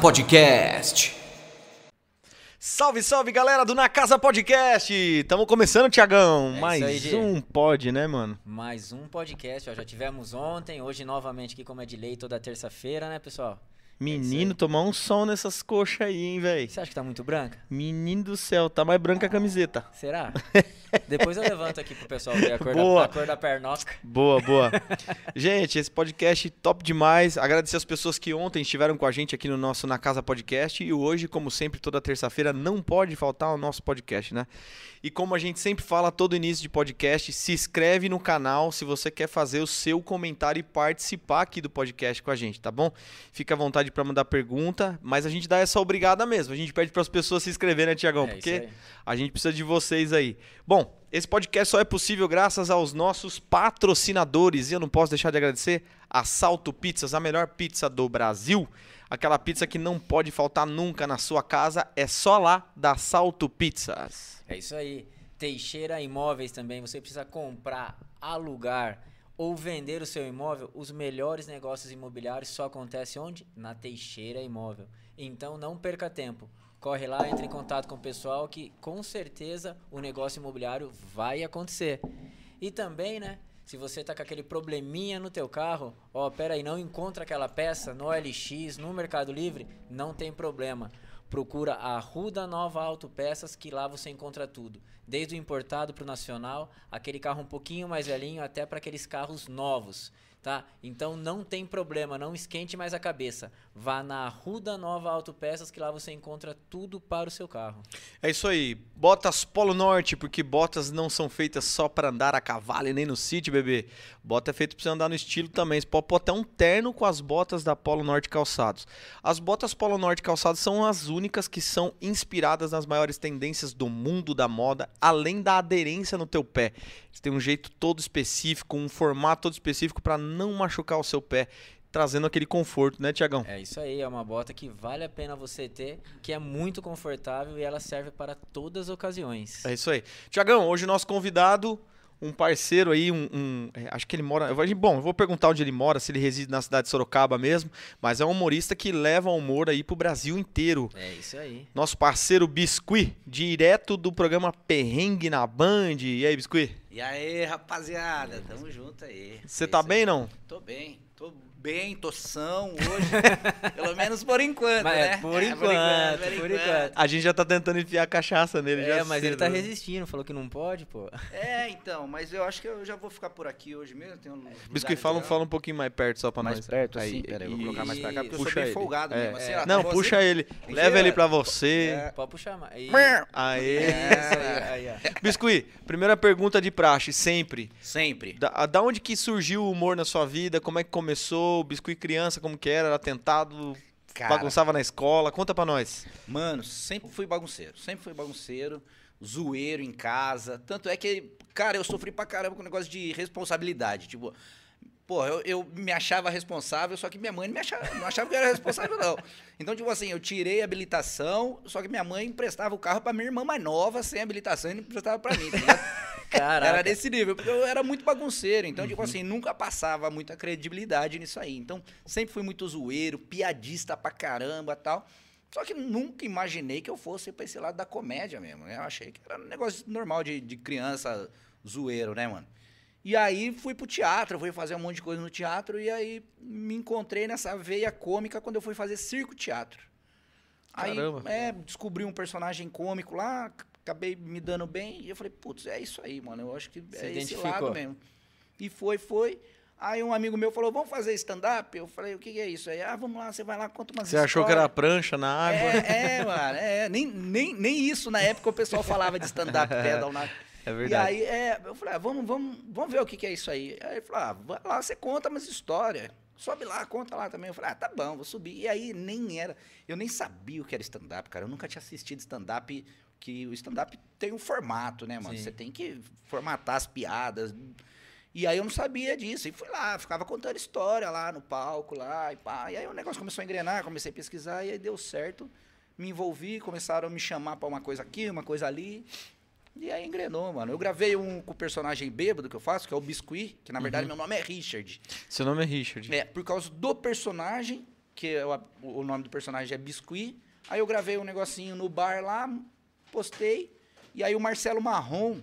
Podcast. Salve, salve galera do Na Casa Podcast! Tamo começando, Tiagão. É Mais aí, um pod, né, mano? Mais um podcast, ó, já tivemos ontem, hoje novamente aqui como é de lei toda terça-feira, né, pessoal? Menino, tomar um som nessas coxas aí, hein, velho? Você acha que tá muito branca? Menino do céu, tá mais branca a camiseta. Será? Depois eu levanto aqui pro pessoal ver a cor, Boa. da, a cor da pernoca. Boa, boa. gente, esse podcast top demais. Agradecer as pessoas que ontem estiveram com a gente aqui no nosso Na Casa Podcast. E hoje, como sempre, toda terça-feira, não pode faltar o nosso podcast, né? E como a gente sempre fala todo início de podcast, se inscreve no canal se você quer fazer o seu comentário e participar aqui do podcast com a gente, tá bom? Fica à vontade para mandar pergunta, mas a gente dá essa obrigada mesmo. A gente pede para as pessoas se inscreverem, né, Tiagão? É porque a gente precisa de vocês aí. Bom, esse podcast só é possível graças aos nossos patrocinadores e eu não posso deixar de agradecer a Salto Pizzas, a melhor pizza do Brasil. Aquela pizza que não pode faltar nunca na sua casa, é só lá da Salto Pizzas. É isso aí. Teixeira Imóveis também, você precisa comprar, alugar ou vender o seu imóvel, os melhores negócios imobiliários só acontecem onde? Na Teixeira Imóvel. Então não perca tempo. Corre lá, entre em contato com o pessoal que com certeza o negócio imobiliário vai acontecer. E também, né, se você tá com aquele probleminha no teu carro, ó, pera aí, não encontra aquela peça no OLX, no Mercado Livre, não tem problema. Procura a Ruda Nova Autopeças, que lá você encontra tudo. Desde o importado para o nacional, aquele carro um pouquinho mais velhinho, até para aqueles carros novos, tá? Então não tem problema, não esquente mais a cabeça. Vá na Ruda Nova Autopeças, que lá você encontra tudo para o seu carro. É isso aí. Botas Polo Norte, porque botas não são feitas só para andar a cavalo e nem no sítio, bebê. Bota é feito para você andar no estilo também. Você pode até um terno com as botas da Polo Norte Calçados. As botas Polo Norte Calçados são as únicas que são inspiradas nas maiores tendências do mundo da moda, além da aderência no teu pé. Eles têm um jeito todo específico, um formato todo específico para não machucar o seu pé, trazendo aquele conforto, né, Tiagão? É isso aí, é uma bota que vale a pena você ter, que é muito confortável e ela serve para todas as ocasiões. É isso aí. Tiagão, hoje o nosso convidado, um parceiro aí, um, um- é, acho que ele mora. eu Bom, eu vou perguntar onde ele mora, se ele reside na cidade de Sorocaba mesmo, mas é um humorista que leva o humor aí pro Brasil inteiro. É isso aí. Nosso parceiro Biscuit, direto do programa Perrengue na Band. E aí, Biscuit? E aí, rapaziada, tamo junto aí. Você tá bem, não? Tô bem, tô bem, tô são hoje. Pelo menos por enquanto, Mas né? é, por enquanto, por enquanto. A gente já tá tentando enfiar cachaça nele. já É, mas ele cedo, tá né? resistindo, falou que não pode, pô. É, então, mas eu acho que eu já vou ficar por aqui hoje mesmo. Tem um Biscuit, fala, fala um pouquinho mais perto só pra mais nós. perto, Aí, assim. Pera aí, eu vou colocar mais pra cá, porque eu puxa sou bem ele. folgado É. mesmo. Assim, É. ó, Não, você- puxa ele. Tem Leva ele pra você. É. Pode puxar mais. Aí, Aê. É, aí, aí. Biscuit, primeira pergunta de praxe, sempre. Sempre. Da, da onde que surgiu o humor na sua vida? Como é que começou? O Biscuit criança, como que era? Era tentado? Cara. Bagunçava na escola? Conta pra nós. Mano, sempre fui bagunceiro. Sempre fui bagunceiro, zoeiro em casa. Tanto é que, cara, eu sofri pra caramba com o negócio de responsabilidade. Tipo, pô, eu, eu me achava responsável, só que minha mãe não, me achava, não achava que eu era responsável, não. Então, tipo assim, eu tirei a habilitação, só que minha mãe emprestava o carro pra minha irmã mais nova, sem habilitação, e não emprestava pra mim, tá? Caraca. Era desse nível, porque eu era muito bagunceiro. Então, tipo assim, nunca passava muita credibilidade nisso aí. Então, sempre fui muito zoeiro, piadista pra caramba tal. Só que nunca imaginei que eu fosse pra esse lado da comédia mesmo, né? Eu achei que era um negócio normal de, de criança zoeiro, né, mano? E aí fui pro teatro, fui fazer um monte de coisa no teatro e aí me encontrei nessa veia cômica quando eu fui fazer circo teatro. Aí, Caramba. é, descobri um personagem cômico lá, acabei me dando bem e eu falei, putz, é isso aí, mano. Eu acho que Você é esse lado mesmo. E foi, foi. Aí um amigo meu falou, vamos fazer stand-up? Eu falei, o que, que é isso aí? Ah, vamos lá, você vai lá, conta umas Você achou que era histórias." prancha na água? É, é, mano, é, nem, nem, nem isso na época o pessoal falava de stand-up pedal na. É E verdade. aí, é, eu falei, ah, vamos, vamos, vamos ver o que, que é isso aí. Aí ele falou, ah, vai lá, você conta umas histórias. Sobe lá, conta lá também. Eu falei, ah, tá bom, vou subir. E aí nem era, eu nem sabia o que era stand-up, cara. Eu nunca tinha assistido stand-up, que o stand-up tem um formato, né, mano? Sim. Você tem que formatar as piadas. E aí eu não sabia disso. E fui lá, ficava contando história lá no palco, lá e pá. E aí o negócio começou a engrenar, comecei a pesquisar e aí deu certo. Me envolvi, começaram a me chamar pra uma coisa aqui, uma coisa ali. E aí engrenou, mano. Eu gravei um com o personagem bêbado que eu faço, que é o Biscuit, que na verdade meu nome é Richard. Seu nome é Richard. É, por causa do personagem que eu- o nome do personagem é Biscuit. Aí eu gravei um negocinho no bar lá, postei. E aí o Marcelo Marrom,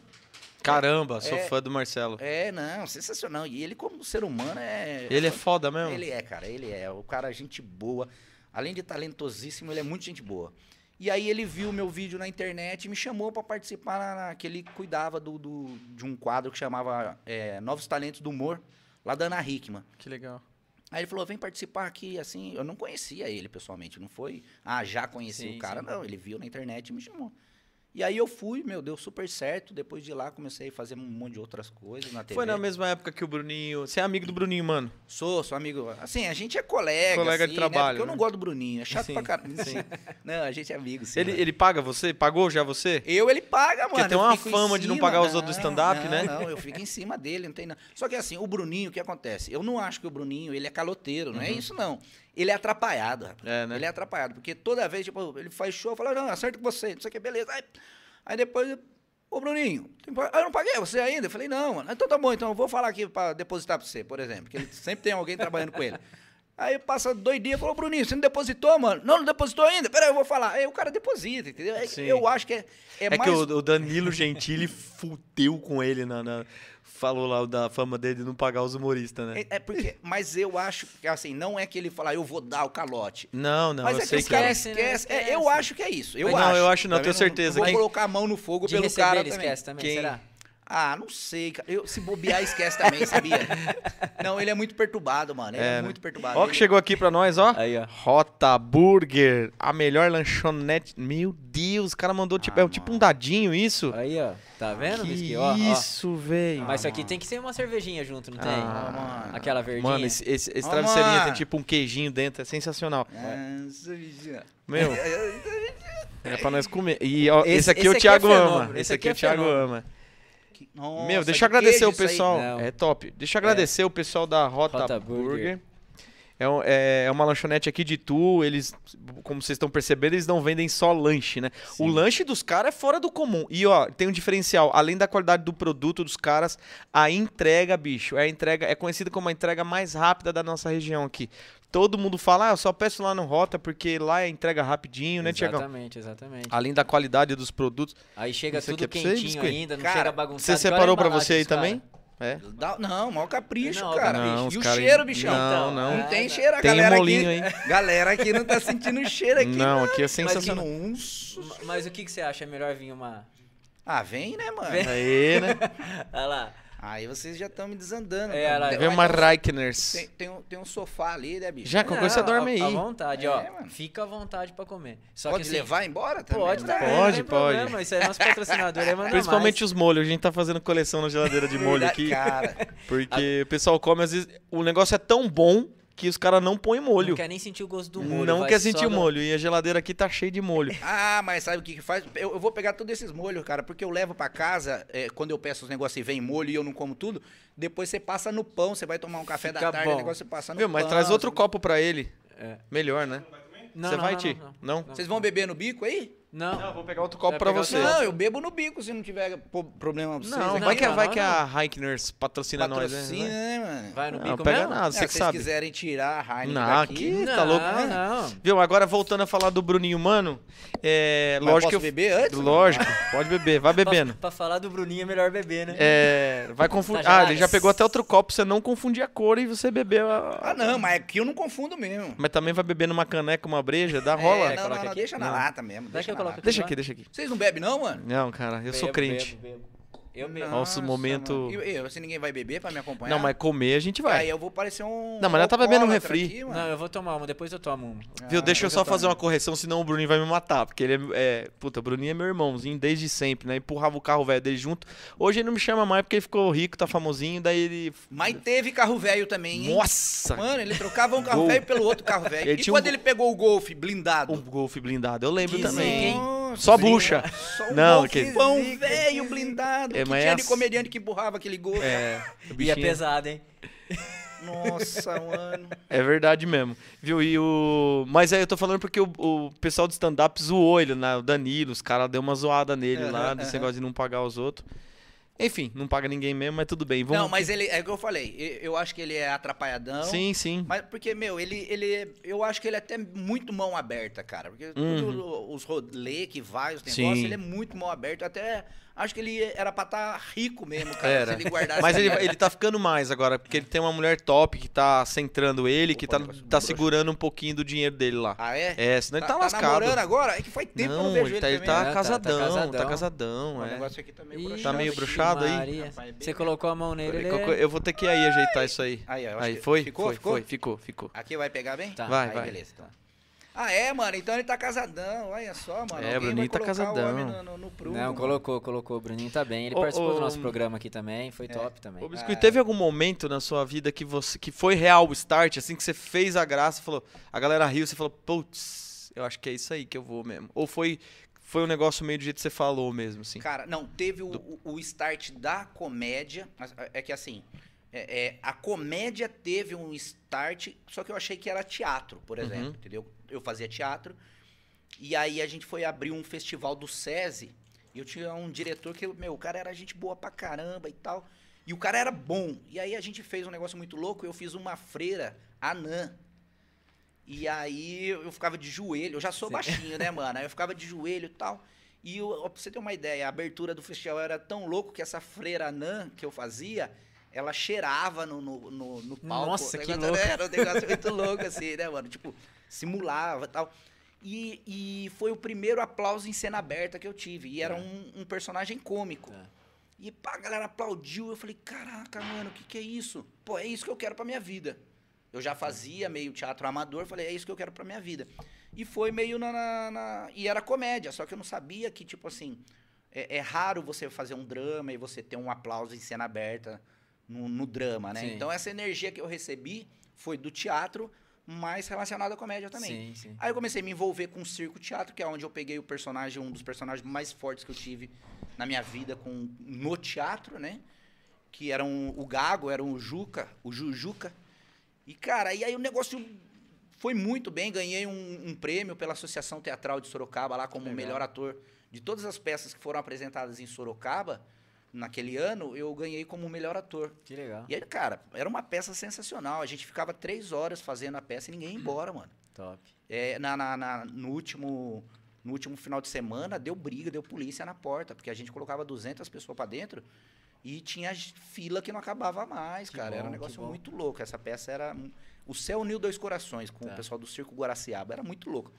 Caramba, sou É. fã do Marcelo. é, não, sensacional. E ele como ser humano é... Ele é foda mesmo? Ele é, cara, ele é. O cara, gente boa. Além de talentosíssimo, ele é muito gente boa. E aí ele viu meu vídeo na internet e me chamou pra participar na, na- que ele cuidava do, do- de um quadro que chamava é, Novos Talentos do Humor, lá da Ana Hickman. Que legal. Aí ele falou, vem participar aqui, assim, eu não conhecia ele pessoalmente, não foi, ah, já conheci Sim, o cara, sim. não, ele viu na internet e me chamou. E aí eu fui, meu, deu super certo, depois de lá comecei a fazer um monte de outras coisas na TV. Foi na mesma época que o Bruninho. Você é amigo do Bruninho, mano? Sou, sou amigo. Assim, a gente é colega. Colega de assim, né? trabalho, Porque eu não né? gosto do Bruninho. É chato Sim, pra caramba. sim. Não, a gente é amigo, sim. Ele, né? ele paga você? Pagou já você? Eu, ele paga, mano. tem eu uma fama de não pagar os outros do stand-up, não, né? Não, eu fico em cima dele, não tem nada. Só que assim, o Bruninho, o que acontece? Eu não acho que o Bruninho, ele é caloteiro, não é isso não. Ele é atrapalhado, rapaz. É, né? Ele é atrapalhado, porque toda vez, tipo, ele faz show, fala, não, acerto com você, não sei o que, beleza. Aí, aí depois, ô Bruninho, eu não paguei você ainda? Eu falei, não, mano. Então tá bom, então eu vou falar aqui pra depositar pra você, por exemplo, que ele sempre tem alguém trabalhando com ele. Aí passa dois dias, falou, Bruninho, você não depositou, mano? Não, não depositou ainda? Peraí, eu vou falar. Aí o cara deposita, entendeu? É- Sim. Eu acho que é, é, É, mais... que o, o Danilo Gentili fudeu com ele na, na- Falou lá da fama dele de não pagar os humoristas, né? É, é porque, mas eu acho que assim, não é que ele fala, eu vou dar o calote. Não, não, mas eu é que sei os que é. Esquece, né? É, Esquece. eu acho que é isso. Eu Não, acho. eu acho não, Também tenho certeza. Não, vou colocar a mão no fogo De pelo receber cara ele também. esquece também, Quem- será? Ah, não sei, cara. Eu, se bobear, esquece também, sabia? não, ele é muito perturbado, mano. Ele é, É, né? muito perturbado. Ó que Ele- chegou aqui pra nós, ó. Aí, ó. Rota Burger, a melhor lanchonete. Meu Deus, o cara mandou tipo, Ah, é tipo um dadinho isso. Aí, ó. Tá vendo, que Bisque? Ó, isso, velho. Mas isso aqui tem que ser uma cervejinha junto, não tem? Ah, mano. Aquela verdinha. Mano, esse, esse, esse travesseirinho mano. tem tipo um queijinho dentro, é sensacional. Bichinho. Meu, é pra nós comer. E ó, esse, Esse- aqui esse o aqui é Thiago fenômeno, ama. esse Esse aqui aqui o é Thiago fenômeno. ama. Que- Nossa, Meu, deixa de eu agradecer o pessoal. É top. Deixa eu agradecer o pessoal da Rota, Rota Burger. Burger. É, um- é- é uma lanchonete aqui de Tu. Eles, como vocês estão percebendo, eles não vendem só lanche, né? O lanche dos caras é fora do comum. E ó, tem um diferencial. Além da qualidade do produto dos caras, a entrega, bicho, é a entrega é conhecida como a entrega mais rápida da nossa região aqui. Todo mundo fala, ah, eu só peço lá no Rota porque lá é entrega rapidinho, né, Tiagão? Exatamente, exatamente. Além da qualidade dos produtos. Aí chega tudo é você, quentinho Biscoito? ainda, não Cara, chega bagunçado. Você separou pra embalagem você aí cara. também? É. Dá- não, maior capricho, Não, cara. Não, e o cara- cheiro, bichão? Não, Então, não. Não tem cheiro, a Tem um galera molinho aqui. aí. Galera aqui não tá sentindo cheiro aqui. Não, aqui é Mas sensacional. Uns... Ma- Mas o que, que você acha? É melhor vir uma. Ah, vem, né, mano? Vem. Aí, né? Olha lá. Aí vocês já estão me desandando. É, ela- Tem- Vem uma Reikners. Tem, tem, um, tem um sofá ali, né, bicho? Já, qualquer coisa você dorme à- À aí. vontade, É, ó. mano. Fica à vontade pra comer. Só Pode que assim, levar embora também? Pode né? também, Pode, não tem pode. problema. Isso aí é nosso patrocinador, aí manda Principalmente mais. os molhos. A gente tá fazendo coleção na geladeira de molho aqui. Cara, Porque o pessoal come, às vezes. O negócio é tão bom que os caras não põem molho. Não quer nem sentir o gosto do molho. Não quer sentir o molho. E a geladeira aqui tá cheia de molho. Ah, mas sabe o que que faz? Eu, eu vou pegar todos esses molhos, cara, porque eu levo pra casa, é, quando eu peço os negócios e vem molho e eu não como tudo, depois você passa no pão, você vai tomar um café da Fica tarde, bom. o negócio você passa no Viu? Mas pão. traz outro você- copo pra ele. É. Melhor, né? Não, Você não, vai, não, Ti? não, Não? Vocês vão beber no bico aí? Não. vou pegar outro copo Vai pra pegar você. outro Não, eu bebo no bico se não tiver po- problema pra vocês. Não, aqui. vai que, não, vai não, que a Heikners patrocina nós, Patrocina, né? né, mano? Vai no Não, bico pega mesmo? nada, É, você se que vocês sabe. quiserem tirar a Heineken Não, daqui... aqui Não, tá louco. não. Viu? Agora voltando a falar do Bruninho Mano, é. Mas Lógico posso que eu. beber antes? Lógico, pode beber, vai bebendo. Pra, pra falar do Bruninho é melhor beber, né? É, vai confundir. Tá ah, gelado. ele já pegou até outro copo, você não confundir a cor e você bebeu a... Ah, não, mas aqui eu não confundo mesmo. Mas também vai beber numa caneca, uma breja, dá rola. É, não, Coloca não, não, aqui? deixa na Não. lata mesmo. Vai Deixa que eu na lata. Deixa aqui, deixa aqui. Vocês não bebem não, mano? Não, cara, eu sou crente. bebo, bebo. Eu mesmo. Nosso momento- mano. E, e, se ninguém vai beber pra me acompanhar? Não, mas comer a gente Aí vai. eu vou parecer um. Não, mas ela tá bebendo um refri. aqui. Não, eu vou tomar uma, depois eu tomo uma. Viu, Ah, deixa eu eu só já fazer uma correção, senão o Bruninho vai me matar. Porque ele é, é. Puta, o Bruninho é meu irmãozinho desde sempre, né? Empurrava o carro velho dele junto. Hoje ele não me chama mais porque ele ficou rico, tá famosinho, daí ele. Mas teve carro velho também, hein? Nossa! Mano, ele trocava um carro velho pelo outro carro velho. Ele E quando um ele pegou o Golf blindado? O Golf blindado, eu lembro Que também. hein? Nossa, Só bucha. Só um Não, que- pão velho blindado. É, que mas tinha é de comediante que empurrava aquele Golf. É. o E é pesado, hein? Nossa, mano. É verdade mesmo. Viu? E o. Mas aí eu tô falando porque o, o pessoal do stand-up zoou ele, né? O Danilo, os caras deu uma zoada nele Aham, lá, desse aham. negócio de não pagar os outros. Enfim, não paga ninguém mesmo, mas tudo bem. Vamos Não, mas ele, é o que eu falei, eu acho que ele é atrapalhadão. Sim, sim. Mas porque, meu, ele, ele. Eu acho que ele é até muito mão aberta, cara. Porque Uhum. tudo, os rolê que vai, os Sim. negócios, ele é muito mão aberta. Eu até acho que ele era pra estar rico mesmo, cara. Era. Se ele guardasse. Mas ele, ele tá ficando mais agora, porque ele tem uma mulher top que tá centrando ele, que Opa, tá, negócio tá broxa. segurando um pouquinho do dinheiro dele lá. Ah, é? É, senão ele tá, lascado. namorando agora? É que faz tempo que eu não, não vejo ele ele, tá, ele também. tá né? Tá- tá casadão, tá casadão. casadão, O é. negócio aqui tá meio Ih, broxado. Tá meio bruxado aí? Maria. Rapaz, Você colocou a mão nele, ele é... Eu vou ter que aí ajeitar isso aí. Aí, ó, eu acho Aí, que- foi? ficou, foi, ficou? foi, ficou, ficou. Aqui vai pegar bem? Tá. Vai, Aí, vai. beleza. Então. Ah, é, mano? Então ele tá casadão. Olha só, mano. É, o Bruninho tá casadão. no, no, no prumo, Não, mano. colocou, colocou. O Bruninho tá bem. Ele Ô, participou ô, do nosso programa aqui também. Foi top também. Ô, Biscoito, Ah. teve algum momento na sua vida que você que foi real o start, assim que você fez a graça, falou, a galera riu, você falou, putz, eu acho que é isso aí que eu vou mesmo. Ou foi foi um negócio meio do jeito que você falou mesmo, assim. Cara, não, teve o, o- o start da comédia. mas É que assim, é- é, a comédia teve um start, só que eu achei que era teatro, por exemplo, Uhum. entendeu? Eu fazia teatro. E aí a gente foi abrir um festival do SESI. E eu tinha um diretor que, meu, o cara era gente boa pra caramba e tal. E o cara era bom. E aí a gente fez um negócio muito louco. Eu fiz uma freira anã. E aí eu ficava de joelho. Eu já sou Sim. baixinho, né, mano? Aí eu ficava de joelho e tal. E eu, pra você ter uma ideia, a abertura do festival era tão louco que essa freira anã que eu fazia, ela cheirava no, no, no, no palco. Nossa, que louco. Era um negócio muito louco, assim, né, mano? Tipo, simulava e tal. E, e foi o primeiro aplauso em cena aberta que eu tive. E era É. um, um personagem cômico. É. E pá, a galera aplaudiu. Eu falei, caraca, mano, o que, que é isso? Pô, é isso que eu quero pra minha vida. Eu já fazia meio teatro amador, falei, é isso que eu quero pra minha vida. E foi meio na, na- na- E era comédia, só que eu não sabia que, tipo assim, é, é raro você fazer um drama e você ter um aplauso em cena aberta no, no drama, né? Sim. Então essa energia que eu recebi foi do teatro, mas relacionada à comédia também. Sim, sim. Aí eu comecei a me envolver com o circo teatro, que é onde eu peguei o personagem, um dos personagens mais fortes que eu tive na minha vida com no teatro, né? Que era um, o Gago, era o Juca, o Jujuca. E, cara, e aí o negócio foi muito bem. Ganhei um, um prêmio pela Associação Teatral de Sorocaba, lá como Legal. melhor ator. De todas as peças que foram apresentadas em Sorocaba, naquele ano, eu ganhei como melhor ator. Que legal. E aí, cara, era uma peça sensacional. A gente ficava três horas fazendo a peça e ninguém ia embora, mano. Top. É, na, na- na- no, último, no último final de semana, deu briga, deu polícia na porta, porque a gente colocava 200 pessoas pra dentro e tinha fila que não acabava mais, Que cara. era um bom, negócio bom. muito louco. Essa peça era. O Céu Uniu Dois Corações, com Tá. o pessoal do Circo Guaraciaba. Era muito louco.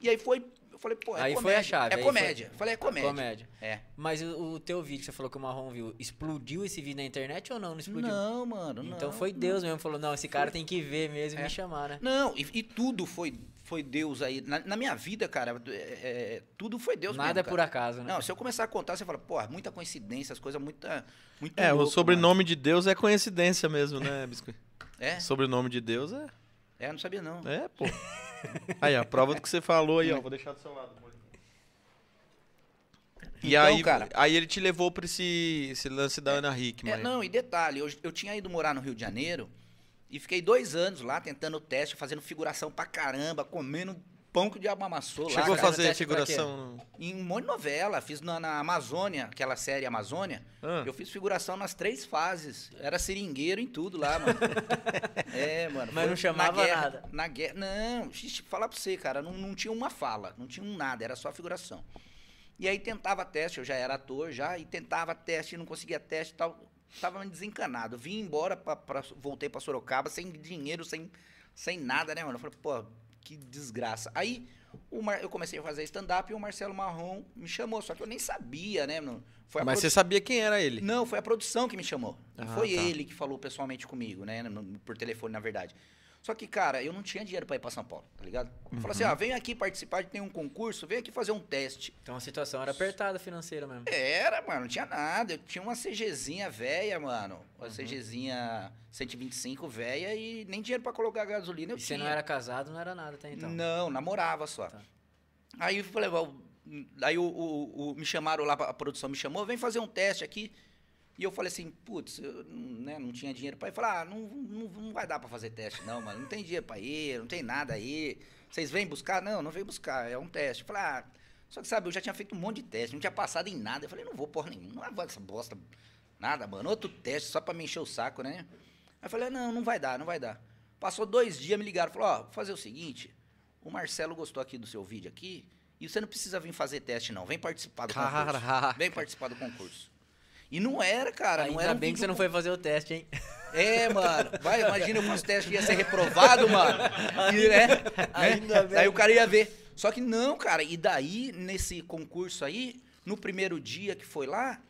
E aí foi. Eu falei, pô, é Aí comédia. foi a chave, É comédia. Eu falei, é comédia. Comédia. É. Mas o, o teu vídeo, que você falou que o Marrom viu, explodiu esse vídeo na internet ou não? Não explodiu? Não, mano. Então não, foi não. Deus mesmo, falou, não, esse cara tem que ver mesmo e É. me chamar, né? Não, e, e tudo foi, foi Deus aí. Na, na minha vida, cara, é- é- tudo foi Deus Nada mesmo, é por acaso, né? Não, se eu começar a contar, você fala, porra, muita coincidência, as coisas muita, muito É, o louco, sobrenome de Deus é coincidência mesmo, né, Biscoito? mano. É? O sobrenome de Deus é. É, não sabia não. É, pô. Aí, a prova do que você falou aí, ó. Vou deixar do seu lado. amor. E Então, aí, cara- aí ele te levou pra esse, esse lance da Ana Hickman. É, não, e detalhe, eu, eu tinha ido morar no Rio de Janeiro e fiquei dois anos lá tentando o teste, fazendo figuração pra caramba, comendo pão que o diabo amassou lá. Chegou a fazer quê? figuração. Em um monte de novela, fiz na, na Amazônia, aquela série Amazônia. Ah, Eu fiz figuração nas três fases. Era seringueiro em tudo lá, mano. é, mano. Mas não chamava na guerra, nada. Na guerra. Não, xixi, falar pra você, cara, não, não tinha uma fala, não tinha um nada, era só figuração. E aí tentava teste, eu já era ator já, e tentava teste, não conseguia teste e tal. Tava desencanado. Vim embora, pra, pra- voltei pra Sorocaba, sem dinheiro, sem, sem nada, né, mano? Eu falei, pô, que desgraça. Aí Mar- eu comecei a fazer stand-up e o Marcelo Marrom me chamou, só que eu nem sabia, né? mano? Foi Mas produ- você sabia quem era ele? não, foi a produção que me chamou. Ah, foi tá. ele que falou pessoalmente comigo, né? Por telefone, na verdade. Só que, cara, eu não tinha dinheiro pra ir pra São Paulo, tá ligado? Falou Uhum. assim, ó, vem aqui participar de tem um concurso, vem aqui fazer um teste. Então a situação era apertada financeira mesmo. Era, mano, não tinha nada. Eu tinha uma CGzinha velha, mano. Uhum. Uma CGzinha 125 velha e nem dinheiro pra colocar gasolina eu E você tinha. não era casado, não era nada até então. Não, namorava só. Tá. Aí eu falei, ó, aí o, o- o- me chamaram lá, a produção me chamou, vem fazer um teste aqui. E eu falei assim, putz, eu né, não tinha dinheiro pra ir. Falei, ah, não, não, não vai dar pra fazer teste, não, mano. Não tem dinheiro pra ir, não tem nada aí. Vocês vêm buscar? Não, não vem buscar, é um teste. Eu falei, ah, só que sabe, eu já tinha feito um monte de teste, não tinha passado em nada. Eu falei, não vou porra nenhuma, não vou essa bosta Nada, mano. Outro teste só pra me encher o saco, né? Aí eu falei, não, não vai dar, não vai dar. Passou dois dias, me ligaram, falou, ó, vou fazer o seguinte, o Marcelo gostou aqui do seu vídeo aqui, e você não precisa vir fazer teste, não. Vem participar do concurso. Caraca. Vem participar do concurso. E não era, cara, não Ainda era um bem que você não foi fazer o teste, hein? É, mano. Vai, imagina eu faço teste e ia ser reprovado, mano. E, né? Ainda né? bem. Aí o cara ia ver. Só que não, cara. E daí, nesse concurso aí, no primeiro dia que foi lá,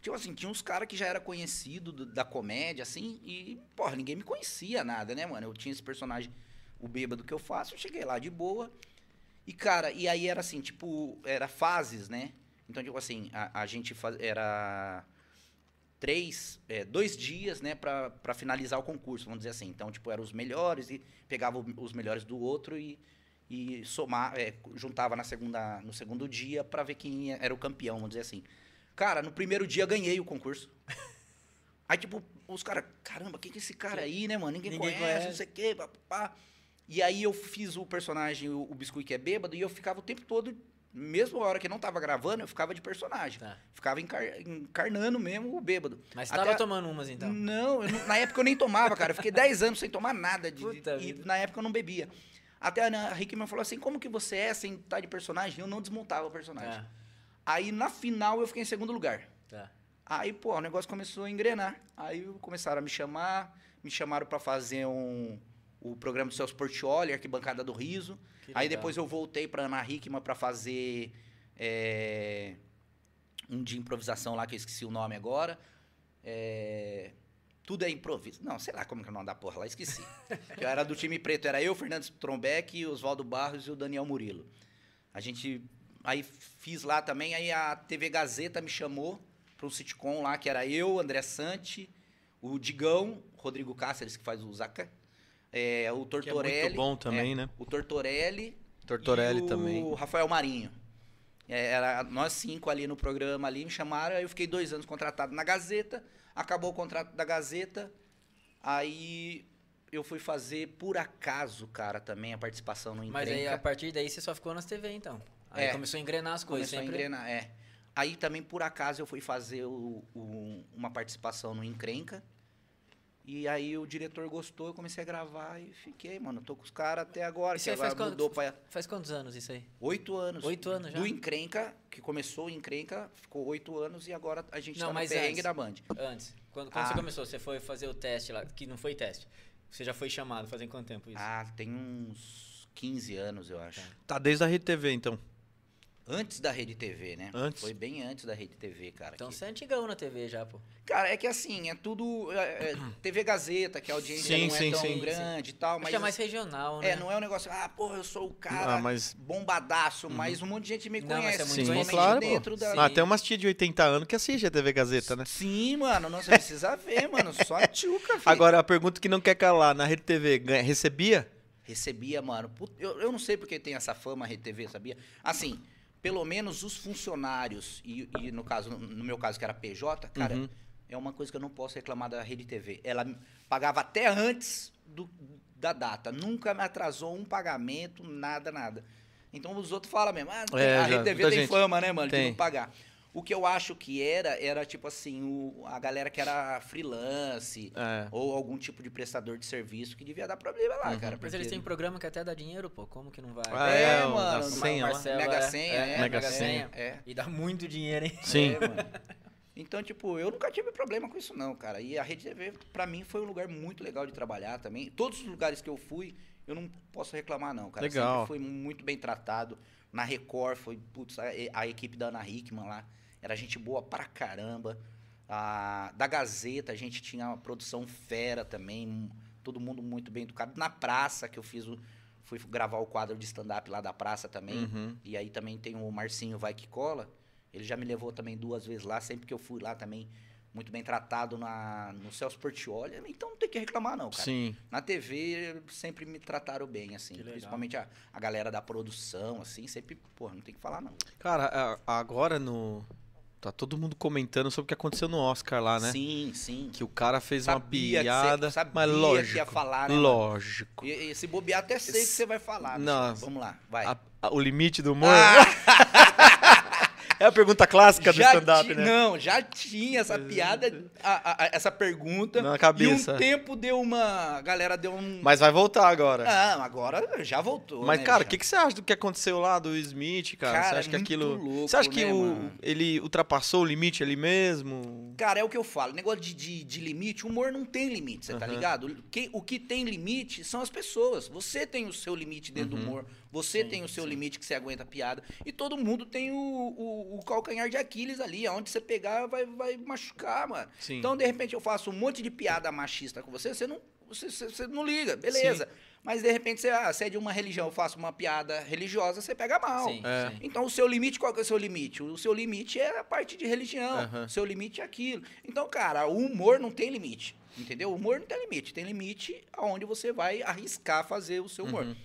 tipo assim, tinha uns caras que já era conhecido do- da comédia, assim, e, porra, ninguém me conhecia nada, né, mano? Eu tinha esse personagem, o bêbado que eu faço, eu cheguei lá de boa. E, cara, e aí era assim, tipo, era fases, né? Então, tipo assim, a, a gente faz, era três, é, dois dias, né, pra, pra finalizar o concurso, vamos dizer assim. Então, tipo, eram os melhores e pegava os melhores do outro e, e somar, é, juntava na segunda, no segundo dia pra ver quem era o campeão, vamos dizer assim. Cara, no primeiro dia ganhei o concurso. Aí, tipo, os caras, caramba, quem que é esse cara aí, né, mano? Ninguém, Ninguém conhece, conhece. não sei o quê, papá. E aí eu fiz o personagem, o, o Biscuit que é bêbado, e eu ficava o tempo todo, mesmo a hora que não tava gravando, eu ficava de personagem. Tá. Ficava encar- encarnando mesmo o bêbado. Mas você Até tava a- tomando umas, então. Não, na época eu nem tomava, cara. Eu fiquei 10 anos sem tomar nada. De, Puta e vida. na época eu não bebia. Até a Ana Hickman falou assim: como que você é sem estar de personagem? Eu não desmontava o personagem. Tá, Aí na final eu fiquei em segundo lugar. tá. Aí, pô, o negócio começou a engrenar. Aí começaram a me chamar, me chamaram pra fazer um, o programa do Celso Portioli, Arquibancada do Riso. Aí depois eu voltei pra Ana Hickman pra fazer é, um de improvisação lá, que eu esqueci o nome agora. É, tudo é improviso. Não, sei lá como que é o nome da porra lá, esqueci. que eu era do time preto, era eu, Fernandes Trombeck, Oswaldo Barros e o Daniel Murilo. A gente. Aí fiz lá também, aí a TV Gazeta me chamou para um sitcom lá, que era eu, André Sante, o Digão, Rodrigo Cáceres, que faz o Zaca, é, o Que é Tortorelli. muito bom também, é, né? O Tortorelli. Tortorelli e o também. Rafael Marinho. É, era nós cinco ali no programa ali, me chamaram, aí eu fiquei dois anos contratado na Gazeta, acabou o contrato da Gazeta, aí eu fui fazer, por acaso, cara, também a participação no Mas aí Encrenca. a partir daí você só ficou nas TV, então. Aí É. começou a engrenar as coisas. Começou a sempre... engrenar, é. Aí também, por acaso, eu fui fazer o- o- uma participação no Encrenca. E aí o diretor gostou, eu comecei a gravar e fiquei, mano. Tô com os caras até agora, Isso que aí faz agora quanto- mudou pra Faz quantos anos isso aí? oito anos. Oito anos já? Do Encrenca, que começou o Encrenca, ficou oito anos e agora a gente Não, tá no mas perrengue antes. da Band. Antes. Quando, quando Ah. você começou, você foi fazer o teste lá, que não foi teste. Você já foi chamado, fazem quanto tempo isso? Ah, tem uns 15 anos, eu acho. Tá desde a Rede TV, então. Antes da Rede TV, né? Antes? Foi bem antes da Rede TV, cara. então que- você é antigão na TV já, pô. Cara, é que assim, é tudo. é, é, TV Gazeta, que a audiência Sim, não é sim, tão sim. grande e tal, Acho mas. que é mais regional, né? É, não é um negócio, ah, porra, eu sou o cara Ah, mas- bombadaço, mas um monte de gente me Não, mas conhece, é muito Sim, claro, dentro pô. da. Ah, tem umas tia de 80 anos que assiste a TV Gazeta, né? Sim, mano, não você precisa ver, mano, só a tchuca, filho. Agora, a pergunta que não quer calar, na Rede TV, ganha- recebia? Recebia, mano. Eu, eu não sei porque tem essa fama a Rede TV, sabia? Assim, pelo menos os funcionários, e, e no caso, no meu caso que era PJ, cara, Uhum. é uma coisa que eu não posso reclamar da Rede TV. Ela pagava até antes do- da data. Nunca me atrasou um pagamento, nada, nada. Então os outros falam mesmo, ah, É, a Rede TV tem gente. fama, né, mano, de Tem. não pagar. O que eu acho que era, era tipo assim, o- a galera que era freelance, É. ou algum tipo de prestador de serviço que devia dar problema lá, Uhum. cara. Mas eles têm programa que até dá dinheiro, pô. Como que não vai? Ah, é, é, mano, senha. Marcelo, Mega é, senha, é, é, Mega Mega senha. É. E dá muito dinheiro, hein? Sim. É, mano. Então, tipo, eu nunca tive problema com isso, não, cara. E a Rede TV, pra mim, foi um lugar muito legal de trabalhar também. Todos os lugares que eu fui, eu não posso reclamar, não, cara. Legal. Sempre fui muito bem tratado. Na Record, foi, putz, a, a equipe da Ana Hickman lá, era gente boa pra caramba. A, da Gazeta, a gente tinha uma produção fera também, todo mundo muito bem educado. Na praça, que eu fiz o. Fui gravar o quadro de stand-up lá da praça também. Uhum. E aí também tem o Marcinho Vai Que Cola. Ele já me levou também duas vezes lá, sempre que eu fui lá também, muito bem tratado na, no Celso Portioli. Então não tem que reclamar, não, cara. Sim. Na TV sempre me trataram bem, assim. Principalmente a, a galera da produção, assim, sempre, porra, não tem que falar, não. Cara, agora no. Tá todo mundo comentando sobre o que aconteceu no Oscar lá, né? Sim, sim. Que o cara fez uma Sabia que piada. você- sabia mas que lógico. ia falar, né, lógico. E, e se bobear, até sei que você vai falar. Não. bicho. Vamos lá, vai. A- a- o limite do humor. Ah! É a pergunta clássica do stand-up, né? Não, já tinha essa piada, a- a- essa pergunta. Na cabeça. E um tempo deu uma. A galera deu um. Mas vai voltar agora. Não, agora já voltou. Mas, né, cara, o que, que você acha do que aconteceu lá do Smith, cara? Cara, você é acha que aquilo. louco, você acha que né, o- mano? ele ultrapassou o limite ali mesmo? Cara, é o que eu falo. Negócio de, de, de limite, o humor não tem limite, você tá Aham. ligado? Quem- o que tem limite são as pessoas. Você tem o seu limite dentro Uhum. do humor. Você Sim, tem o seu sim. limite que você aguenta a piada. E todo mundo tem o, o, o calcanhar de Aquiles ali. Aonde você pegar, vai, vai machucar, mano. Sim. Então, de repente, eu faço um monte de piada machista com você, você não, você, você- você não liga, beleza. Mas, de repente, você, ah, você é de uma religião, eu faço uma piada religiosa, você pega mal. Sim, É. sim. Então, o seu limite, qual que é o seu limite? O seu limite é a parte de religião. Aham. O seu limite é aquilo. Então, cara, o humor não tem limite. Entendeu? O humor não tem limite. Tem limite aonde você vai arriscar fazer o seu humor. Uhum.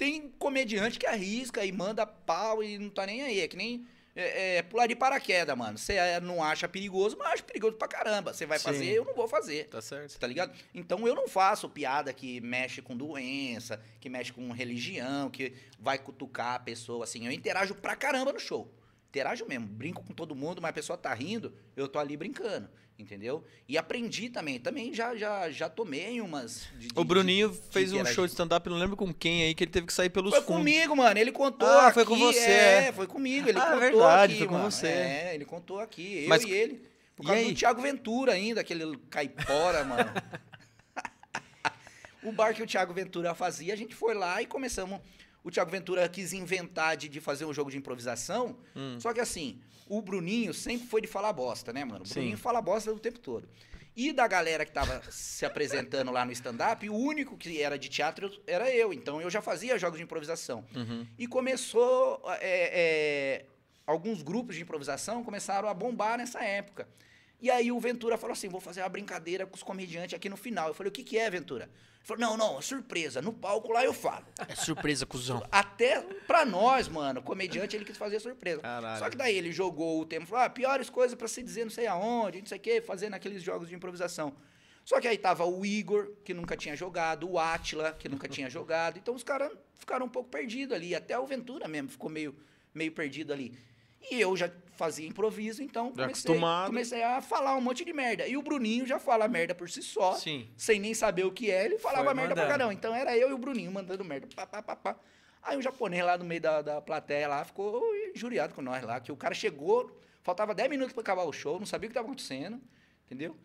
Tem comediante que arrisca e manda pau e não tá nem aí. É que nem é, é, pular de paraquedas, mano. Você é, não acha perigoso, mas acha perigoso pra caramba. Você vai Sim. fazer, eu não vou fazer. Tá certo. Tá ligado? Então eu não faço piada que mexe com doença, que mexe com religião, que vai cutucar a pessoa, assim. Eu interajo pra caramba no show. Interajo mesmo, brinco com todo mundo, mas a pessoa tá rindo, eu tô ali brincando, entendeu? E aprendi também. Também já, já, já tomei umas. de- de- O Bruninho de- fez um show de stand-up, não lembro com quem aí, que ele teve que sair pelos Foi fundos. comigo, mano. Ele contou Ah, aqui. foi com você, É, é. foi comigo. Ele Ah, contou verdade, aqui, foi com mano. você. É, ele contou aqui. Eu Mas- e ele. Por E causa aí? do Thiago Ventura ainda, aquele caipora, mano. o bar que o Thiago Ventura fazia, a gente foi lá e começamos. O Thiago Ventura quis inventar de, de fazer um jogo de improvisação. Hum. Só que assim, o Bruninho sempre foi de falar bosta, né, mano? O Sim. Bruninho fala bosta o tempo todo. E da galera que tava se apresentando lá no stand-up, o único que era de teatro era eu. Então eu já fazia jogos de improvisação. Uhum. E começou. é, é, alguns grupos de improvisação começaram a bombar nessa época. E aí o Ventura falou assim: vou fazer uma brincadeira com os comediantes aqui no final. Eu falei: o que, que é, Ventura? Ele falou: não, não, surpresa. No palco lá eu falo. É surpresa, cuzão. Até pra nós, mano, comediante, ele quis fazer surpresa. Caralho. Só que daí ele jogou o tempo, falou, ah, piores coisas pra se dizer não sei aonde, não sei o quê, fazendo aqueles jogos de improvisação. Só que aí tava o Igor, que nunca tinha jogado, o Atila, que nunca tinha jogado. Então os caras ficaram um pouco perdidos ali. Até o Ventura mesmo ficou meio, meio perdido ali. E eu já fazia improviso, então Já comecei, acostumado. comecei a falar um monte de merda. E o Bruninho já fala merda por si só Sim. sem nem saber o que é, ele falava Foi merda pra mandando. caramba. Então era eu e o Bruninho mandando merda. Pá, pá, pá, pá. Aí o japonês lá no meio da, da plateia lá ficou injuriado com nós lá, que o cara chegou, faltava 10 minutos pra acabar o show, não sabia o que tava acontecendo, entendeu?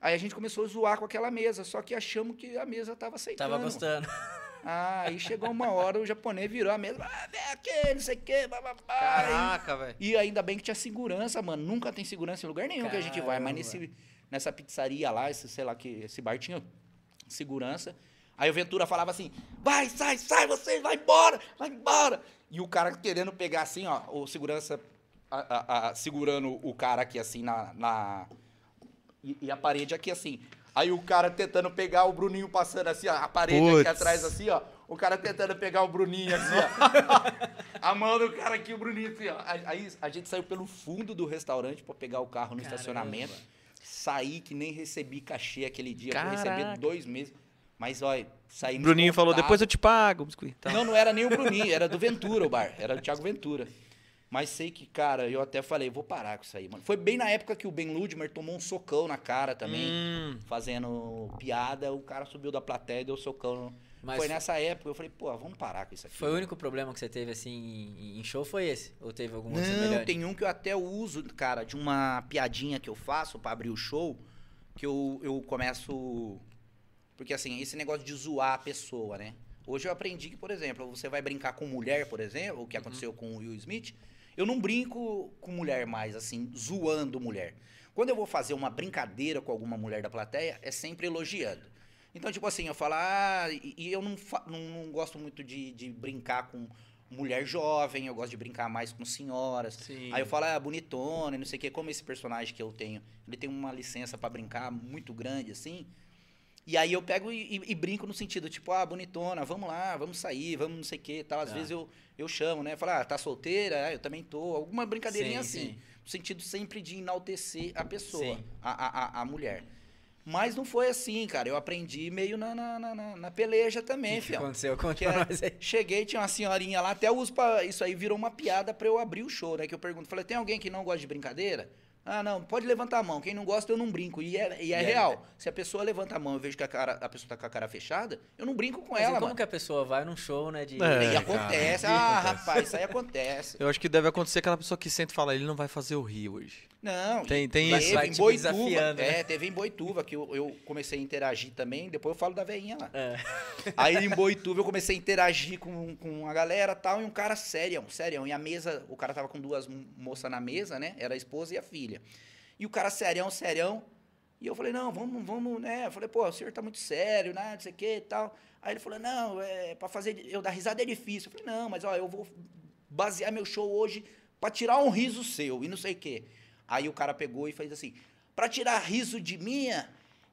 Aí a gente começou a zoar com aquela mesa, só que achamos que a mesa tava aceitando. Tava gostando. Ah, aí chegou uma hora, o japonês virou a mesa, ah, vem aqui, não sei o quê, bababá. Caraca, velho. e ainda bem que tinha segurança, mano. Nunca tem segurança em lugar nenhum que a gente vai. Mas Caramba. nesse, nessa pizzaria lá, esse, sei lá, que esse bar tinha segurança. Aí o Ventura falava assim: vai, sai, sai, vocês, vai embora, vai embora. E o cara querendo pegar assim, ó, o segurança a- a- a- segurando o cara aqui assim na. na e, e a parede aqui assim. Aí o cara tentando pegar o Bruninho passando assim, ó, a parede Putz. aqui atrás assim, ó. O cara tentando pegar o Bruninho assim, ó. a mão do cara aqui, o Bruninho assim, ó. Aí a gente saiu pelo fundo do restaurante pra pegar o carro no Caramba. estacionamento. Saí que nem recebi cachê aquele dia. Eu recebi dois meses. Mas, olha, saí Bruninho falou, depois eu te pago. biscoito. Tá. Não, não era nem o Bruninho, era do Ventura o bar. Era do Thiago Ventura. Mas sei que, cara, eu até falei, vou parar com isso aí, mano. Foi bem na época que o Ben Ludmer tomou um socão na cara também, Hum, fazendo piada. O cara subiu da plateia e deu socão. Mas foi nessa época, eu falei, pô, vamos parar com isso aqui. Foi o único problema que você teve, assim, em- show? Foi esse? Ou teve algum outro Não, semelhante? tem um que eu até uso, cara, de uma piadinha que eu faço pra abrir o show, que eu, eu começo. Porque assim, esse negócio de zoar a pessoa, né? Hoje eu aprendi que, por exemplo, você vai brincar com mulher, por exemplo, o que aconteceu com o Will Smith, eu não brinco com mulher mais, assim, zoando mulher. Quando eu vou fazer uma brincadeira com alguma mulher da plateia, é sempre elogiando. Então, tipo assim, eu falo, ah, e, e eu não, não, não gosto muito de, de brincar com mulher jovem, eu gosto de brincar mais com senhoras. sim. Aí eu falo, ah, bonitona, não sei o quê. Como esse personagem que eu tenho, ele tem uma licença pra brincar muito grande, assim. E aí eu pego e, e- e brinco no sentido, tipo, ah, bonitona, vamos lá, vamos sair, vamos não sei o quê e tal. Às Tá. vezes eu, eu chamo, né? Falo, ah, tá solteira? Ah, eu também tô. Alguma brincadeirinha Sim, assim. sim. No sentido sempre de enaltecer a pessoa, a, a, a, mulher. Mas não foi assim, cara. Eu aprendi meio na, na, na, na peleja também, O que aconteceu? Conte Que pra é- nós aí. Cheguei, tinha uma senhorinha lá, até uso pra. Isso aí virou uma piada pra eu abrir o show, né? Que eu pergunto, falei, tem alguém que não gosta de brincadeira? Ah, não, pode levantar a mão. Quem não gosta, eu não brinco. E é, e é E real. né? Se a pessoa levanta a mão e eu vejo que a, cara, a pessoa tá com a cara fechada, eu não brinco com Mas e ela, como mano. que a pessoa vai num show, né? De... É, e acontece. cara, ah, acontece. rapaz, isso aí acontece. Eu acho que deve acontecer aquela pessoa que senta e fala, ele não vai fazer o rio hoje. Não, Tem- tem teve isso. Vai, em Boituva. né? É, teve em Boituva, que eu, eu comecei a interagir também, depois eu falo da veinha lá. É. Aí em Boituva eu comecei a interagir com, com a galera e tal, e um cara sério, sério. E a mesa, o cara tava com duas mo- moças na mesa, né? Era a esposa e a filha. E o cara serião, serião. E eu falei, não, vamos, vamos, né? Eu falei, pô, o senhor tá muito sério, né? Não sei o que e tal. Aí ele falou, não, é, pra fazer, eu dar risada é difícil. Eu falei, não, mas ó, eu vou basear meu show hoje pra tirar um riso seu e não sei o quê. Aí o cara pegou e fez assim, pra tirar riso de minha,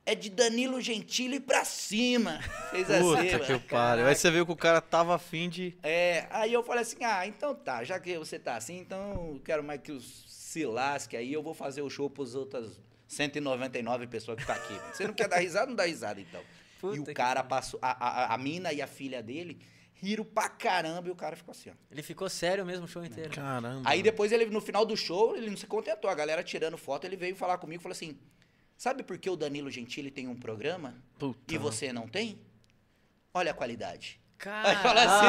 é de Danilo Gentili pra cima. Fez assim, Puta mano. que pariu. Aí você viu que o cara tava afim de... É, aí eu falei assim, ah, então tá, já que você tá assim, então eu quero mais que os se lasque aí, eu vou fazer o show pros outras 199 pessoas que tá aqui. Você não quer dar risada, não dá risada, então. Puta e o que cara pariu. passou, a, a, a mina e a filha dele riram pra caramba e o cara ficou assim, ó. Ele ficou sério mesmo o show inteiro. Caramba. Aí depois ele, no final do show, ele não se contentou, a galera tirando foto, ele veio falar comigo e falou assim, sabe por que o Danilo Gentili tem um programa Puta. e você não tem? Olha a qualidade. Cara, Aí fala assim,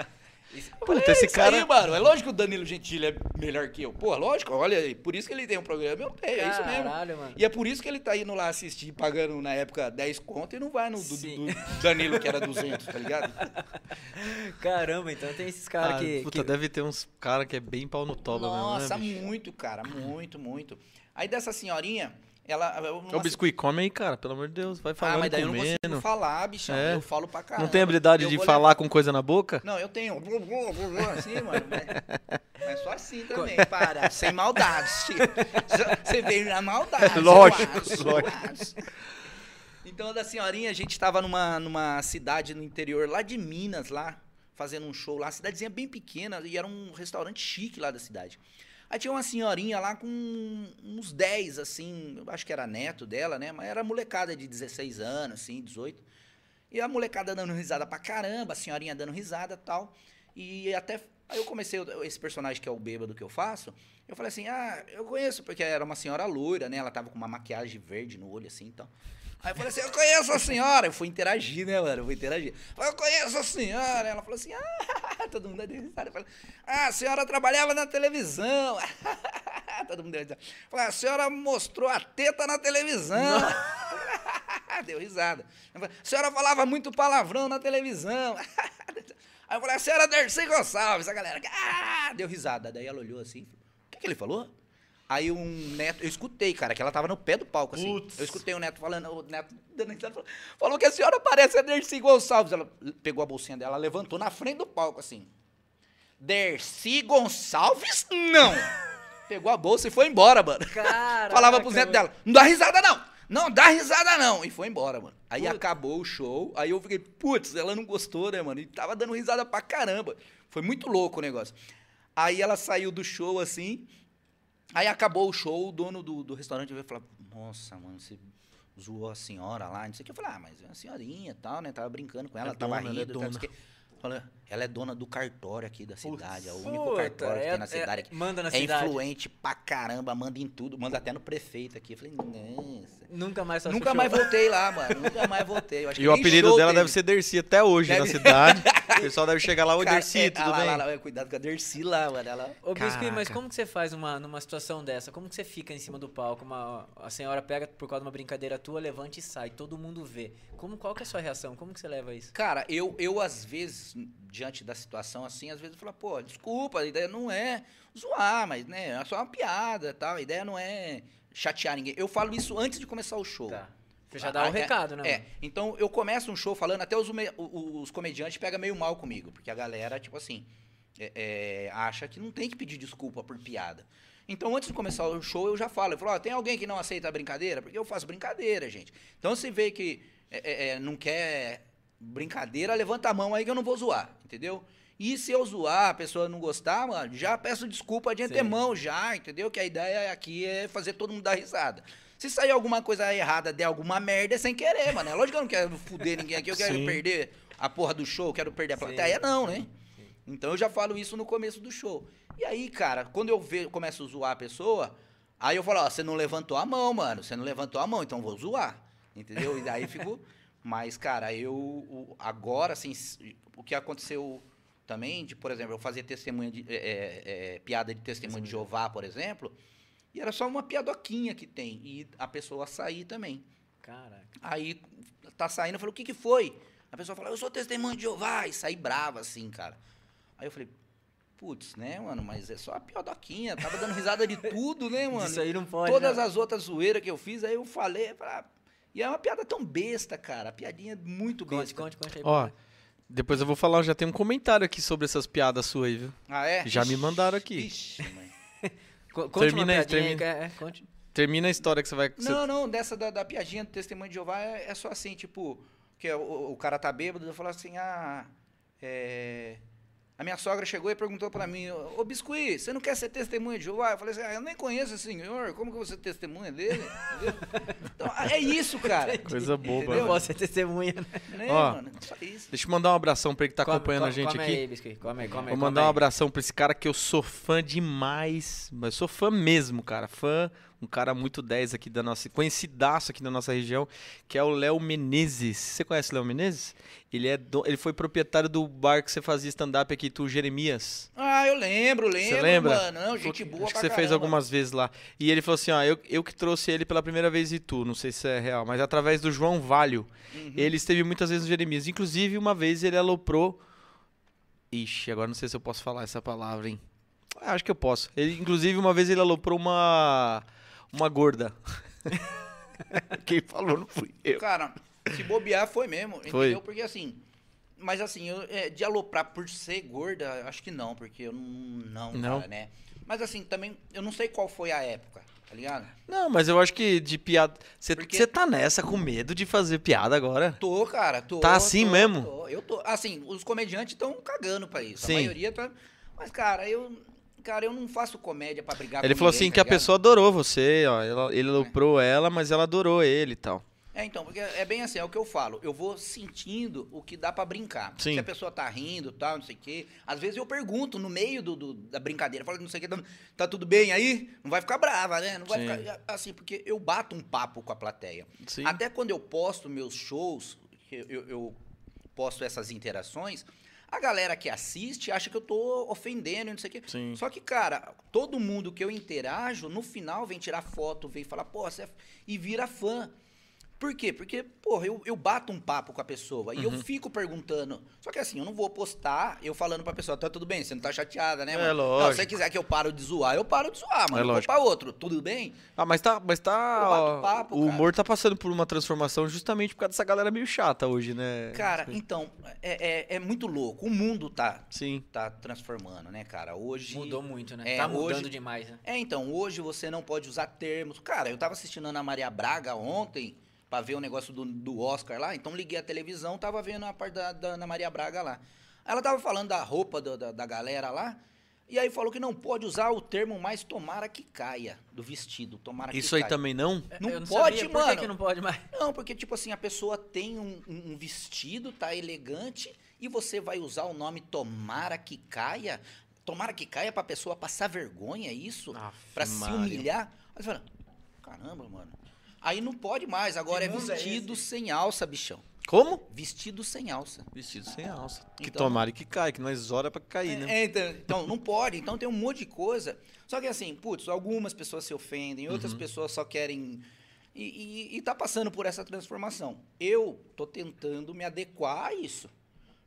Ah. Isso- Puta, esse isso cara... aí, mano. É lógico que o Danilo Gentili é melhor que eu. Pô, lógico, olha aí. Por isso que ele tem um programa, eu tenho, é isso mesmo. Caralho, mano. E é por isso que ele tá indo lá assistir, pagando na época 10 conto e não vai no do, do Danilo, que era 200, tá ligado? Caramba, então tem esses caras Ah, que, puta, que- deve ter uns cara que é bem pau no toba Nossa, mesmo, né, bicho? muito, cara. Muito, muito. Aí dessa senhorinha, ela... Ô, Nossa, Biscuit, come aí, cara. Pelo amor de Deus. Vai ah, falando, mas daí eu não comendo. consigo falar, bichão. É. Eu falo pra caramba. Não tem habilidade Eu de falar com coisa na boca? Não, eu tenho. Assim, mano. Mas, mas só assim também, para. Sem maldade. Você veio na maldade. Lógico, eu acho, lógico. Então, da senhorinha, a gente tava numa, numa cidade no interior, lá de Minas, lá, fazendo um show lá. Cidadezinha bem pequena, e era um restaurante chique lá da cidade. Aí tinha uma senhorinha lá com uns 10, assim, eu acho que era neto dela, né? Mas era molecada de 16 anos, assim, 18. E a molecada dando risada pra caramba, a senhorinha dando risada e tal. E até. Aí eu comecei, esse personagem que é o bêbado que eu faço, eu falei assim: ah, eu conheço, porque era uma senhora loira, né? Ela tava com uma maquiagem verde no olho, assim, então. Aí eu falei assim: eu conheço a senhora. Eu fui interagir, né, mano? Eu fui interagir. Eu falei, eu conheço a senhora. Ela falou assim: ah, todo mundo deu risada. Falei, ah, a senhora trabalhava na televisão. todo mundo deu risada. Falei, a senhora mostrou a teta na televisão. Deu risada. Falei, A senhora falava muito palavrão na televisão. Aí eu falei, a senhora Dercy Gonçalves, a galera. Ah, deu risada. Daí ela olhou assim, o que, que ele falou? Aí um neto, eu escutei, cara, que ela tava no pé do palco, assim. Putz. Eu escutei o neto falando, o neto dando risada, falou, falou que a senhora parece a Dercy Gonçalves. Ela pegou a bolsinha dela, levantou na frente do palco, assim. Dercy Gonçalves? Não! Pegou a bolsa e foi embora, mano. Caraca, Falava pros netos mano. dela, não dá risada não! Não dá risada não! E foi embora, mano. Aí Putz. acabou o show, aí eu fiquei, putz, ela não gostou, né, mano? E tava dando risada pra caramba. Foi muito louco o negócio. Aí ela saiu do show assim, aí acabou o show, o dono do, do restaurante veio falar, nossa, mano, você zoou a senhora lá, não sei o que. Eu falei, ah, mas é uma senhorinha e tal, né? Tava brincando com ela, É tava dona, ela é rindo, o dona. Falei, ela é dona do cartório aqui da cidade, é o único Puta, cartório que é- tem na é- cidade. aqui. manda na é cidade. influente pra caramba, manda em tudo, manda até no prefeito aqui. Eu falei, nossa. Nunca mais só Nunca show. mais voltei lá, mano. Nunca mais voltei. Eu acho E que o apelido show dela teve. deve ser Dercy até hoje na Deve- cidade. O pessoal deve chegar lá, ô Dercy, é, tudo ah, lá, bem? lá, lá, cuidado com a Dercy lá, mano. Ela... Ô, Biscuit, mas como que você faz uma, numa situação dessa? Como que você fica em cima do palco? Uma, a senhora pega por causa de uma brincadeira tua, levanta e sai, todo mundo vê. Como, qual que é a sua reação? Como que você leva isso? Cara, eu, eu às vezes, diante da situação assim, às vezes eu falo, pô, desculpa, a ideia não é zoar, mas, né, é só uma piada tal. A ideia não é chatear ninguém. Eu falo isso antes de começar o show. Tá. Você já dá o Ah, é- recado, né? É, então eu começo um show falando, até os, os comediantes pegam meio mal comigo, porque a galera, tipo assim, é- é, acha que não tem que pedir desculpa por piada. Então, antes de começar o show, eu já falo, eu falo, ó, tem alguém que não aceita a brincadeira? Porque eu faço brincadeira, gente. Então, se vê que é, é, não quer brincadeira, levanta a mão aí que eu não vou zoar, entendeu? E se eu zoar, a pessoa não gostar, mano, já peço desculpa de Sim. antemão, já, entendeu? Que a ideia aqui é fazer todo mundo dar risada. Se sair alguma coisa errada, der alguma merda, é sem querer, mano. É lógico que eu não quero fuder ninguém aqui, eu quero Sim. perder a porra do show, eu quero perder a Sim, plateia. Não, né? sim, Então eu já falo isso no começo do show. E aí, cara, quando eu vejo, começo a zoar a pessoa, aí eu falo, ó, você não levantou a mão, mano. Você não levantou a mão, então eu vou zoar. Entendeu? E daí fico. Mas, cara, eu. Agora, assim, o que aconteceu também, de, por exemplo, eu fazia testemunha de. é, é, é, piada de testemunha de Jeová, por exemplo. E era só uma piadoquinha que tem. E a pessoa sair também. Caraca. Aí tá saindo, eu falei, o que que foi? A pessoa falou, eu sou testemunho de Jeová, e saí brava assim, cara. Aí eu falei, putz, né, mano, mas é só a piadoquinha, tava dando risada de tudo, né, mano? Isso aí não pode. Todas né? as outras zoeiras que eu fiz, aí eu falei, pra... e é uma piada tão besta, cara, a piadinha é muito Conte, besta. conte, conte aí. Ó, depois eu vou falar, já tem um comentário aqui sobre essas piadas suas aí, viu? Ah, é? Já me mandaram aqui. Ixi, mãe. Co- Conte termina uma piadinha termina. é- conte. Termina a história que você vai... que você- Não, não, dessa da, da piadinha do testemunho de Jeová é, é só assim, tipo, que é o, o cara tá bêbado, eu falo assim, ah, é... A minha sogra chegou e perguntou pra mim, ô Biscuit, você não quer ser testemunha de Jeová? Eu falei assim, ah, eu nem conheço esse senhor, como que eu vou ser testemunha dele? Entendeu? Então, é isso, cara. Coisa boba. Entendeu? Eu posso ser testemunha, né? Ó, mano? Só isso. Deixa eu mandar um abração pra ele que tá Come- acompanhando a come- gente come aqui. Aí, biscuit. Come aí, come aí, Vou come mandar um abração pra esse cara que eu sou fã demais. Mas sou fã mesmo, cara. Fã, um cara muito 10 aqui da nossa. Conhecidaço aqui da nossa região, que é o Léo Menezes. Você conhece o Léo Menezes? Ele, é do- ele foi proprietário do bar que você fazia stand-up aqui, tu Jeremias. Ah, eu lembro, lembro, Você lembra? mano. Não, gente boa Acho que você fez caramba. algumas vezes lá. E ele falou assim: ó, eu, eu que trouxe ele pela primeira vez e tu, não sei se é real, mas através do João Valho. Uhum. Ele esteve muitas vezes no Jeremias. Inclusive, uma vez ele aloprou. Ixi, agora não sei se eu posso falar essa palavra, hein? Ah, acho que eu posso. Ele, inclusive, uma vez ele aloprou uma. Uma gorda. Quem falou não fui eu. Cara, se bobear foi mesmo, Foi. entendeu? Porque assim, mas assim, eu, é, de aloprar por ser gorda, acho que não, porque eu não, não, Não? cara, né? Mas assim, também, eu não sei qual foi a época, tá ligado? Não, mas eu acho que de piada. Você Porque- tá nessa com medo de fazer piada agora? Tô, cara, tô. Tá assim tô, mesmo? tô. Eu tô, assim, os comediantes estão cagando pra isso, Sim. a maioria tá... Mas, cara, eu... Cara, eu não faço comédia pra brigar Ele com falou ninguém, assim tá que a ligado? pessoa adorou você, ó. Ela- ele aloprou ela, mas ela adorou ele e tal. É, então, porque é bem assim, é o que eu falo. Eu vou sentindo o que dá pra brincar. Sim. Se a pessoa tá rindo tal, não sei o quê. Às vezes eu pergunto no meio do, do- da brincadeira, falo, não sei o quê, tá, tá tudo bem aí? Não vai ficar brava, né? Não vai Sim. ficar. Assim, porque eu bato um papo com a plateia. Sim. Até quando eu posto meus shows, eu, eu- eu posto essas interações, a galera que assiste acha que eu tô ofendendo e não sei o quê. Sim. Só que, cara, todo mundo que eu interajo, no final vem tirar foto, vem falar, pô, você é... f-" e vira fã. Por quê? Porque, porra, eu, eu bato um papo com a pessoa e Uhum. eu fico perguntando. Só que assim, eu não vou postar eu falando pra pessoa, tá tudo bem, você não tá chateada, né, É, mano? Não, lógico. se você quiser que eu paro de zoar, eu paro de zoar, mano. É eu vou lógico. pra outro, tudo bem? Ah, mas tá. Mas tá. Eu bato ó, papo, o cara. humor tá passando por uma transformação justamente por causa dessa galera meio chata hoje, né? Cara, então, é, é, é muito louco. O mundo tá, Sim. tá transformando, né, cara? Hoje. Mudou muito, né? É, tá mudando hoje- demais, né? É, então, hoje você não pode usar termos. Cara, eu tava assistindo a Ana Maria Braga ontem pra ver o negócio do, do Oscar lá, então liguei a televisão, tava vendo a parte da, da Ana Maria Braga lá. Ela tava falando da roupa do- da, da galera lá, e aí falou que não pode usar o termo mais tomara que caia do vestido, tomara Isso que aí caia. também não? Não Eu pode, sabia, Por que, mano. que não pode mais? Não, porque, tipo assim, a pessoa tem um, um- vestido, tá elegante, e você vai usar o nome Tomara que caia? Tomara que caia pra pessoa passar vergonha, é isso? Aff, pra se Maria. humilhar? Aí você fala, caramba, mano. Aí não pode mais, agora é Que mundo é vestido esse? sem alça, bichão. Como? Vestido sem alça. Vestido sem alça. Que Então- tomara que cai, que nós ora pra cair, né? É, então, então, não pode. Então tem um monte de coisa. Só que assim, putz, algumas pessoas se ofendem, outras pessoas só querem. E, e, e tá passando por essa transformação. Eu tô tentando me adequar a isso.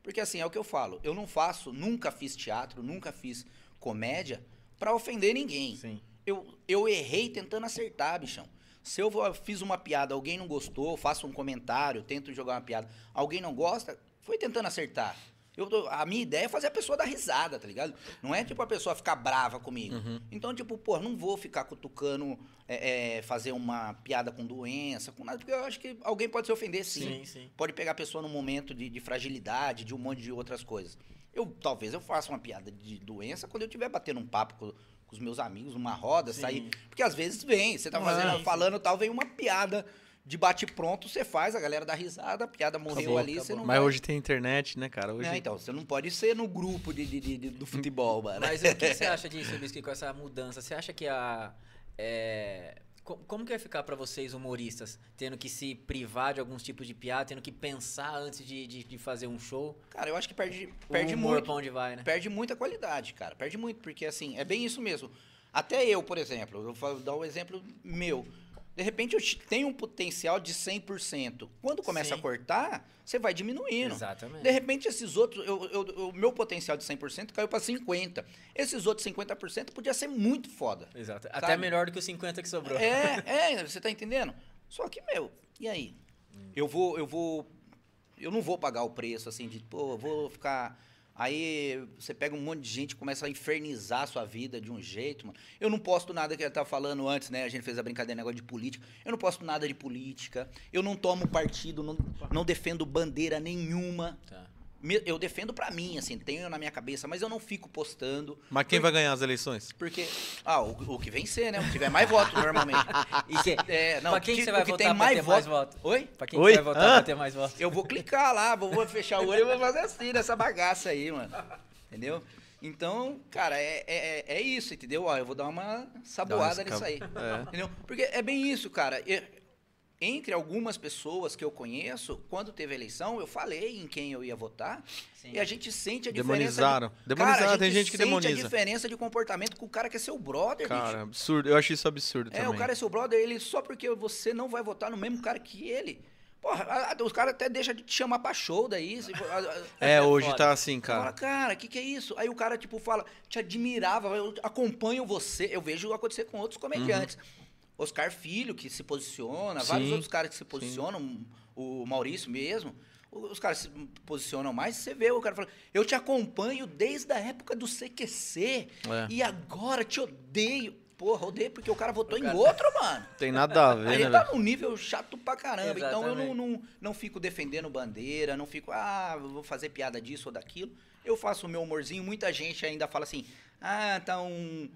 Porque assim, é o que eu falo. Eu não faço, nunca fiz teatro, nunca fiz comédia pra ofender ninguém. Sim. Eu, eu errei tentando acertar, bichão. Se eu fiz uma piada, alguém não gostou, faço um comentário, tento jogar uma piada, alguém não gosta, foi tentando acertar. Eu a minha ideia é fazer a pessoa dar risada, tá ligado? Não é tipo a pessoa ficar brava comigo. Então, tipo, pô, não vou ficar cutucando, é, é, fazer uma piada com doença, com nada, porque eu acho que alguém pode se ofender sim. Sim, sim. Pode pegar a pessoa num momento de, de fragilidade, de um monte de outras coisas. Eu talvez eu faça uma piada de doença quando eu estiver batendo um papo com, com os meus amigos numa roda, Sim. sair. Porque às vezes vem, você tá fazendo, Sim, falando tal, vem uma piada de bate-pronto, você faz, a galera dá risada, a piada morreu Acabou, ali, você acabou. não Mas vai. hoje tem internet, né, cara? Hoje É, então, você não pode ser no grupo de, de- de- de- do futebol, mano. Mas o que você acha disso, Biscuit, com essa mudança? Você acha que a. é, como que vai ficar pra vocês, humoristas, tendo que se privar de alguns tipos de piada, tendo que pensar antes de, de, de fazer um show? Cara, eu acho que perde, o perde humor muito. pra onde vai, né? Perde muita qualidade, cara. Perde muito, porque assim, é bem isso mesmo. Até eu, por exemplo, eu vou dar um exemplo meu. De repente eu te- tenho um potencial de 100%. Quando começa Sim. a cortar, você vai diminuindo. Exatamente. De repente, esses outros, o meu potencial de 100% caiu para 50%. Esses outros 50% podia ser muito foda. Exato. Sabe? Até melhor do que os 50 que sobrou. É, é, você tá entendendo? Só que, meu, e aí? Eu vou, eu vou. Eu não vou pagar o preço, assim, de, pô, eu vou ficar. Aí você pega um monte de gente começa a infernizar a sua vida de um jeito, mano. Eu não posto nada que ele tava falando antes, né? A gente fez a brincadeira negócio de política. Eu não posto nada de política. Eu não tomo partido, não, não defendo bandeira nenhuma. Tá. Eu defendo pra mim, assim, tenho na minha cabeça, mas eu não fico postando. Mas quem vai ganhar as eleições? Porque. Ah, o, o que vencer, né? O que tiver mais votos, normalmente. E que, É, não, pra quem que- você vai o que votar tem mais ter mais voto- votos? Oi? Pra quem Oi? que você vai votar Hã? pra ter mais votos? Eu vou clicar lá, vou, vou fechar o olho e vou fazer assim nessa bagaça aí, mano. Entendeu? Então, cara, é, é, é isso, entendeu? Ó, eu vou dar uma saboada nisso aí. é. Entendeu? Porque é bem isso, cara. Entre algumas pessoas que eu conheço, quando teve eleição, eu falei em quem eu ia votar. Sim. E a gente sente a diferença. Demonizaram. de- Demonizaram, Cara, a tem gente que sente demoniza. a diferença de comportamento com o cara que é seu brother, bicho. Cara, absurdo. Eu acho isso absurdo É, também. o cara é seu brother, ele só porque você não vai votar no mesmo cara que ele. Porra, os caras até deixam de te chamar pra show daí. É, É hoje foda. tá assim, Você fala, cara. cara, o que, que é isso? Aí o cara, tipo, fala, te admirava, eu acompanho você. Eu vejo acontecer com outros comediantes. Oscar Filho, que se posiciona, vários. Sim, outros caras que se posicionam, o Maurício mesmo. Os caras se posicionam mais, você vê o cara falando, eu te acompanho desde a época do CQC É. e agora te odeio. Porra, odeio porque o cara votou O cara- em outro, mano. Tem nada a Aí ver, ele né, tá velho? num nível chato pra caramba. Então eu não, Exatamente. não, não fico defendendo bandeira, não fico, ah, vou fazer piada disso ou daquilo. Eu faço o meu humorzinho. Muita gente ainda fala assim, ah, tá um.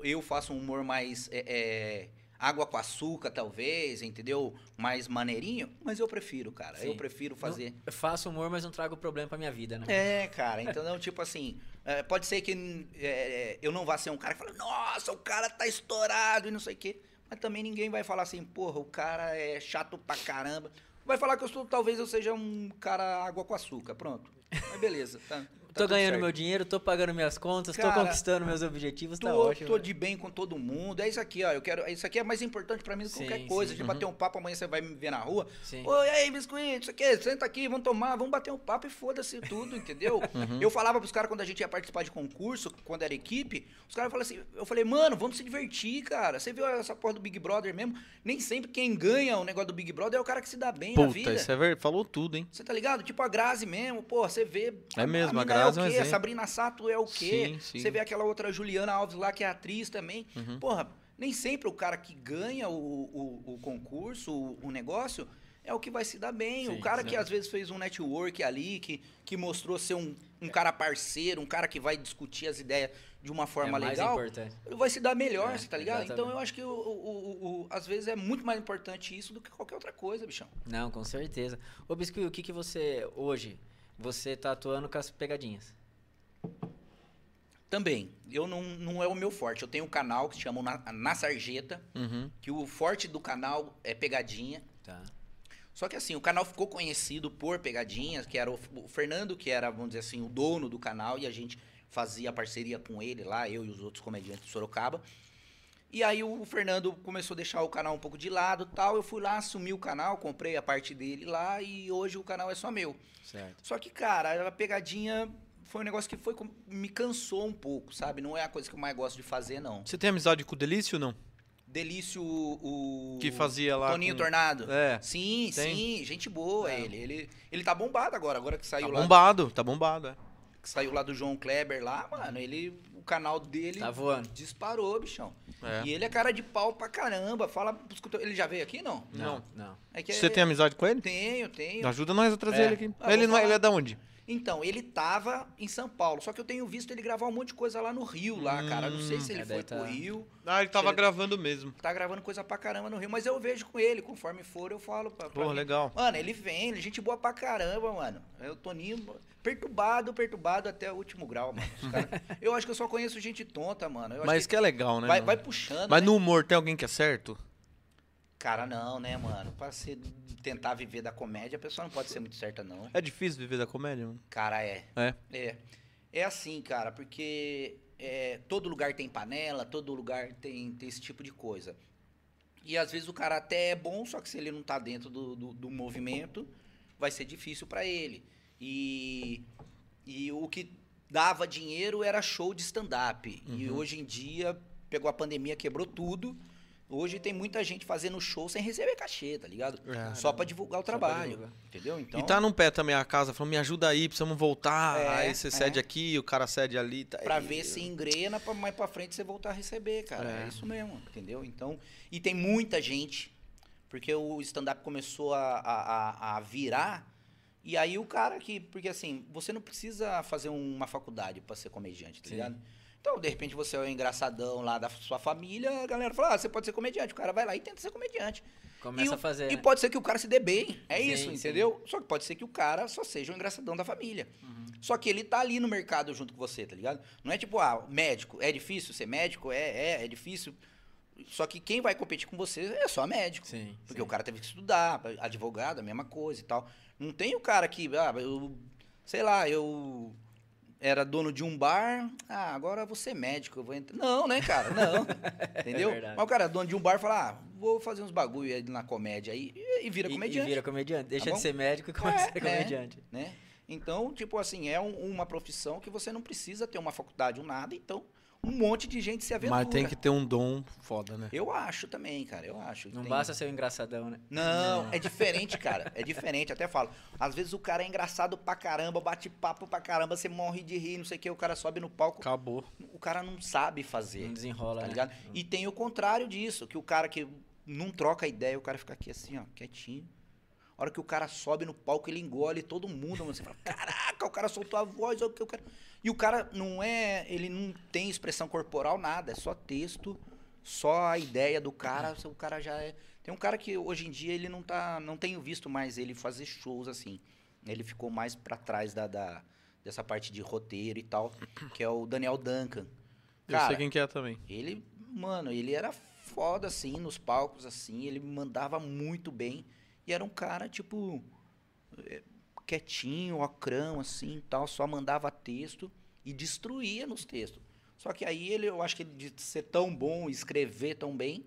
Eu faço um humor mais. é, é, água com açúcar, talvez, entendeu? Mais maneirinho. Mas eu prefiro, cara. Eu Sim. prefiro fazer. Eu faço humor, mas não trago problema pra minha vida, né? É, cara, então não, tipo assim, é, pode ser que é, eu não vá ser um cara que fala, nossa, o cara tá estourado e não sei o quê. Mas também ninguém vai falar assim, porra, o cara é chato pra caramba. Vai falar que eu sou, talvez eu seja um cara água com açúcar, pronto. Mas beleza, tá. Tá tô ganhando certo. meu dinheiro, tô pagando minhas contas, tô Cara, conquistando meus objetivos, tá Tô, ótimo. tô de bem com todo mundo. É isso aqui, ó. Eu quero. Isso aqui é mais importante pra mim do que Sim, qualquer coisa. sim. De bater um papo, amanhã você vai me ver na rua. Sim. Oi, aí, biscoito, isso aqui, senta aqui, vamos tomar, vamos bater um papo e foda-se tudo, entendeu? Eu falava pros caras quando a gente ia participar de concurso, quando era equipe, os caras falavam assim, eu falei, mano, vamos se divertir, cara. Você viu essa porra do Big Brother mesmo? Nem sempre quem ganha o negócio do Big Brother é o cara que se dá bem na Puta, vida. isso é verdade. Falou tudo, hein? Você tá ligado? Tipo a Grazi mesmo, pô, você vê. É mesmo, a mina Grazi é é o quê? a exemplo. Sabrina Sato é o quê? Sim, sim. Você vê aquela outra Juliana Alves lá, que é atriz também. Uhum. Porra, nem sempre o cara que ganha o, o, o concurso, o, o negócio, é o que vai se dar bem. Sim, o cara que às vezes fez um network ali, que, que mostrou ser um, um cara parceiro, um cara que vai discutir as ideias de uma forma é legal importante. vai se dar melhor, É, você tá ligado? exatamente. Então eu acho que o, o- o- o- às vezes é muito mais importante isso do que qualquer outra coisa, bichão. Não, com certeza. Ô, Biscuit, o que, que você, hoje, você tá atuando com as pegadinhas? Também, eu não, não é o meu forte. Eu tenho um canal que se chama Na, Na Sarjeta, Uhum. que o forte do canal é pegadinha. Tá. Só que assim, o canal ficou conhecido por pegadinhas, que era o, o Fernando, que era, vamos dizer assim, o dono do canal, e a gente fazia parceria com ele lá, eu e os outros comediantes de Sorocaba. E aí o Fernando começou a deixar o canal um pouco de lado tal. Eu fui lá, assumi o canal, comprei a parte dele lá e hoje o canal é só meu. Certo. Só que, cara, a pegadinha foi um negócio que foi me cansou um pouco, sabe? Não é a coisa que eu mais gosto de fazer, não. Você tem amizade com o Delício ou não? Delício, o. Que fazia lá Toninho com- Tornado. É. Sim, Tem? sim, gente boa É. ele. ele. Ele tá bombado agora, agora que Tá saiu lá. bombado, tá bombado, é. Que saiu lá do João Kleber lá, mano, ele. O canal dele Tá voando. disparou, bichão. É. E ele é cara de pau pra caramba. Fala. Ele já veio aqui, não? Não, não. É que Você é- tem amizade com ele? Tenho, tenho. Ajuda nós a trazer É. ele aqui. Ah, ele, não é, falar. ele é da onde? Então, ele tava em São Paulo, só que eu tenho visto ele gravar um monte de coisa lá no Rio, lá, cara. Não sei se ele É, foi daí pro tá- Rio, Ah, ele tava Ele- gravando mesmo. tá gravando coisa pra caramba no Rio, mas eu vejo com ele, conforme for, eu falo pra, pra Pô, mim. legal. Mano, ele vem, ele é gente boa pra caramba, mano. Eu tô Toninho, perturbado, perturbado até o último grau, mano. Os cara- eu acho que eu só conheço gente tonta, mano. Eu acho Mas que é legal, né? vai, vai puxando, Mas né? no humor tem alguém que é certo? Cara, não, né, mano? Pra você tentar viver da comédia, a pessoa não pode ser muito certa, não. É difícil viver da comédia, mano? Cara, é. É. É. É assim, cara, porque é, todo lugar tem panela, todo lugar tem, tem esse tipo de coisa. E às vezes o cara até é bom, só que se ele não tá dentro do, do, do movimento, vai ser difícil pra ele. E, e o que dava dinheiro era show de stand-up. E hoje em dia, pegou a pandemia, quebrou tudo. Hoje tem muita gente fazendo show sem receber cachê, tá ligado? É. Só pra divulgar o trabalho. divulgar. Entendeu? Então, E tá num pé também a casa, falando, me ajuda aí, precisamos voltar. É, aí você é. cede aqui, o cara cede ali. Tá Pra aí. ver se engrena, pra mais pra frente você voltar a receber, cara. É. É. isso mesmo, entendeu? Então, e tem muita gente, porque o stand-up começou a, a, a- a virar, e aí o cara que, porque assim, você não precisa fazer uma faculdade pra ser comediante, tá Sim. ligado? Então, de repente, você é o engraçadão lá da sua família, a galera fala, ah, você pode ser comediante. O cara vai lá e tenta ser comediante. Começa e, a fazer. E né? pode ser que o cara se dê bem. É Sim, isso, sim. entendeu? Só que pode ser que o cara só seja o engraçadão da família. Uhum. Só que ele tá ali no mercado junto com você, tá ligado? Não é tipo, ah, médico. É difícil ser médico? É, é, é difícil. Só que quem vai competir com você é só médico. Sim. Porque sim. o cara teve que estudar, advogado, a mesma coisa e tal. Não tem o cara que, ah, eu, sei lá, eu era dono de um bar, ah, agora eu vou ser médico, eu vou entrar. Não, né, cara? Não. Entendeu? verdade. Mas o cara é dono de um bar fala, ah, vou fazer uns bagulho aí na comédia aí e, e vira E- comediante. E vira comediante. Deixa bom? de ser médico e começa É, a ser né? comediante. né? Então, tipo assim, é um- uma profissão que você não precisa ter uma faculdade ou nada, então um monte de gente se aventura. Mas tem que ter um dom foda, né? Eu acho também, cara, eu acho. Não Tem- basta ser o engraçadão, né? Não, é diferente, cara. É diferente. Até falo. Às vezes o cara é engraçado pra caramba, bate papo pra caramba, você morre de rir, não sei o que, o cara sobe no palco, Acabou. o cara não sabe fazer. Não desenrola, Tá né? ligado? E tem o contrário disso, que o cara que não troca ideia, o cara fica aqui assim, ó, quietinho. A hora que o cara sobe no palco, ele engole todo mundo. mano. Você fala, caraca, o cara soltou a voz, olha o que eu quero. E o cara não é. Ele não tem expressão corporal, nada. É só texto, só a ideia do cara. O cara já é. Tem um cara que hoje em dia ele não tá. Não tenho visto mais ele fazer shows assim. Ele ficou mais pra trás da, da- dessa parte de roteiro e tal, que é o Daniel Duncan. Eu sei quem que é também. Ele, mano, ele era foda, assim, nos palcos, assim, ele mandava muito bem. E era um cara, tipo, é, quietinho, ocrão, assim, tal, só mandava texto e destruía nos textos. Só que aí ele, eu acho que ele de ser tão bom, escrever tão bem,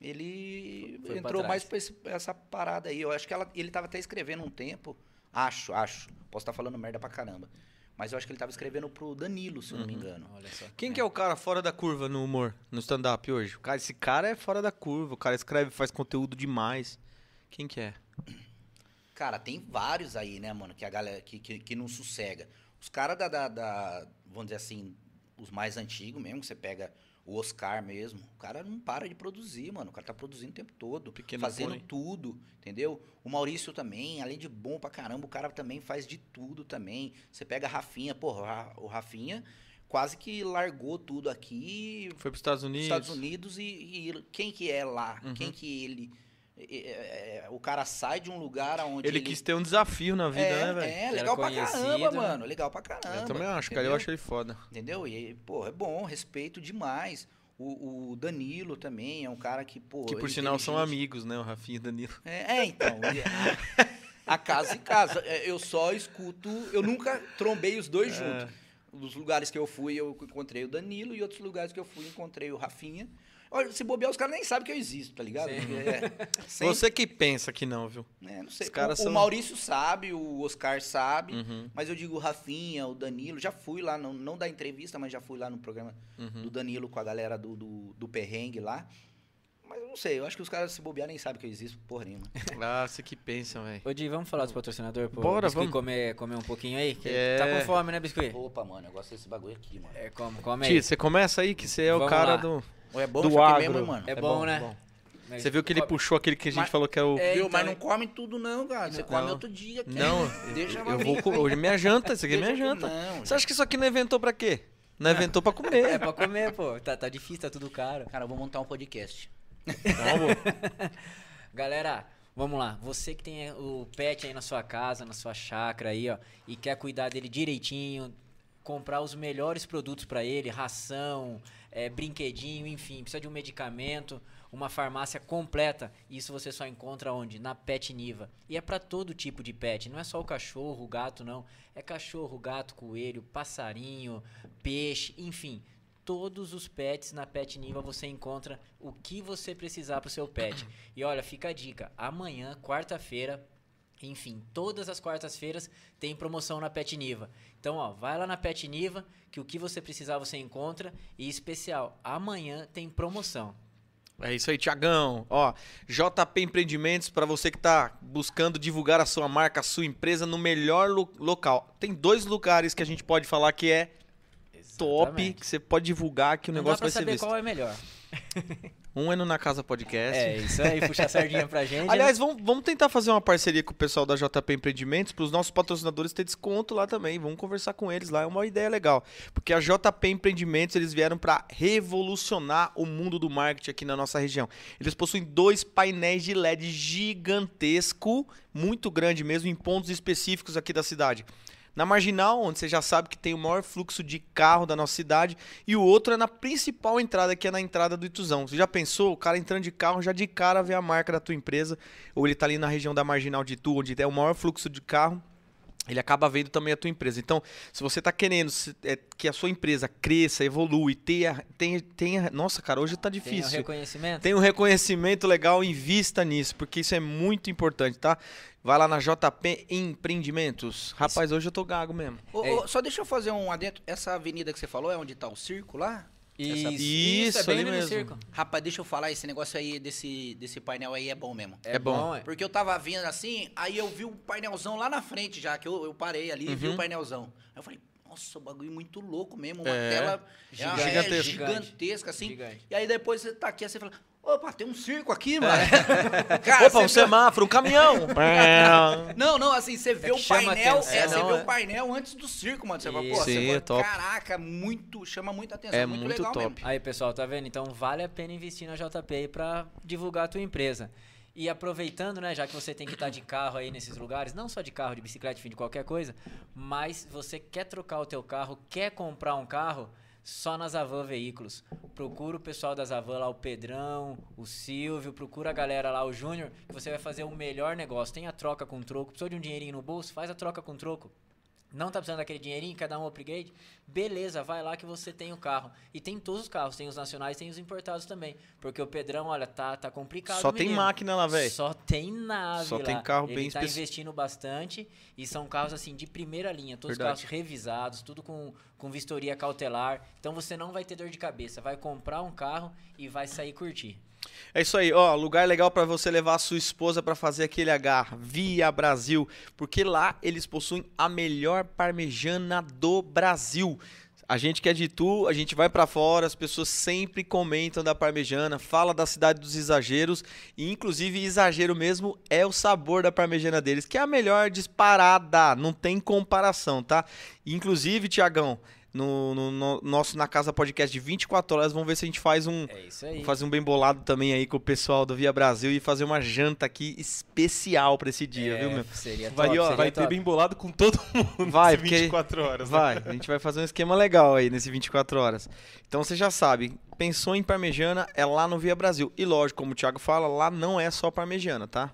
ele Foi pra entrou trás. mais pra esse- essa parada aí. Eu acho que ela- ele tava até escrevendo um tempo, acho, acho, posso estar falando merda pra caramba. Mas eu acho que ele tava escrevendo pro Danilo, se eu não me engano. Olha só. Quem que é o cara fora da curva no humor, no stand-up hoje? O cara, esse cara é fora da curva, o cara escreve, faz conteúdo demais. Quem que é? Cara, tem vários aí, né, mano, que a galera que, que, que não sossega. Os caras da, da, da- vamos dizer assim, os mais antigos mesmo, que você pega o Oscar mesmo, o cara não para de produzir, mano. O cara tá produzindo o tempo todo, Pequeno fazendo Pônei. tudo, entendeu? O Maurício também, além de bom pra caramba, o cara também faz de tudo também. Você pega a Rafinha, porra, o Ra- o Rafinha quase que largou tudo aqui, Foi pros Estados Unidos? Estados Unidos e, e quem que é lá? Uhum. Quem que ele... é, é, é, o cara sai de um lugar onde Ele, quis ter um desafio na vida, é, né, velho? É, legal pra caramba, né? mano. Legal pra caramba. Eu também acho, cara. Eu acho ele foda. Entendeu? E, pô, é bom, respeito demais. O, o Danilo também é um cara que, pô. Que por sinal são amigos, né? O Rafinha e o Danilo. É, é, então. e a, casa em casa. É, Eu só escuto. Eu nunca trombei os dois É. juntos. Nos lugares que eu fui, eu encontrei o Danilo, e outros lugares que eu fui, encontrei o Rafinha. Olha, se bobear, os caras nem sabem que eu existo, tá ligado? É, Você que pensa que não, viu? É, não sei. Os caras o, o são- Maurício sabe, o Oscar sabe, Uhum. mas eu digo o Rafinha, o Danilo, já fui lá, não, não da entrevista, mas já fui lá no programa Uhum. do Danilo com a galera do, do, do Perrengue lá. Mas eu não sei, eu acho que os caras se bobear nem sabem que eu existo, porra nenhuma. Ah, você que pensa, velho. Ô, Di, vamos falar dos patrocinadores? Pô, Bora, vamos. Comer, comer um pouquinho aí? Que É. Tá com fome, né, Biscuit? Opa, mano, eu gosto desse bagulho aqui, mano. É, come, come aí. Tio, você começa aí, que você é o Vamos cara lá. do, é bom do agro. mesmo, mano? É bom, né? Mas Você viu que ele puxou aquele que a gente Mas- falou que é o. É, Viu? então, Mas não é- come tudo não, cara. Você Não. come outro dia. cara. Não, Deixa eu pra vou comer. Hoje é minha janta, isso aqui é minha janta. Não, Você acha que isso aqui não inventou pra quê? Não inventou pra comer. É pra comer, pô. Tá, tá difícil, tá tudo caro. Cara, eu vou montar um podcast. Vamos. Galera, vamos lá. Você que tem o pet aí na sua casa, na sua chácara aí, ó, e quer cuidar dele direitinho, comprar os melhores produtos pra ele, ração, é, brinquedinho, enfim, precisa de um medicamento, uma farmácia completa. Isso você só encontra onde? Na Pet Niva. E é pra todo tipo de pet, não é só o cachorro, o gato, não. É cachorro, gato, coelho, passarinho, peixe, enfim. Todos os pets na Pet Niva você encontra o que você precisar pro seu pet. E olha, fica a dica. Amanhã, quarta-feira, enfim, todas as quartas-feiras tem promoção na Pet Niva. Então, ó, vai lá na Pet Niva que o que você precisar você encontra. E especial, amanhã tem promoção. É isso aí, Tiagão. Ó, JP Empreendimentos, pra você que tá buscando divulgar a sua marca, a sua empresa no melhor lo- local. Tem dois lugares que a gente pode falar que é top, Exatamente. que você pode divulgar que o Não negócio pra vai ser saber visto. qual é melhor. Um é no Na Casa Podcast. É, isso aí, puxa a sardinha pra gente. né? Aliás, vamos, vamos tentar fazer uma parceria com o pessoal da JP Empreendimentos para os nossos patrocinadores ter desconto lá também. Vamos conversar com eles lá, é uma ideia legal. Porque a JP Empreendimentos, eles vieram para revolucionar o mundo do marketing aqui na nossa região. Eles possuem dois painéis de LED gigantesco, muito grande mesmo, em pontos específicos aqui da cidade. Na Marginal, onde você já sabe que tem o maior fluxo de carro da nossa cidade, e o outro é na principal entrada, que é na entrada do Ituzão. Você já pensou? O cara entrando de carro, já de cara vê a marca da tua empresa, ou ele tá ali na região da Marginal de Itu, onde tem o maior fluxo de carro, ele acaba vendo também a tua empresa. Então, se você está querendo se- é, que a sua empresa cresça, evolui, tenha, tenha, tenha... Nossa, cara, hoje tá Tem o difícil. reconhecimento? Tem um reconhecimento legal, invista nisso, porque isso é muito importante, tá? Vai lá na JP Empreendimentos. Rapaz, hoje eu tô gago mesmo. Ô, É. ô, só deixa eu fazer um adentro. Essa avenida que você falou é onde tá o circo lá? Isso, Essa- isso, é Isso, bem mesmo. circo. Rapaz, deixa eu falar, esse negócio aí desse, desse painel aí é bom mesmo. É bom. é. Porque eu tava vindo assim, aí eu vi o painelzão lá na frente já, que eu, eu parei ali e vi Uhum. o painelzão. Aí eu falei, nossa, o bagulho muito louco mesmo, uma É. tela é, Gigantesca. gigantesca, assim. Gigante. E aí depois você tá aqui, aí você fala, opa, tem um circo aqui, mano. Cara, Opa, um você vê- semáforo, um caminhão. Não, não, assim, você vê É o painel, atenção, é, você não, vê é? o painel antes do circo, mano. Você fala, pô, Isso. você Sim, fala, é top. caraca, muito, chama muita atenção, É muito, muito legal top. mesmo. Aí, pessoal, tá vendo? Então vale a pena investir na JP aí pra divulgar a tua empresa. E aproveitando, né, já que você tem que estar de carro aí nesses lugares, não só de carro, de bicicleta, enfim, de qualquer coisa, mas você quer trocar o teu carro, quer comprar um carro, só na Zavan Veículos. Procura o pessoal da Zavan lá, o Pedrão, o Silvio, procura a galera lá, o Júnior, que você vai fazer o melhor negócio. Tem a troca com troco, precisou de um dinheirinho no bolso, faz a troca com troco. Não tá precisando daquele dinheirinho, quer dar um upgrade? Beleza, vai lá que você tem o carro. E tem todos os carros, tem os nacionais, tem os importados também. Porque o Pedrão, olha, tá, tá complicado. Só tem menino. máquina lá, velho. Só tem nave Só lá. tem carro Ele bem tá especi- investindo bastante e são carros assim de primeira linha, todos Verdade. carros revisados, tudo com, com vistoria cautelar. Então você não vai ter dor de cabeça, vai comprar um carro e vai sair curtir. É isso aí, ó, lugar legal pra você levar a sua esposa pra fazer aquele H, Via Brasil, porque lá eles possuem a melhor parmejana do Brasil. A gente que é de Tu, a gente vai pra fora, as pessoas sempre comentam da parmejana, fala da cidade dos exageros, e inclusive exagero mesmo é o sabor da parmejana deles, que é a melhor disparada, não tem comparação, tá? Inclusive, Tiagão, no, no- no nosso Na Casa Podcast de 24 horas, vamos ver se a gente faz um, É isso aí. Fazer um bem bolado também aí com o pessoal do Via Brasil e fazer uma janta aqui especial pra esse dia, É, viu, meu? Seria Vai, top, ó, seria vai ter top. bem bolado com todo mundo Vai, nesse porque- 24 horas. né? Vai, a gente vai fazer um esquema legal aí nesse 24 horas. Então você já sabe, pensou em parmejana, é lá no Via Brasil. E lógico, como o Thiago fala, lá não é só parmejana, tá?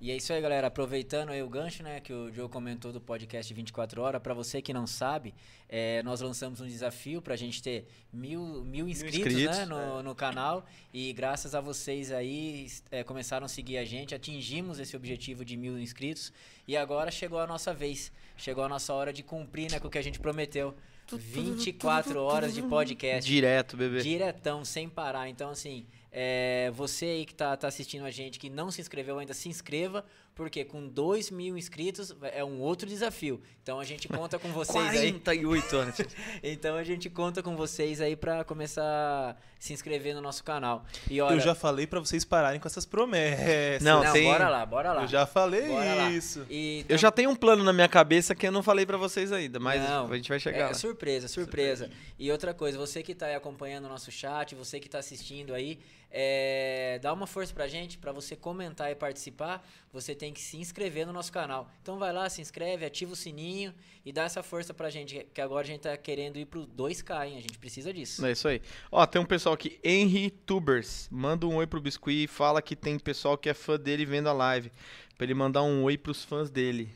E é isso aí, galera. Aproveitando aí o gancho, né, que o Joe comentou do podcast 24 horas. Pra você que não sabe, é, nós lançamos um desafio pra gente ter mil, mil inscritos, inscritos, né, no, no canal. E graças a vocês aí, é, começaram a seguir a gente. Atingimos esse objetivo de mil inscritos. E agora chegou a nossa vez. Chegou a nossa hora de cumprir, né, com o que a gente prometeu. 24 horas de podcast. Direto, bebê. Diretão, sem parar. Então, assim, é, você aí que tá, tá assistindo a gente, que não se inscreveu ainda, se inscreva, Porque com 2 mil inscritos é um outro desafio. Então a gente conta com vocês aí. 48 anos. Então a gente conta com vocês aí pra começar a se inscrever no nosso canal. E olha, Eu já falei pra vocês pararem com essas promessas. Não, não, tem- bora lá, bora lá. Eu já falei Bora isso. E Eu já tenho um plano na minha cabeça que eu não falei pra vocês ainda, mas Não, a gente vai chegar É, lá. surpresa, surpresa. E outra coisa, você que tá aí acompanhando o nosso chat, você que tá assistindo aí, é, dá uma força pra gente, pra você comentar e participar, você tem que se inscrever no nosso canal. Então vai lá, se inscreve, ativa o sininho e dá essa força pra gente, que agora a gente tá querendo ir pro 2K, hein? A gente precisa disso. É isso aí. Ó, tem um pessoal aqui, Henry Tubers. Manda um oi pro Biscuit e fala que tem pessoal que é fã dele vendo a live. Pra ele mandar um oi pros fãs dele.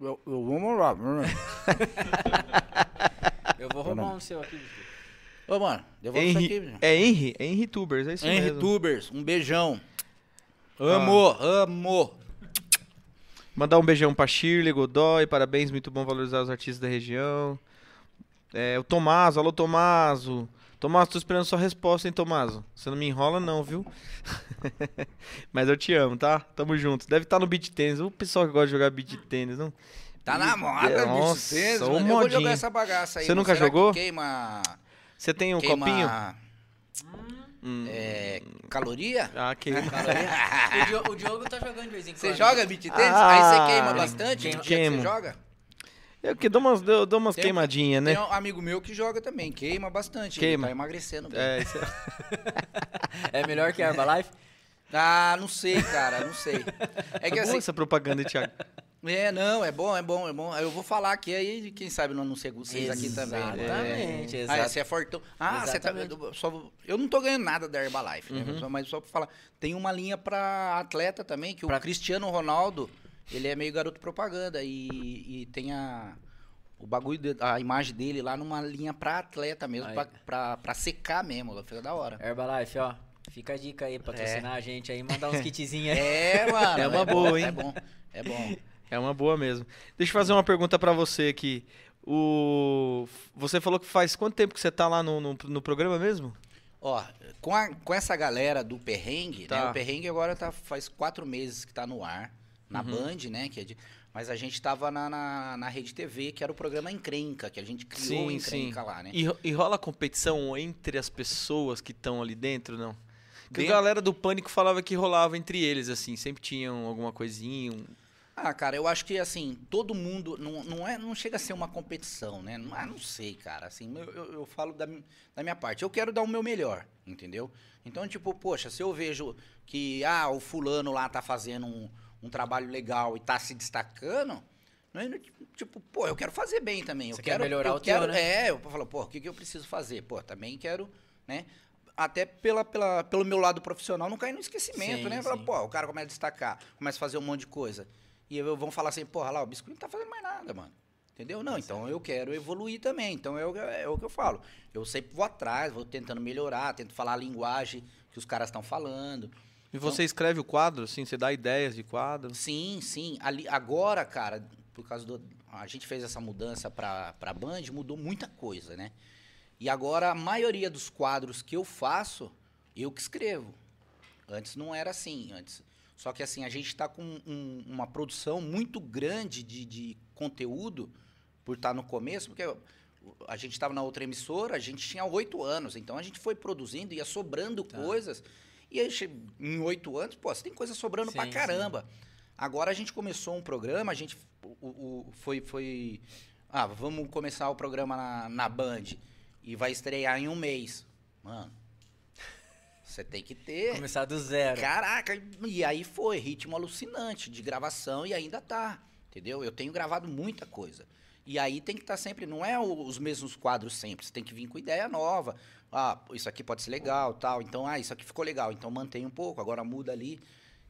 Eu, eu, lá. vamos lá. Eu vou roubar um seu aqui. Biscoito. Ô, mano, devolve isso Henry, aqui. é Henry? É Henry Tubers, é isso Henry mesmo. Tubers, um beijão. Amo, amo. Mandar um beijão pra Shirley Godoy, parabéns, muito bom valorizar os artistas da região. É, o Tomaso, alô Tomaso. Tomaso, tô esperando sua resposta, hein, Tomaso? Você não me enrola não, viu? Mas eu te amo, tá? Tamo junto. Deve estar no beat tênis. O pessoal que gosta de jogar beat tênis, não? Tá na moda, Nossa, bicho. tênis, mano. Eu vou jogar essa bagaça aí. Você nunca Será que jogou? queima... Você tem um queima copinho? Hum. é, caloria? Ah, que o, Diogo, o Diogo tá jogando de vez em quando. Você joga beat tênis? Ah, aí você queima bastante queima- queimo. você joga? Eu que dou umas, eu dou umas Tem- queimadinhas, né? Tem um amigo meu que joga também, queima bastante. Queima. Ele tá emagrecendo. É, isso é... É melhor que a Herbalife? Ah, não sei, cara, não sei. É que boa assim, essa propaganda, Thiago. É, não, é bom, é bom, é bom. Eu vou falar aqui, aí quem sabe não anuncia vocês aqui também. né? Exatamente, Ah, exato. você é fortão. Ah, você tá. Exatamente. eu Só, eu não tô ganhando nada da Herbalife, né? Uhum. Mas só pra falar, tem uma linha pra atleta também, que Pra- o Cristiano Ronaldo, ele é meio garoto propaganda e, e tem a. O bagulho, de- a imagem dele lá numa linha pra atleta mesmo, pra, pra, pra secar mesmo. Fica da hora. Herbalife, ó. Fica a dica aí, patrocinar a gente aí, mandar uns kitzinhos aí. É, mano. É uma bom, boa, hein? É bom, é bom. É uma boa mesmo. Deixa eu fazer uma pergunta pra você aqui. O... Você falou que faz quanto tempo que você tá lá no, no, no programa mesmo? Ó, com, a- com essa galera do Perrengue, Tá. né? O Perrengue agora tá, faz quatro meses que tá no ar, na Uhum. Band, né? Que é de- mas a gente tava na, na, na Rede TV, que era o programa Encrenca, que a gente criou o Encrenca lá, né? E, e rola competição entre as pessoas que estão ali dentro, não? Porque Dentro- a galera do Pânico falava que rolava entre eles, assim, sempre tinham alguma coisinha. um- Ah, cara, eu acho que assim, todo mundo. Não, não, é, não chega a ser uma competição, né? Não, ah, não sei, cara. Assim, eu, eu, eu falo da, da minha parte. Eu quero dar o meu melhor, entendeu? Então, tipo, poxa, se eu vejo que ah, o fulano lá tá fazendo um, um trabalho legal e tá se destacando. é, Tipo, pô, eu quero fazer bem também. Eu Você quer quero melhorar eu o teu, quero, né? É, eu falo, pô, o que, que eu preciso fazer? Pô, também quero, né? Até pela, pela, pelo meu lado profissional, não cair no esquecimento, Sim, né? Fala, sim. pô, o cara começa a destacar, começa a fazer um monte de coisa. E eu, vão falar assim, porra, lá, o biscoito não tá fazendo mais nada, mano. Entendeu? Não, então eu quero evoluir também. Então é o, que- é o que eu falo. Eu sempre vou atrás, vou tentando melhorar, tento falar a linguagem que os caras estão falando. E você escreve o quadro, assim, você dá ideias de quadro? Sim, sim. Ali, agora, cara, por causa do. A gente fez essa mudança pra, pra Band, mudou muita coisa, né? E agora a maioria dos quadros que eu faço, eu que escrevo. Antes não era assim. Antes. Só que assim, a gente está com um- uma produção muito grande de, de conteúdo por estar no começo, porque a gente estava na outra emissora, a gente tinha oito anos, então a gente foi produzindo, ia sobrando Tá. coisas. E aí, em oito anos, pô, você tem coisa sobrando pra Sim, caramba. Agora a gente começou um programa, a gente o, o- foi, foi. Ah, vamos começar o programa na, na Band. E vai estrear em um mês. Mano, você tem que ter. Começar do zero. Caraca, e aí foi, ritmo alucinante de gravação e ainda tá, entendeu? Eu tenho gravado muita coisa. E aí tem que estar sempre, não é os mesmos quadros sempre, você tem que vir com ideia nova. Ah, isso aqui pode ser legal, tal. Então, ah, isso aqui ficou legal, então mantém um pouco, agora muda ali.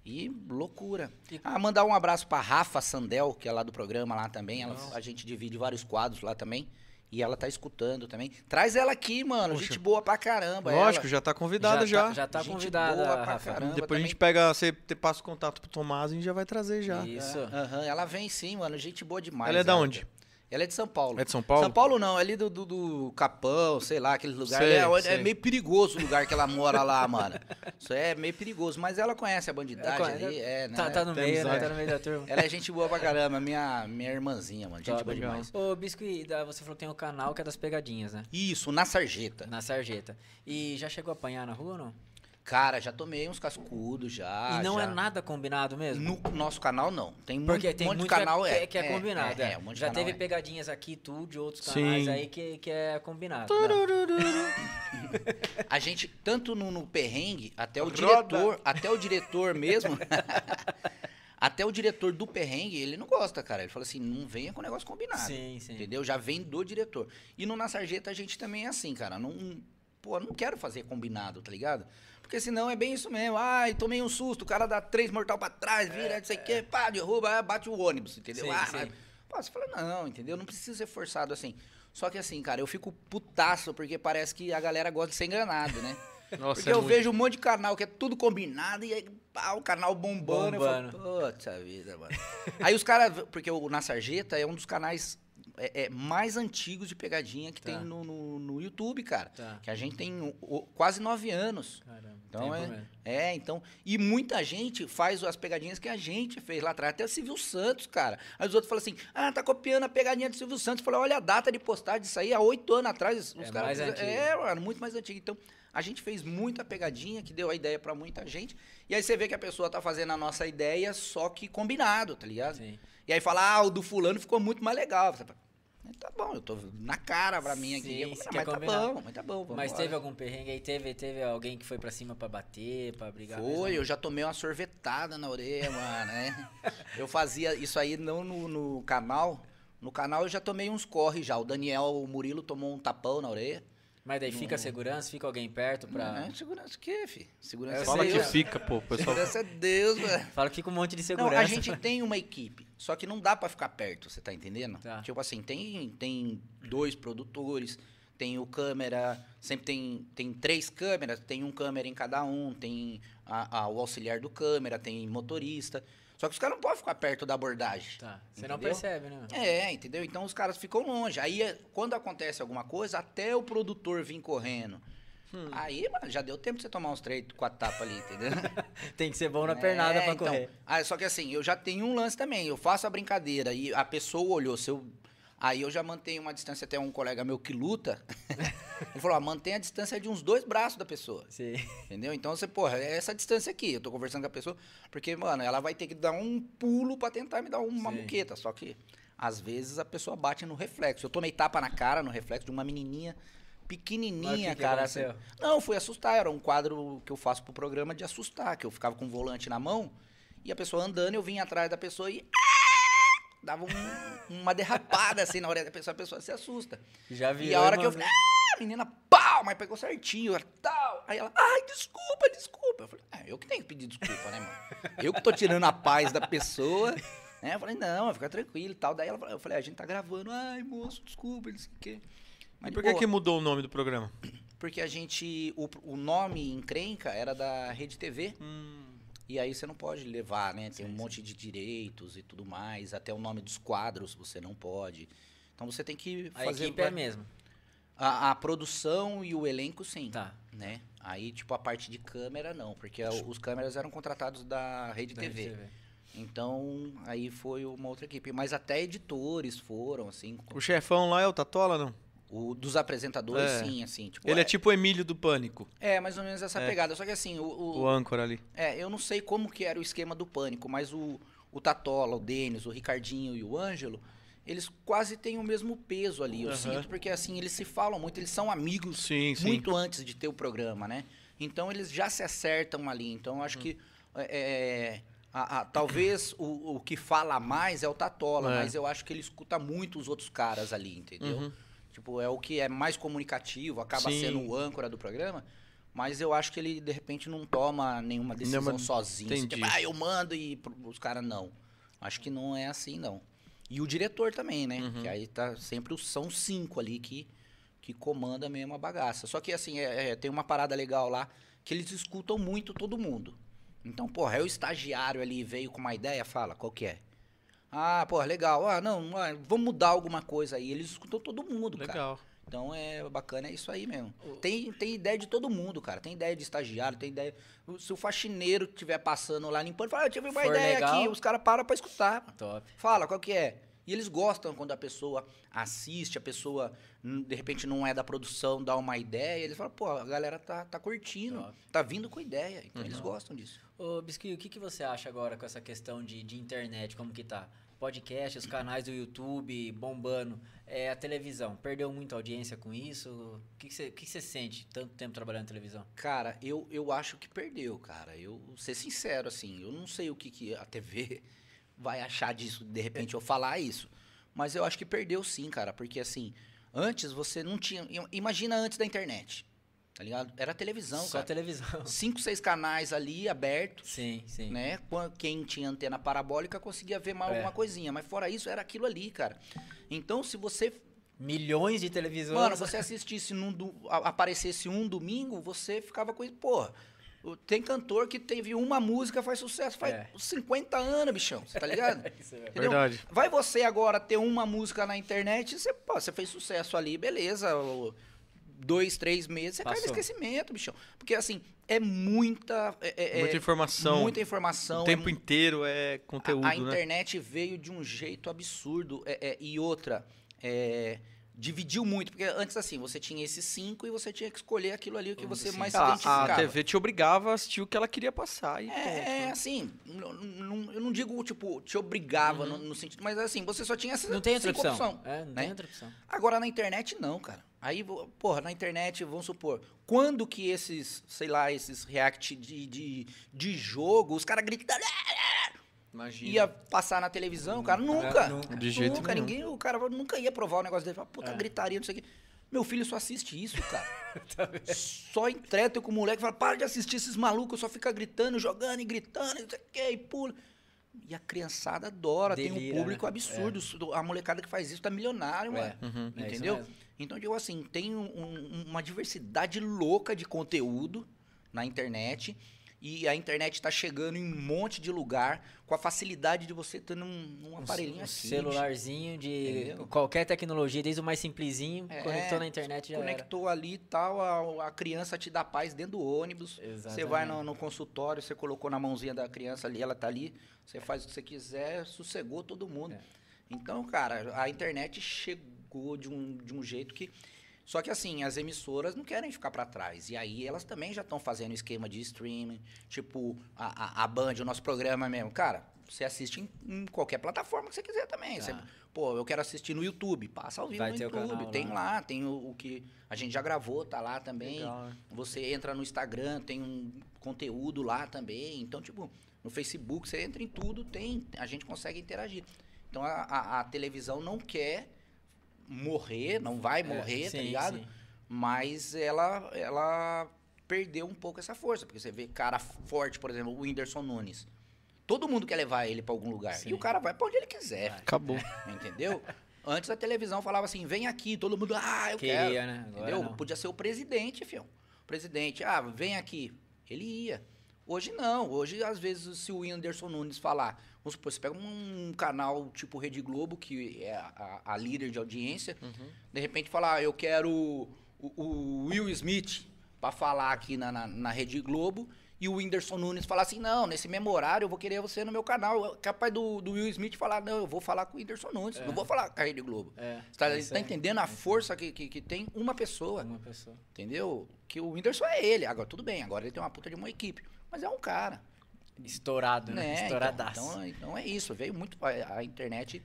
E loucura. Ah, mandar um abraço pra Rafa Sandel, que é lá do programa lá também. Ela, a gente divide vários quadros lá também. E ela tá escutando também. Traz ela aqui, mano. Poxa. Gente boa pra caramba. Lógico, ela. já tá convidada já. Tá, já tá Gente convidada, boa pra Rafa. caramba. Depois a também. gente pega, você passa o contato pro Tomás e a gente já vai trazer já. Isso. É, aham, ela vem sim, mano. Gente boa demais. Ela é da onde? Ela é de São Paulo. É de São Paulo? São Paulo não, é ali do, do, do Capão, sei lá, aqueles lugares. Sei, é, é meio perigoso o lugar que ela mora lá, mano. Isso é meio perigoso. Mas ela conhece a bandidagem É, ali, é, né? Tá, tá no meio, né? Tá no meio da turma. Ela é gente boa pra caramba, minha, minha irmãzinha, mano. Gente Top, boa legal. demais. Ô, Biscuit, você falou que tem um canal que é das pegadinhas, né? Isso, na sarjeta. Na sarjeta. E já chegou a apanhar na rua ou não? Cara, já tomei uns cascudos, já. e não já. é nada combinado mesmo? No nosso canal, não. Tem muito, Porque tem um monte muito canal que, é, é, que é combinado. É, é. um monte de Já teve é. pegadinhas aqui, tu, de outros canais Sim. aí que, que é combinado. A gente, tanto no, no perrengue, até o Roda. diretor, até o diretor mesmo, até o diretor do perrengue, ele não gosta, cara. Ele fala assim, não venha com negócio combinado. Sim, sim. Entendeu? Já vem do diretor. E no Na Sarjeta a gente também é assim, cara. Não, pô, não quero fazer combinado, tá ligado? Porque senão é bem isso mesmo. Ai, tomei um susto, o cara dá três mortal pra trás, vira, não sei o quê, pá, derruba, bate o ônibus, entendeu? Sim, ah, sim. Pô, você fala, não, entendeu? Não precisa ser forçado assim. Só que assim, cara, eu fico putaço porque parece que a galera gosta de ser enganado, né? Nossa, Porque é eu muito- vejo um monte de canal que é tudo combinado e aí, pá, o canal bombando. Bombando. Eu falo, puta vida, mano. aí os caras, porque o Na Sarjeta é um dos canais é, é, mais antigos de pegadinha que Tá. tem no, no, no YouTube, cara. Tá. Que a gente tem o- o- quase nove anos. Caramba. Então é, mesmo. é, então. E muita gente faz as pegadinhas que a gente fez lá atrás. Até o Silvio Santos, cara. Aí os outros falam assim: ah, tá copiando a pegadinha do Silvio Santos. Falei, olha a data de postagem disso aí, há oito anos atrás. Os É caras mais antigo. É, mano, muito mais antigo. Então, a gente fez muita pegadinha que deu a ideia pra muita gente. E aí você vê que a pessoa tá fazendo a nossa ideia, só que combinado, tá ligado? Sim. E aí fala, ah, o do fulano ficou muito mais legal. Você fala, Tá bom, eu tô na cara pra mim aqui. Sim, "Ah, mas tá combinar." bom, mas tá bom. Mas vambora." teve algum perrengue aí? Teve, teve alguém que foi pra cima pra bater, pra brigar? mesmo? Foi, eu já tomei uma sorvetada na orelha, mano, né? Eu fazia isso aí não no, no canal. No canal eu já tomei uns corre já. O Daniel o Murilo tomou um tapão na orelha. Mas daí fica segurança, fica alguém perto pra. Não, é segurança o quê, fi? Segurança Eu é Fala sei, que fica, pô. o Pessoal... Segurança é Deus, velho. Fala que fica um monte de Não, segurança. a gente tem uma equipe, só que não dá pra ficar perto, você tá entendendo? Tá. Tipo assim, tem, tem dois produtores, tem o câmera, sempre tem, tem três câmeras, tem um câmera em cada um, tem a- a- o auxiliar do câmera, tem motorista. Só que os caras não podem ficar perto da abordagem. Tá. Você não Entendeu? percebe, né? É, entendeu? Então os caras ficam longe. Aí, é- quando acontece alguma coisa, até o produtor vir correndo. Hum. Aí, mano, já deu tempo pra você tomar uns três, quatro tapas ali, entendeu? Tem que ser bom na É, pernada pra então. correr. Ah, só que assim, eu já tenho um lance também. Eu faço a brincadeira e a pessoa olhou. Se eu... Aí eu já mantenho uma distância até um colega meu que luta. ele falou: ó, mantém a distância de uns dois braços da pessoa. Sim. Entendeu? Então você, porra, é essa distância aqui. Eu tô conversando com a pessoa, porque, mano, ela vai ter que dar um pulo pra tentar me dar uma Sim. muqueta. Só que, às vezes, a pessoa bate no reflexo. Eu tomei tapa na cara no reflexo de uma menininha pequenininha, que que cara. aconteceu? assim. Não, fui assustar. Era um quadro que eu faço pro programa de assustar, que eu ficava com o volante na mão e a pessoa andando, eu vinha atrás da pessoa e. Dava um- uma derrapada assim na orelha da pessoa, a pessoa se assusta. Já vi. E a hora que eu falei, ah, a menina, pau, mas pegou certinho, tal. Aí ela, ai, desculpa, desculpa. Eu falei, ah, eu que tenho que pedir desculpa, né, mano? Eu que tô tirando a paz da pessoa. Né? Eu falei, não, fica tranquilo e tal. Daí ela, falou- eu falei, a gente tá gravando, ai, moço, desculpa, não sei o quê. Mas E por que, que mudou o nome do programa? Porque a gente, o, o nome encrenca era da Rede TV. E aí você não pode levar, né? Tem um monte de direitos e tudo mais. Até o nome dos quadros você não pode. Então você tem que A fazer. equipe é a mesma. A, a produção e o elenco, sim. Tá. Né? Aí, tipo, a parte de câmera, não. Porque os câmeras eram contratados da Rede Da TV. TV. Então, aí foi uma outra equipe. Mas até editores foram, assim. O chefão lá é o Tatola, não? O, dos apresentadores, É. sim, assim. Tipo, Ele é, é tipo o Emílio do Pânico, é, mais ou menos essa É. pegada. Só que assim, o, o- o âncora ali. É, eu não sei como que era o esquema do Pânico, mas o, o Tatola, o Denis, o Ricardinho e o Ângelo, eles quase têm o mesmo peso ali, eu Aham. sinto, porque assim, eles se falam muito, eles são amigos Sim, sim. muito antes de ter o programa, né? Então eles já se acertam ali. Então eu acho que é, a- a- talvez o, o que fala mais é o Tatola, É. mas eu acho que ele escuta muito os outros caras ali, entendeu? Uhum. Tipo, é o que é mais comunicativo, acaba Sim. sendo o âncora do programa. Mas eu acho que ele, de repente, não toma nenhuma decisão Nenhuma- sozinho. assim, entendi. tipo, ah, eu mando e os caras não. Acho que não é assim, não. E o diretor também, né? Uhum. Que aí tá sempre os- são cinco ali que, que comanda mesmo a bagaça. Só que, assim, é- é, tem uma parada legal lá que eles escutam muito todo mundo. Então, porra, é o estagiário ali veio com uma ideia, fala, qual que é? Ah, pô, legal. Ah, não, ah, vamos mudar alguma coisa aí. Eles escutam todo mundo, cara. Legal. Então é bacana, é isso aí mesmo. Tem, tem ideia de todo mundo, cara. Tem ideia de estagiário, tem ideia. Se o faxineiro estiver passando lá limpando, fala, ah, eu tive uma For ideia legal. aqui, os caras param pra escutar. Top. Fala, qual que é? E eles gostam quando a pessoa assiste, a pessoa hum, de repente não é da produção, dá uma ideia, eles falam, pô, a galera tá, tá curtindo, Top. tá vindo com ideia. Então eles gostam disso. Ô, Biscuit, o que, que você acha agora com essa questão de, de internet, como que tá? Podcast, os canais do YouTube bombando, é, a televisão, perdeu muita audiência com isso? O que, você, que que sente tanto tempo trabalhando na televisão? Cara, eu, eu acho que perdeu, cara. Eu ser sincero, assim, eu não sei o que, que a TV vai achar disso, de repente eu falar isso. Mas eu acho que perdeu sim, cara, porque assim, antes você não tinha. Imagina antes da internet. Tá ligado? Era televisão, Só cara. televisão. Cinco, seis canais ali abertos. Sim, sim. né? Quem tinha antena parabólica conseguia ver mais É. alguma coisinha, mas fora isso era aquilo ali, cara. Então, se você, Milhões de televisões. mano, você assistisse num do, aparecesse um domingo, você ficava com isso, porra. Tem cantor que teve uma música faz sucesso faz É. 50 anos, bichão, você tá ligado? Isso é verdade. Entendeu? Verdade. Vai você agora ter uma música na internet, você, pô, você fez sucesso ali, beleza. o- Dois, três meses, você cai no Passou. esquecimento, bichão. Porque assim, é muita. é- é- Muita é informação. Muita informação. O é tempo inteiro é conteúdo, a, a né? internet veio de um jeito absurdo. é- é, e outra, é, dividiu muito. Porque antes, assim, você tinha esses cinco e você tinha que escolher aquilo ali que você dos mais cinco. se A, identificava. a TV te obrigava a assistir o que ela queria passar. E É, ponto, é, né? assim, não- não- eu não digo, tipo, te obrigava no, no sentido, mas assim, você só tinha essas Uhum. Não tem cinco opção. opção, É, não né? tem outra opção. Agora na internet não, cara. Aí, porra, na internet, vamos supor, quando que esses, sei lá, esses react de, de, de jogo, os caras gritando, Imagina. ia passar na televisão, cara? Nunca. nunca. De jeito nunca, nenhum. ninguém, o cara nunca ia provar o negócio dele. Fala, Puta, É. gritaria, não sei o quê. Meu filho só assiste isso, cara. Tá só entreta com o moleque, fala, para de assistir esses malucos, só fica gritando, jogando e gritando, não sei o quê, e pula. E a criançada adora, tem Delira, um público né? absurdo. A molecada que faz isso tá milionário, mano. É. Uhum. É Entendeu? Então, digo assim, tem um- um- uma diversidade louca de conteúdo na internet. E a internet tá chegando em um monte de lugar com a facilidade de você ter num, num aparelhinho Um assim. celularzinho de Entendeu? qualquer tecnologia, desde o mais simplesinho, É, conectou na internet já era. Conectou ali e tal, a, a criança te dá paz dentro do ônibus. Você vai no, no consultório, você colocou na mãozinha da criança ali, ela tá ali, você faz o que você quiser, sossegou todo mundo. É. Então, cara, a internet chegou de um, de um jeito que. Só que assim, as emissoras não querem ficar pra trás. E aí elas também já estão fazendo esquema de streaming. Tipo, a, a, a Band, o nosso programa mesmo. Cara, você assiste em, em qualquer plataforma que você quiser também. Você- Tá. pô, eu quero assistir no YouTube. Passa ao vivo Vai no YouTube. canal tem lá. lá, tem o, o que a gente já gravou, tá lá também. Legal, né? Você entra no Instagram, tem um conteúdo lá também. Então, tipo, no Facebook, você entra em tudo, tem, a gente consegue interagir. Então, a, a- a televisão não quer morrer, não vai morrer, É, tá sim, ligado? sim. Mas ela, ela perdeu um pouco essa força. Porque você vê cara forte, por exemplo, o Whindersson Nunes. Todo mundo quer levar ele pra algum lugar. Sim. E o cara vai pra onde ele quiser. Acabou. Entendeu? Antes a televisão falava assim, vem aqui, todo mundo, ah, eu Queria, quero. né? Agora Entendeu? não. Podia ser o presidente, fião. O presidente, ah, vem aqui. Ele ia. Hoje não. Hoje, às vezes, se o Whindersson Nunes falar, vamos supor, você pega um canal tipo Rede Globo, que é a, a líder de audiência, de repente falar, ah, eu quero o, o Will Smith pra falar aqui na, na, na Rede Globo, e o Whindersson Nunes falar assim, não, nesse mesmo horário eu vou querer você no meu canal. É Capaz do, do Will Smith falar, não, eu vou falar com o Whindersson Nunes, não vou falar com a Rede Globo. É, Você tá, é tá entendendo a força que, que, que tem uma pessoa, Uma pessoa. entendeu? Que o Whindersson é ele. Agora, tudo bem, agora ele tem uma puta de uma equipe. Mas é um cara. Estourado, né? Né? Estouradaço. então, então é isso, veio muito a, a internet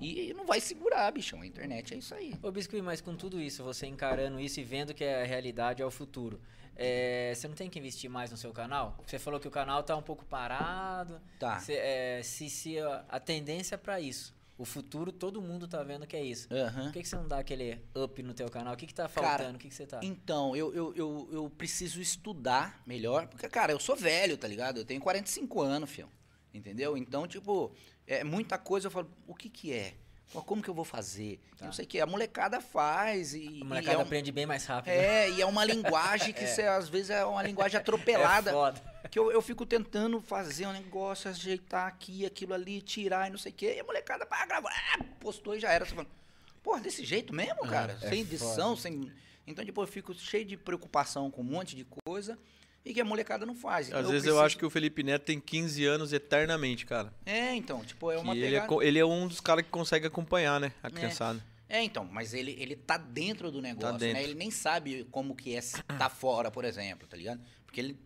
e não vai segurar, bichão. A internet é isso aí. Ô Biscuit, mas com tudo isso, você encarando isso e vendo que a realidade é o futuro, é, você não tem que investir mais no seu canal? Você falou que o canal tá um pouco parado. Tá. Você, é, se, se a, a tendência é pra isso. O futuro, todo mundo tá vendo que é isso. Aham. Por que, que você não dá aquele up no teu canal? O que, que tá Cara, faltando? o que, que você tá? Então, eu, eu, eu, eu preciso estudar melhor, porque, cara, eu sou velho, tá ligado? Eu tenho 45 anos, fião. Entendeu? Então, tipo, é muita coisa, eu falo, o que que é? Pô, como que eu vou fazer? E Não sei o que. A molecada faz e. A e molecada é um- aprende bem mais rápido. É, e é uma linguagem que cê, às vezes é uma linguagem atropelada. É foda. que eu, eu fico tentando fazer um negócio, ajeitar aqui, aquilo ali, tirar e não sei o quê. E a molecada, pá, gravou, ah, postou e já era. Você fala, porra, desse jeito mesmo, cara? é sem edição, sem. Então, tipo, eu fico cheio de preocupação com um monte de coisa e que a molecada não faz. Então, Às vezes eu acho que o Felipe Neto tem 15 anos eternamente, cara. É, então, tipo, é uma ele, é, pegada. ele é um dos caras que consegue acompanhar, né? A É. criançada. É, então, mas ele, ele tá dentro do negócio, dentro. né? Ele nem sabe como que é se tá fora, por exemplo, tá ligado? Porque ele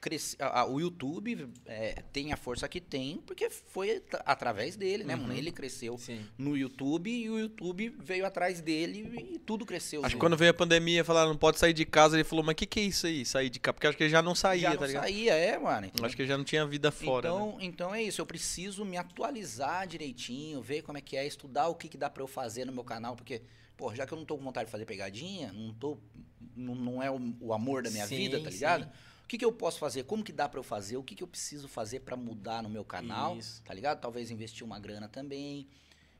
cresce, a- a- o YouTube é, tem a força que tem porque foi tra- através dele, né, Uhum. mano? Ele cresceu Sim. no YouTube e o YouTube veio atrás dele e tudo cresceu. Acho que junto. quando veio a pandemia, falaram, não pode sair de casa. Ele falou, mas o que, que é isso aí, sair de casa? Porque acho que ele já não saía, já tá não ligado? saía, é, mano. entendeu? Acho que ele já não tinha vida fora, né? então, então é isso, eu preciso me atualizar direitinho, ver como é que é, estudar o que, que dá pra eu fazer no meu canal, porque, pô, já que eu não tô com vontade de fazer pegadinha, não tô. Não, não é o, o amor da minha Sim, vida, tá sim. O que, que eu posso fazer? Como que dá pra eu fazer? O que, que eu preciso fazer pra mudar no meu canal? Isso. Tá ligado? Talvez investir uma grana também.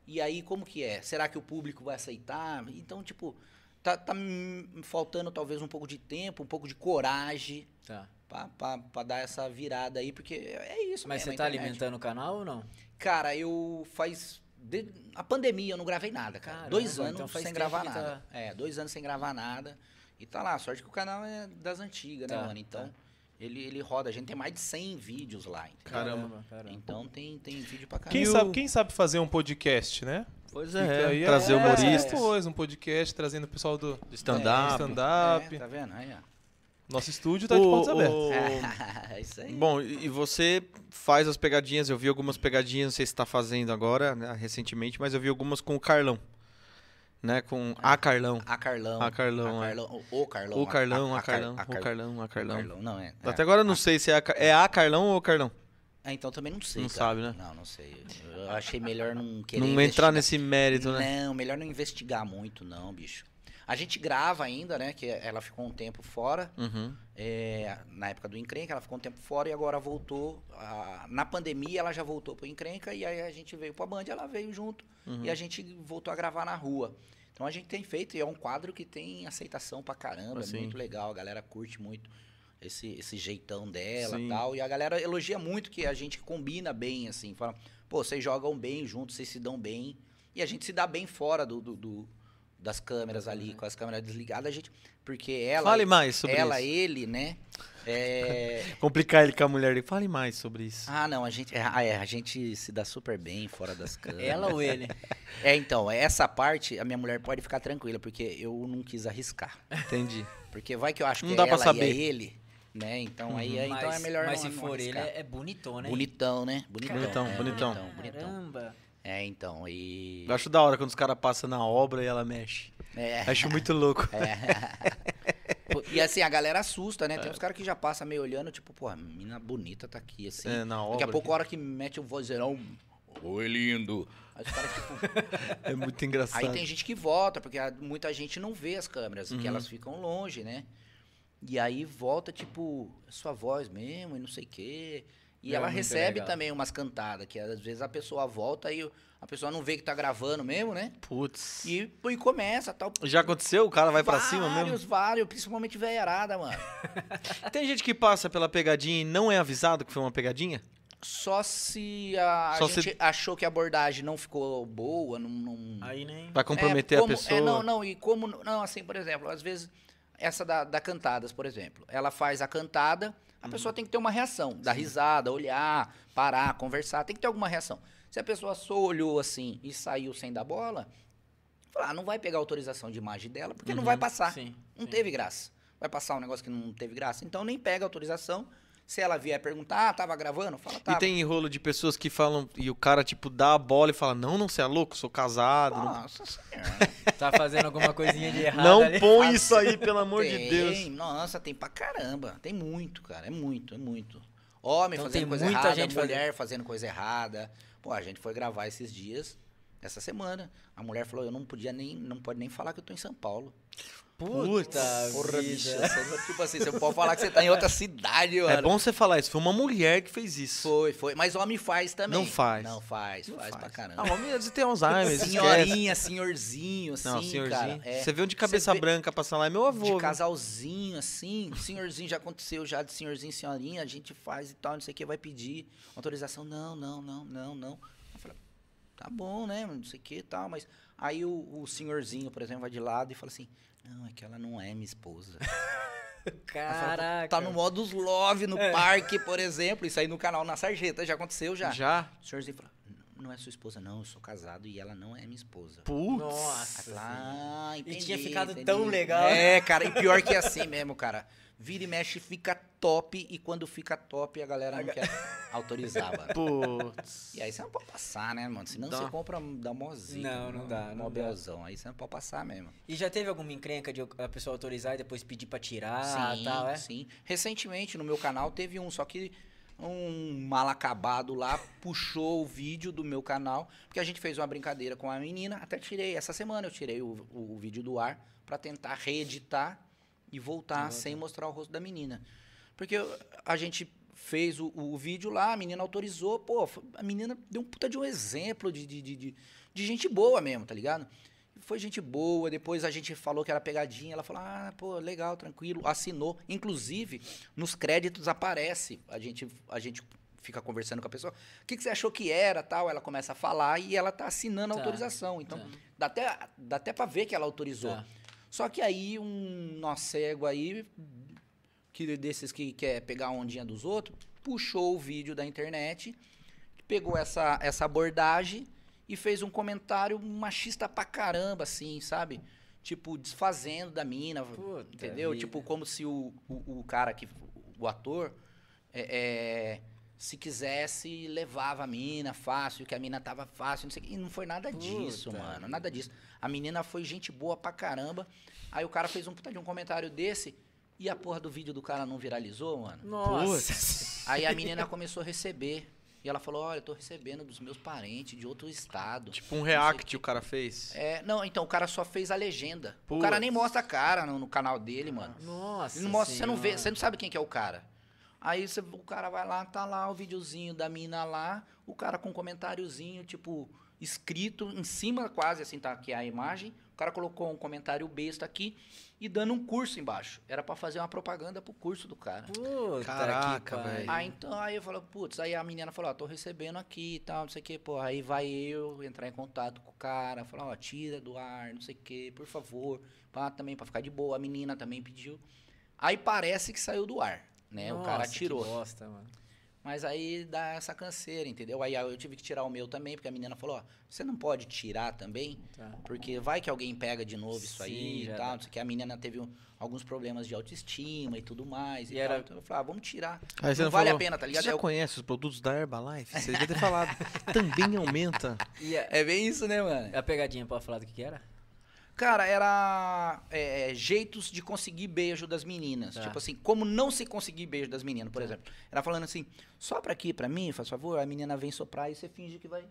E aí, como que é? Será que o público vai aceitar? Então, tipo, tá, tá me faltando talvez um pouco de tempo, um pouco de coragem Tá. pra, pra, pra dar essa virada aí, porque é isso Mas mesmo, você tá internet. alimentando o canal ou não? Cara, eu faz. de- a pandemia eu não gravei nada, cara. Caramba, dois anos então sem gravar tá- nada. É, dois anos sem gravar nada. E tá lá, sorte que o canal é das antigas, né, Tá, mano? Então, tá. ele, ele roda. A gente tem mais de 100 vídeos lá, entendeu? Caramba. caramba. Então tem, tem vídeo pra caramba. Quem o- sabe, quem sabe fazer um podcast, né? Pois é, aí, trazer é, humoristas, Depois, um podcast trazendo o pessoal do do stand-up. stand-up. É, tá vendo? Aí, ó. Nosso estúdio tá de portas abertas. o- É isso aí. Bom, e e você faz as pegadinhas, eu vi algumas pegadinhas, não sei se tá fazendo agora, né, recentemente, mas eu vi algumas com o Carlão. Né, com a Carlão. A Carlão. A Carlão, a é. Carlão, O Carlão. O Carlão, a Car- Carlão, a o Car- Carlão, a Carlão. Carlão, não é. Até agora eu não sei se é a, é a Carlão ou o Carlão. Ah, então também não sei. Não cara. sabe, né? Não, não sei. Eu achei melhor não querer. Não entrar nesse mérito, né? Não, melhor não investigar muito, não, bicho. A gente grava ainda, né? Que ela ficou um tempo fora. Uhum. é, na época do Encrenca, ela ficou um tempo fora e agora voltou. a- na pandemia, ela já voltou pro Encrenca e aí a gente veio pra Band, ela veio junto Uhum. e a gente voltou a gravar na rua. Então a gente tem feito e é um quadro que tem aceitação pra caramba, Assim. é muito legal, a galera curte muito esse, esse jeitão dela Sim. e tal. E a galera elogia muito que a gente combina bem, assim, fala, pô, vocês jogam bem juntos, vocês se dão bem. E a gente se dá bem fora do, do- do- das câmeras ali, com as câmeras desligadas, a gente. Porque ela. Fale mais sobre ela, isso. ele, né? É... Complicar ele com a mulher dele. Fale mais sobre isso. Ah, não, a gente, é, ah, é, a gente se dá super bem fora das câmeras. Ela ou ele? É, então, essa parte a minha mulher pode ficar tranquila, porque eu não quis arriscar. Entendi. Porque vai que eu acho Não que dá é pra ela saber. e é ele, né? Então aí é, então é Mas- melhor Mas não, se não for ele, arriscar. é, é bonitão, né? Bonitão, né? Bonitão. Bonitão, é, bonitão. bonitão, bonitão. Caramba. É, então, e... Eu acho da hora quando os caras passam na obra e ela mexe. É. Acho muito louco. Pô, E assim, a galera assusta, né? Tem uns caras que já passam meio olhando, tipo, pô, a menina bonita tá aqui, assim. É, na Daqui obra. a pouco, a hora que mete o vozeirão, oi, lindo. Aí os caras, tipo... É muito engraçado. Aí tem gente que volta, porque muita gente não vê as câmeras, Uhum. que elas ficam longe, né? E aí volta, tipo, "É sua voz mesmo, e não sei o quê. E É ela recebe legal. também umas cantadas, que às vezes a pessoa volta e a pessoa não vê que tá gravando mesmo, né? Putz. E, e começa, tal. Já aconteceu? O cara vai pra cima mesmo? Vários, vários, principalmente veiarada, mano. Tem gente que passa pela pegadinha e não é avisado que foi uma pegadinha? Só se a, a Só gente se- achou que a abordagem não ficou boa, não... não... Aí nem. Vai comprometer É, a como- pessoa? É, não, não, e como. Não, assim, por exemplo, às vezes, essa da, da cantadas, por exemplo, ela faz a cantada, a pessoa tem que ter uma reação, dar risada, olhar, parar, conversar, tem que ter alguma reação. Se a pessoa só olhou assim e saiu sem dar bola, fala, ah, não vai pegar autorização de imagem dela, porque não vai passar. Sim. Não sim. teve graça. Vai passar um negócio que não teve graça. Então nem pega autorização. Se ela vier perguntar, ah, tava gravando? Fala, E tava. tem enrolo de pessoas que falam e o cara, tipo, dá a bola e fala: Não, não, você é louco, sou casado. não- Nossa senhora. Tá fazendo alguma coisinha de errado Não ali. põe isso aí, pelo amor de Tem, Deus. Nossa, tem pra caramba. Tem muito, cara. É muito, é muito. Homem Então fazendo tem coisa muita errada, gente mulher fazendo coisa errada. Pô, a gente foi gravar esses dias. essa semana. A mulher falou, eu não podia nem, não pode nem falar que eu tô em São Paulo. Puta Porra, vida. bicho. você- tipo assim, você pode falar que você tá em outra cidade, mano. É bom você falar isso. Foi uma mulher que fez isso. Foi, foi. Mas homem faz também. Não faz. Não faz, Não faz, pra caramba. Ah, homem você tem Alzheimer, esquece. Senhorinha, senhorzinho, assim, Não, senhorzinho. cara. é. Você viu de cabeça vê- branca passar lá, é meu avô. De viu? casalzinho, assim, senhorzinho, já aconteceu já de senhorzinho e senhorinha, a gente faz e tal, não sei o que, vai pedir autorização. Não, não, não, não, não. Eu falei, tá bom, né, não sei o que e tal, mas aí o, o senhorzinho, por exemplo, vai de lado e fala assim, não, é que ela não é minha esposa. Caraca. Tá no modus love no parque, por exemplo, isso aí no canal na Sarjeta, já aconteceu já. Já? O senhorzinho fala, não é sua esposa, não, eu sou casado e ela não é minha esposa. Putz. Nossa. Fala, ah, entendi, tinha ficado entendi. tão legal. É, cara, e pior que é assim mesmo, cara. Vira e mexe, fica top, e quando fica top, a galera não quer autorizar, mano. Putz. E aí você não pode passar, né, mano? Senão Dá. você compra da mozinha. Não, não dá, não belzão. Aí você não pode passar mesmo. E já teve alguma encrenca de a pessoa autorizar e depois pedir pra tirar e tal, é? sim. Recentemente no meu canal teve um, só que um mal acabado lá puxou o vídeo do meu canal, porque a gente fez uma brincadeira com a menina, até tirei, essa semana eu tirei o, o, vídeo do ar pra tentar reeditar e voltar sem mostrar o rosto da menina. Porque a gente fez o, o vídeo lá, a menina autorizou, pô, a menina deu um puta de um exemplo de, de, de, de, de gente boa mesmo, tá ligado? Foi gente boa, depois a gente falou que era pegadinha, ela falou, ah, pô, legal, tranquilo, assinou. Inclusive, nos créditos aparece, a gente, a gente fica conversando com a pessoa, o que, que você achou que era, tal, ela começa a falar e ela tá assinando a Tá, autorização. Então, tá. dá até, dá até pra ver que ela autorizou. Tá. Só que aí um nó cego aí, que desses que quer pegar a ondinha dos outros, puxou o vídeo da internet, pegou essa, essa abordagem e fez um comentário machista pra caramba, assim, sabe? Tipo, desfazendo da mina, Puta entendeu? vida. Tipo, como se o, o, o cara que, o ator, é, é, se quisesse, levava a mina fácil, que a mina tava fácil, não sei o quê. E não foi nada disso, Puta mano, nada disso. A menina foi gente boa pra caramba. Aí o cara fez um puta de um comentário desse e a porra do vídeo do cara não viralizou, mano. Nossa. Aí a menina começou a receber. E ela falou: Olha, eu tô recebendo dos meus parentes de outro estado. Tipo um react o cara fez. É, não, então o cara só fez a legenda. O Putz. cara nem mostra a cara no, no canal dele, mano. Nossa. Ele não mostra, você não vê, você não sabe quem que é o cara. Aí você- o cara vai lá, tá lá o videozinho da mina lá, o cara com um comentáriozinho, tipo, escrito em cima quase, assim, tá aqui a imagem. O cara colocou um comentário besta aqui e dando um curso embaixo. Era pra fazer uma propaganda pro curso do cara. Puta Caraca, velho. Aí então, aí eu falo, putz, aí a menina falou, ó, tô recebendo aqui e tal, não sei o que, pô. Aí vai eu entrar em contato com o cara, falar, ó, tira do ar, não sei o que, por favor. Pá, também pra ficar de boa. A menina também pediu. Aí parece que saiu do ar, né? o cara Nossa, que tirou. bosta, mano. Mas aí dá essa canseira, entendeu? Aí eu tive que tirar o meu também, porque a menina falou, ó, você não pode tirar também, Tá. porque vai que alguém pega de novo isso Sim, aí e tal. Não sei o que. A menina teve um- alguns problemas de autoestima e tudo mais. E, E tal. era- Então eu falei, ah, vamos tirar. Aí você não vale falou, a pena, tá ligado? Você já Eu- conhece os produtos da Herbalife? Você devia ter falado. Também aumenta. E a, É bem isso, né, mano? a pegadinha, pode falar do que que era? Cara, era é, jeitos de conseguir beijo das meninas. Tá. Tipo assim, como não se conseguir beijo das meninas, por exemplo. Era falando assim, sopra aqui pra mim, faz favor. A menina vem soprar e você finge que vai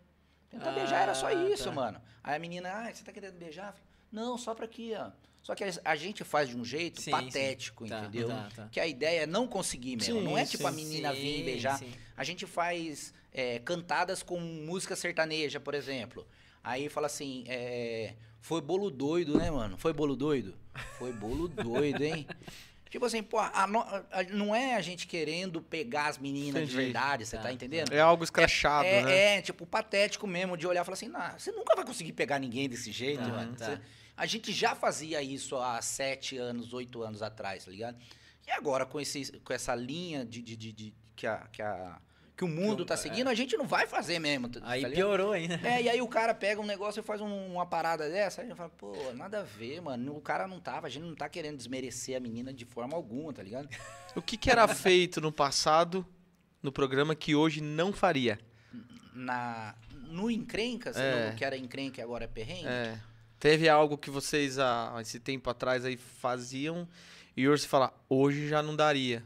tentar Ah, beijar. Era só isso, tá. mano. Aí a menina, ah, você tá querendo beijar? Não, sopra aqui, ó. Só que a- gente faz de um jeito Sim, patético, sim. Tá, entendeu? tá, tá. Que a ideia é não conseguir mesmo. Sim, não é tipo a menina vir beijar. A gente faz é, cantadas com música sertaneja, por exemplo. Aí fala assim, é, foi bolo doido, né, mano? Foi bolo doido? Foi bolo doido, hein? Tipo assim, pô, a a- não é a gente querendo pegar as meninas de Entendi. verdade, você Tá, tá entendendo? É algo escrachado, é, né? é, tipo, patético mesmo de olhar e falar assim, nah, você nunca vai conseguir pegar ninguém desse jeito, Tá, mano. tá. Você- a gente já fazia isso há sete anos, oito anos atrás, tá ligado? E agora, com, esse, com essa linha de, de, de- de- que, a, que, a, que o mundo o- tá seguindo, a gente não vai fazer mesmo. tá- Aí tá ligado? piorou ainda. É, e aí o cara pega um negócio e faz um- uma parada dessa, aí a gente fala, pô, nada a ver, mano. O cara não tava, a gente não tá querendo desmerecer a menina de forma alguma, tá ligado? O que, que era feito no passado, no programa, que hoje não faria? Na, no encrenca, É. não que era encrenca e agora é perrengue? É. Teve algo que vocês, há esse tempo atrás, aí faziam, e hoje você fala, hoje já não daria.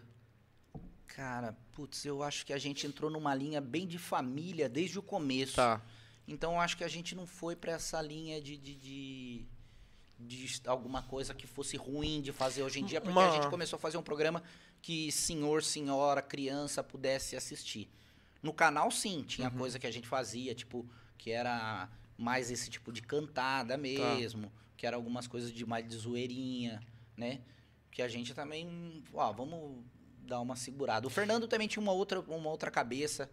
Cara, putz, eu acho que a gente entrou numa linha bem de família desde o começo. Tá. Então eu acho que a gente não foi pra essa linha de, de, de, de alguma coisa que fosse ruim de fazer hoje em dia, porque Uma- a gente começou a fazer um programa que senhor, senhora, criança pudesse assistir. No canal, sim, tinha coisa que a gente fazia, tipo, que era mais esse tipo de cantada mesmo, que era algumas coisas de mais de zoeirinha, né? Que a gente também, ó, vamos dar uma segurada. O Fernando também tinha uma outra, uma outra cabeça.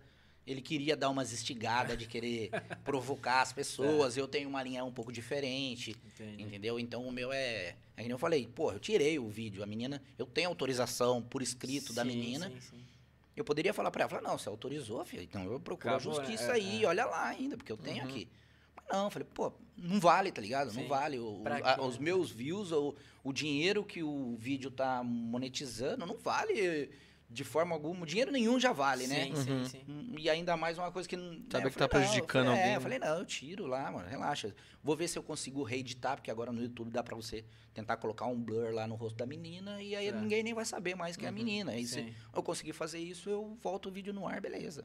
Ele queria dar umas estigadas de querer provocar as pessoas. Eu tenho uma linha um pouco diferente. Entendi. Entendeu? Então o meu é. É que eu falei, pô, eu tirei o vídeo. A menina, eu tenho autorização por escrito da Sim, menina. sim, sim. Eu poderia falar pra ela, falar, não, você autorizou, filho. Então eu procuro Acabou, a justiça né? É, aí, é. olha lá ainda, porque eu tenho Uhum. aqui. Não, eu falei, pô, não vale, tá ligado? Sim. Não vale. O, a- os né? meus views, o, o dinheiro que o vídeo tá monetizando, não vale de forma alguma. Dinheiro nenhum já vale, né? Sim, sim, Uhum. sim. E ainda mais uma coisa que não. Sabe né, eu que tá falei, não, prejudicando eu falei, alguém, É, né? eu falei, não, eu tiro lá, mano, relaxa. Vou ver se eu consigo reeditar, porque agora no YouTube dá pra você tentar colocar um blur lá no rosto da menina e aí Certo. ninguém nem vai saber mais que é a Uhum, menina. Aí se sim. eu conseguir fazer isso, eu volto o vídeo no ar, beleza.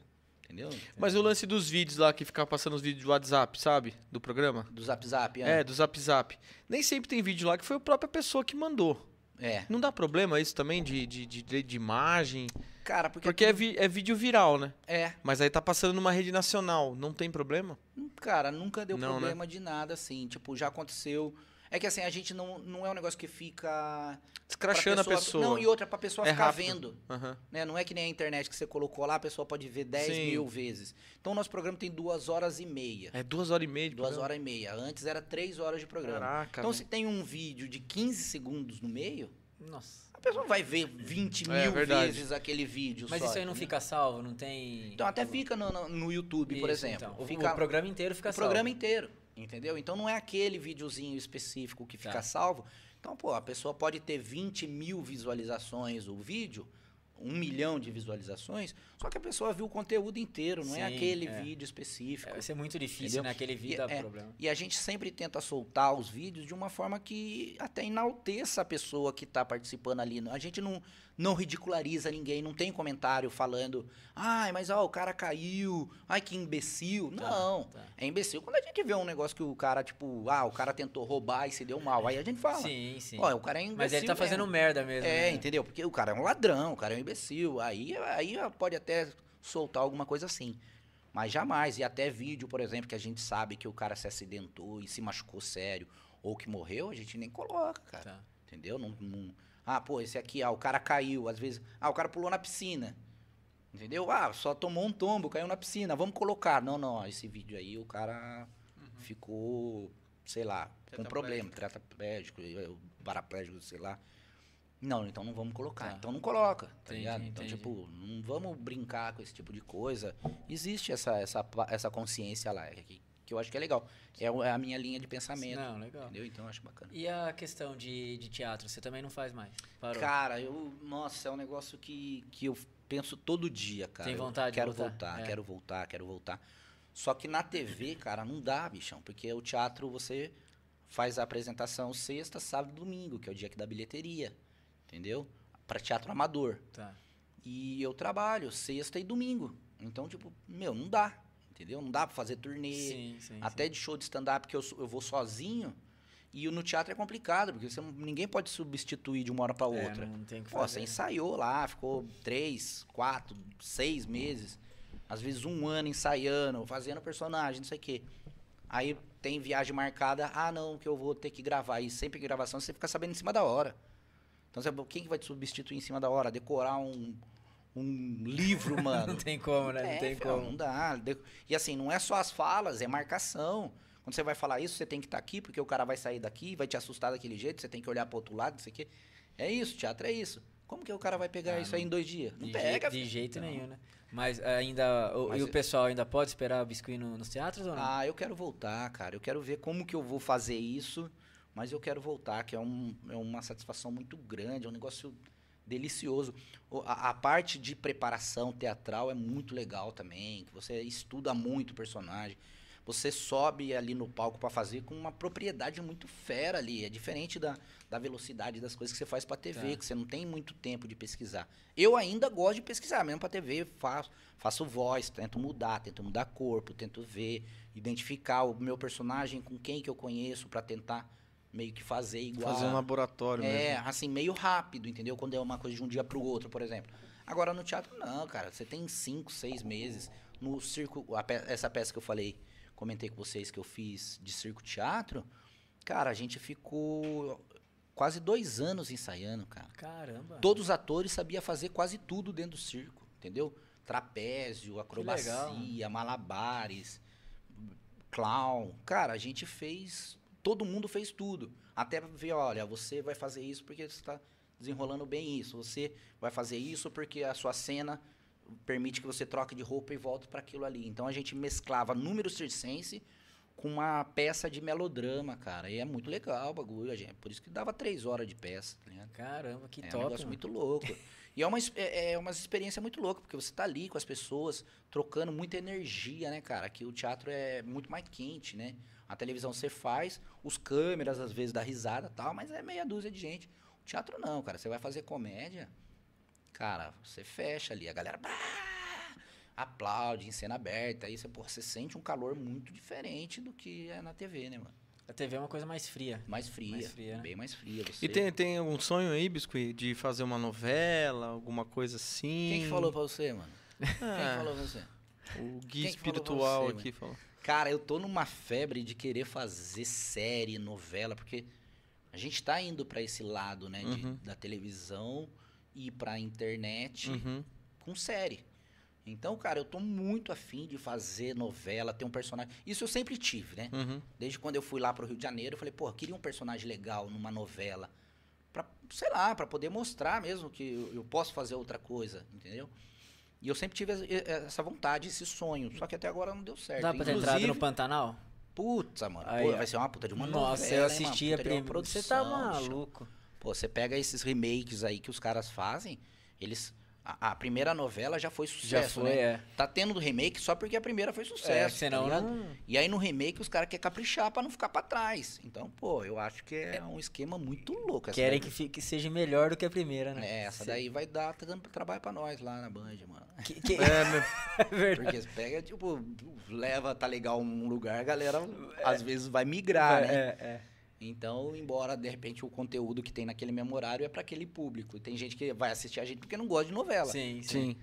Entendeu? Mas o lance dos vídeos lá, que ficava passando os vídeos do WhatsApp, sabe? Do programa. Do Zap Zap, É, do Zap Zap. Nem sempre tem vídeo lá que foi a própria pessoa que mandou. É. Não dá problema isso também de, de, de, de- imagem? Cara, porque. Porque é, vi- é vídeo viral, né? É. Mas aí tá passando numa rede nacional. Não tem problema? Cara, nunca deu Não, né? problema de nada, assim. Tipo, já aconteceu. É que assim, a gente não, não é um negócio que fica. Escrachando a pessoa. Não, e outra, pra pessoa É ficar rápido. vendo. Aham. né? Não é que nem a internet que você colocou lá, a pessoa pode ver 10 Sim. mil vezes. Então, o nosso programa tem duas horas e meia. É duas horas e meia de Duas programa. horas e meia. Antes era três horas de programa. Caraca. então, se tem um vídeo de 15 segundos no meio, Nossa. a pessoa vai ver 20 É, mil verdade. vezes aquele vídeo Mas só, isso aí não entendeu? fica salvo, não tem. Então, até fica no, no- no YouTube, por Isso, exemplo. então. O- Fica O programa inteiro fica o salvo. programa inteiro, entendeu? Então, não é aquele videozinho específico que fica Tá. salvo. Então, pô, a pessoa pode ter 20 mil visualizações o vídeo, um milhão de visualizações, só que a pessoa viu o conteúdo inteiro, não é Sim, aquele é. vídeo específico. É, vai ser muito difícil, Entendeu? né? Aquele vídeo E- dá é, problema. E a gente sempre tenta soltar os vídeos de uma forma que até enalteça a pessoa que está participando ali. A gente não, não ridiculariza ninguém, não tem comentário falando, ai, mas ó, o cara caiu, ai, que imbecil. Tá, não, tá. é imbecil quando a gente vê um negócio que o cara, tipo, ah, o cara tentou roubar e se deu mal. Aí a gente fala, Sim, sim. ó, o cara é imbecil. Mas ele tá fazendo mesmo. merda mesmo. É, né? entendeu? Porque o cara é um ladrão, o cara é um imbecil. Aí, aí pode até soltar alguma coisa assim. Mas jamais. E até vídeo, por exemplo, que a gente sabe que o cara se acidentou e se machucou sério ou que morreu, a gente nem coloca, cara. Tá. Entendeu? Não, não- Ah, pô, esse aqui, ah, o cara caiu. Às vezes, ah, o cara pulou na piscina. Entendeu? Ah, só tomou um tombo, caiu na piscina. Vamos colocar. Não, não, esse vídeo aí o cara ficou, sei lá, com Tetraplégico. problema, tetraplégico, eh, paraplégico, sei lá. Não, então não vamos colocar. Tá. Então não coloca, tá Entendi, ligado? Então, entendi. tipo, não vamos brincar com esse tipo de coisa. Existe essa, essa, essa consciência lá, que, que eu acho que é legal. É é a minha linha de pensamento. Não, legal. Entendeu? Então eu acho bacana. E a questão de, de teatro, você também não faz mais? Parou. Cara, eu. Nossa, é um negócio que, que eu penso todo dia, cara. Tem Eu vontade de Quero voltar? voltar, É. quero voltar, quero voltar. Só que na TV, cara, não dá, bichão. Porque o teatro você faz a apresentação sexta, sábado e domingo, que é o dia que dá bilheteria. Entendeu? Pra teatro amador. Tá. E eu trabalho sexta e domingo. Então, tipo, meu, não dá. Entendeu? Não dá pra fazer turnê. Sim, sim. Até de show de stand-up que eu, eu vou sozinho. E no teatro é complicado, porque você ninguém pode substituir de uma hora pra sim. É, outra. não tem que Pô, você fazer. ensaiou lá, ficou três, quatro, seis meses. Às vezes um ano ensaiando, fazendo personagem, não sei o quê. Aí tem viagem marcada, ah não, que eu vou ter que gravar. E sempre gravação você fica sabendo em cima da hora. Então você, quem que vai te substituir em cima da hora? Decorar um, um livro, mano. Não tem como, né? Não É, tem fiel, como. Não dá. E assim, não é só as falas, é marcação. Quando você vai falar isso, você tem que estar aqui, porque o cara vai sair daqui, vai te assustar daquele jeito, você tem que olhar pro outro lado, não sei o quê. É isso, teatro é isso. Como que o cara vai pegar Ah, isso aí não- em dois dias? Não de, pega. jei- de jeito Não. nenhum, né? Mas ainda. o- Mas e o eu- pessoal ainda pode esperar biscuit no- nos teatros ou não? Ah, eu quero voltar, cara. Eu quero ver como que eu vou fazer isso, mas eu quero voltar, que é, um, é uma satisfação muito grande, é um negócio delicioso. A, a parte de preparação teatral é muito legal também, que você estuda muito o personagem. você sobe ali no palco pra fazer com uma propriedade muito fera ali. É diferente da, da velocidade das coisas que você faz pra TV, Tá. que você não tem muito tempo de pesquisar. Eu ainda gosto de pesquisar, mesmo pra TV, faço, faço voz, tento mudar, tento mudar corpo, tento ver, identificar o meu personagem com quem que eu conheço pra tentar meio que fazer igual. Fazer um laboratório É, mesmo. assim, meio rápido, entendeu? Quando é uma coisa de um dia pro outro, por exemplo. Agora no teatro, não, cara. Você tem cinco, seis meses. No circo, a pe- essa peça que eu falei, comentei com vocês que eu fiz de circo-teatro, cara, a gente ficou quase dois anos ensaiando, cara. Caramba. Todos os atores sabiam fazer quase tudo dentro do circo, entendeu? Trapézio, acrobacia, malabares, clown. Cara, a gente fez. Todo mundo fez tudo. Até ver, olha, você vai fazer isso porque você está desenrolando bem isso. Você vai fazer isso porque a sua cena permite que você troque de roupa e volte para aquilo ali. Então a gente mesclava número circense com uma peça de melodrama, cara. E é muito legal o bagulho, a gente. Por isso que dava três horas de peça, tá ligado? Caramba, que é um top. negócio mano. muito louco. E é uma, é, é uma experiência muito louca, porque você tá ali com as pessoas, trocando muita energia, né, cara? Que o teatro é muito mais quente, né? A televisão você faz, os câmeras às vezes dá risada e tal, mas é meia dúzia de gente. O teatro não, cara. Você vai fazer comédia, cara, você fecha ali, a galera "Bah!" aplaude em cena aberta, aí você, pô, você sente um calor muito diferente do que é na TV, né, mano? A TV é uma coisa mais fria. Mais fria, Mais fria, né? bem mais fria. Você... E tem, tem algum sonho aí, Biscuit, de fazer uma novela, alguma coisa assim? Quem que falou pra você, mano? Quem falou pra você? O Quem guia que falou pra espiritual você, aqui falou. Cara, eu tô numa febre de querer fazer série, novela, porque a gente tá indo pra esse lado, né, de- Uhum. da televisão e pra internet Uhum. com série. Então, cara, eu tô muito afim de fazer novela, ter um personagem. Isso eu sempre tive, né? Uhum. Desde quando eu fui lá pro Rio de Janeiro, eu falei, pô, eu queria um personagem legal numa novela. Pra, sei lá, pra poder mostrar mesmo que eu, eu posso fazer outra coisa, entendeu? E eu sempre tive es- essa vontade, esse sonho. Só que até agora não deu certo. Dá pra ter entrado no Pantanal? Puta, mano. Aí, pô, vai ser uma puta de uma Nossa, novela, eu hein, assisti mano? a primeira. Você tá produção, maluco. Pô, você pega esses remakes aí que os caras fazem, eles... A, a primeira novela já foi sucesso, Já foi, né? é. Tá tendo remake só porque a primeira foi É, sucesso, senão tá não. E aí no remake os caras querem caprichar pra não ficar pra trás. Então, pô, eu acho que é um esquema muito louco. Querem que, fique, seja melhor do que a primeira, né? É, essa Cê- daí vai dar tá trabalho pra nós lá na Band, mano. Que, que... É, meu, é verdade. Porque você pega, tipo, leva, tá legal num lugar, a galera às vezes vai migrar, né? É, é. Então, embora de repente o conteúdo que tem naquele mesmo horário é pra aquele público. E tem gente que vai assistir a gente porque não gosta de novela. Sim, sim. sim.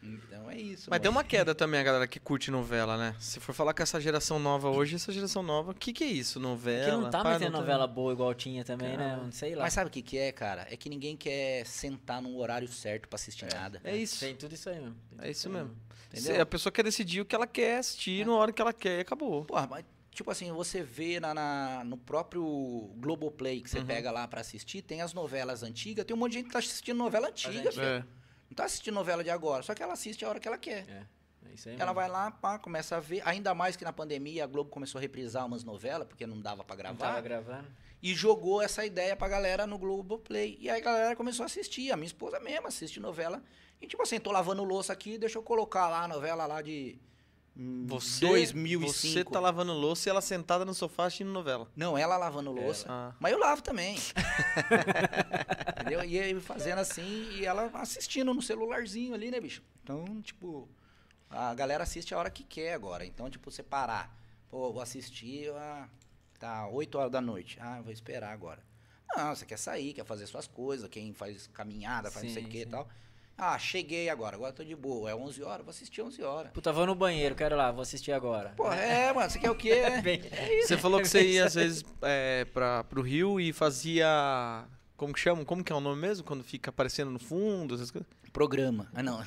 Então é isso. Mas tem uma queda também, a galera que curte novela, né? Se for falar com essa geração nova hoje, essa geração nova, o que, que é isso? Novela? Que não tá mais tendo não tá- novela boa igual tinha também, né? Caramba. Sei lá. Mas sabe o que, que é, cara? É que ninguém quer sentar num horário certo pra assistir nada. É isso. Tem tudo isso aí mesmo. É isso mesmo. Entendeu? Se a pessoa quer decidir o que ela quer assistir na hora que ela quer e acabou. Porra, mas tipo assim, você vê na, na- no próprio Globoplay que você Uhum. pega lá pra assistir, tem as novelas antigas, tem um monte de gente que tá assistindo novela antiga, filho. É. Não tá assistindo novela de agora, só que ela assiste a hora que ela quer. É, é isso aí Ela mesmo. vai lá, pá, começa a ver, ainda mais que na pandemia a Globo começou a reprisar umas novelas, porque não dava pra Não gravar, tava gravando. e jogou essa ideia pra galera no Globoplay. E aí a galera começou a assistir, a minha esposa mesmo assiste novela. E tipo assim, tô lavando louça aqui, deixa eu colocar lá a novela lá de Você, 2005. Você tá lavando louça e ela sentada no sofá assistindo novela. Não, ela lavando louça. Ah. Mas eu lavo também. Entendeu? E aí fazendo assim e ela assistindo no celularzinho ali, né, bicho? Então, tipo, a galera assiste a hora que quer agora. Então, tipo, você parar. Pô, vou assistir, ah, tá 8 horas da noite. Ah, vou esperar agora. Não, você quer sair, quer fazer suas coisas, quem faz caminhada, faz não sei o Sim, que e sim. tal. Ah, cheguei agora, agora tô de boa. É 11 horas, vou assistir 11 horas. Puta, vou no banheiro, quero lá, vou assistir agora. Pô, é, mano, você quer o quê? né? Bem- Você falou que você ia às vezes é, pra, pro Rio e fazia. Como que chama? Como que é o nome mesmo? Quando fica aparecendo no fundo, essas coisas? Programa. Ah, não.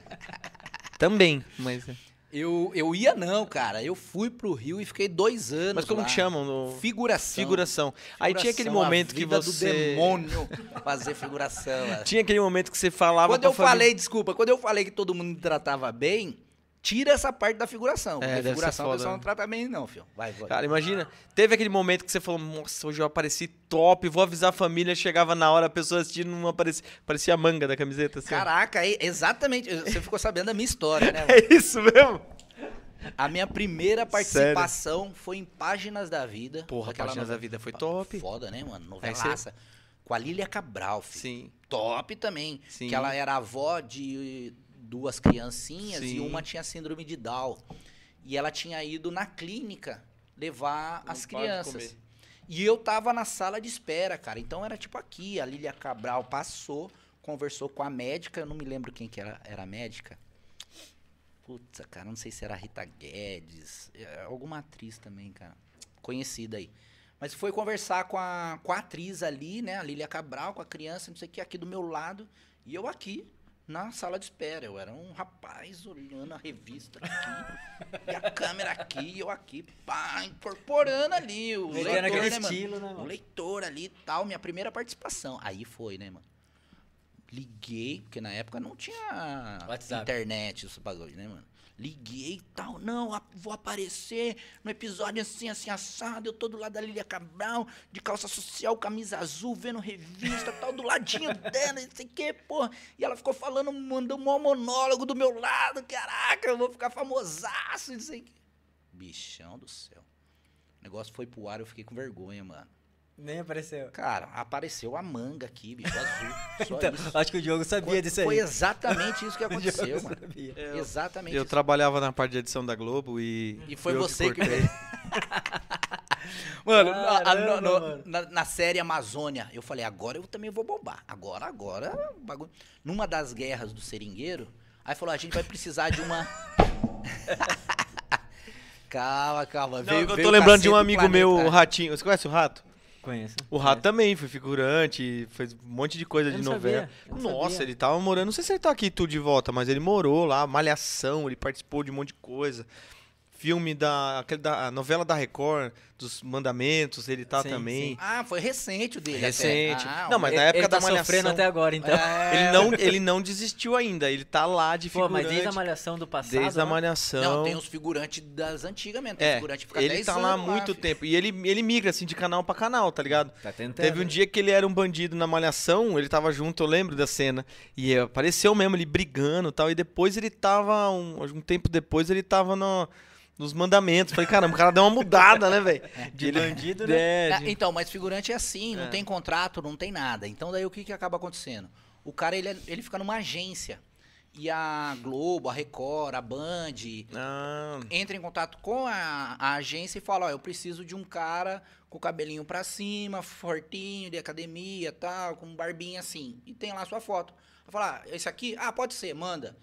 Também, mas. Eu, eu ia não, cara. Eu fui pro Rio e fiquei dois anos Mas como lá. que chamam? No... Figuração. Figuração. Aí tinha aquele momento que você. do demônio fazer figuração. mano. Tinha aquele momento que você falava Quando eu família- falei, desculpa, quando eu falei que todo mundo me tratava bem, tira essa parte da figuração. É, porque ser figuração foda, pessoal né? não trata bem, não, filho. Vai, vai. Cara, imagina, teve aquele momento que você falou, nossa, hoje eu apareci top, vou avisar a família, chegava na hora, a pessoa assistindo, não aparecia, parecia a manga da camiseta, assim. Caraca, aí, exatamente. Você ficou sabendo da minha história, né? mano? É isso mesmo? A minha primeira participação foi em Páginas da Vida. Porra, Páginas da novela- Vida foi top. Foda, né, mano? Novelaça. Com a Lília Cabral, filho. Sim, Top também. sim. Que ela era avó de duas criancinhas e Sim. uma tinha síndrome de Down. E ela tinha ido na clínica levar Não as crianças. E eu tava na sala de espera, cara. Então era tipo aqui, a Lília Cabral passou, conversou com a médica, eu não me lembro quem que era, era a médica. Putz, cara, não sei se era a Rita Guedes, é, alguma atriz também, cara, conhecida aí. Mas foi conversar com a, com a atriz ali, né, a Lília Cabral, com a criança, não sei o que, aqui do meu lado, e eu aqui, na sala de espera. Eu era um rapaz olhando a revista aqui, e a câmera aqui, eu aqui, pá, incorporando ali o leitor, aquele né, mano? estilo, né, O leitor ali e tal, minha primeira participação. Aí foi, né, mano? Liguei, porque na época não tinha WhatsApp. internet, esse bagulho, né, mano? Liguei e tal, não, vou aparecer no episódio assim, assim, assado, eu tô do lado da Lilia Cabral, de calça social, camisa azul, vendo revista, tal, do ladinho dela, não sei o que, porra. E ela ficou falando, mandou um monólogo do meu lado, caraca, eu vou ficar famosaço, não sei o que. Bichão do céu. O negócio foi pro ar, eu fiquei com vergonha, mano. Nem apareceu. Cara, apareceu a manga aqui, bicho, azul. Só Então, isso. acho que o Diogo sabia Foi- disso aí. Foi exatamente isso que O aconteceu, mano. sabia. Exatamente Eu isso. trabalhava na parte de edição da Globo e. E foi eu você que cortei. Mano, na- a- Caramba, no- no- mano. Na, na série Amazônia, eu falei, agora eu também vou bombar. Agora, agora, o bagulho. Numa das guerras do seringueiro, aí falou, a gente vai precisar de uma. calma, calma. Não, veio- eu tô lembrando de um amigo planeta. meu, o Ratinho. Você conhece o Rato? Conheço. O Rato também foi figurante, fez um monte de coisa Eu de novela. sabia, Nossa, sabia. ele tava morando. Não sei se ele tá aqui tudo de volta, mas ele morou lá, Malhação, ele participou de um monte de coisa. Filme da, aquele da a novela da Record, dos mandamentos, ele tá Sim, também. sim. Ah, foi recente o dele. até. Recente. Ah, Não, mas Ele- na época ele da tá sofrendo Malhação. até agora, então. é, Ele não, ele não desistiu ainda, ele tá lá de Pô, figurante. mas desde a malhação do passado. desde a né? Malhação. Não, tem os figurantes das antigas mesmo. Tem É, figurante fica ele 10 tá lá há muito filho. tempo. E ele, ele migra, assim, de canal pra canal, tá ligado? Tá tentando. Teve um dia que ele era um bandido na malhação, ele tava junto, eu lembro da cena. E apareceu mesmo ele brigando e tal. E depois ele tava, um, um tempo depois, ele tava no- nos mandamentos. Falei, caramba, o cara deu uma mudada, né, velho? De bandido, né? É, de- Então, mas figurante é assim, não É. tem contrato, não tem nada. Então daí o que, que acaba acontecendo? O cara, ele, é- ele fica numa agência. E a Globo, a Record, a Band, Ah, entra em contato com a, a agência e fala, ó, eu preciso de um cara com o cabelinho pra cima, fortinho, de academia, tal, com barbinha assim. E tem lá a sua foto. Vai falar, ah, esse aqui? Ah, pode ser, manda.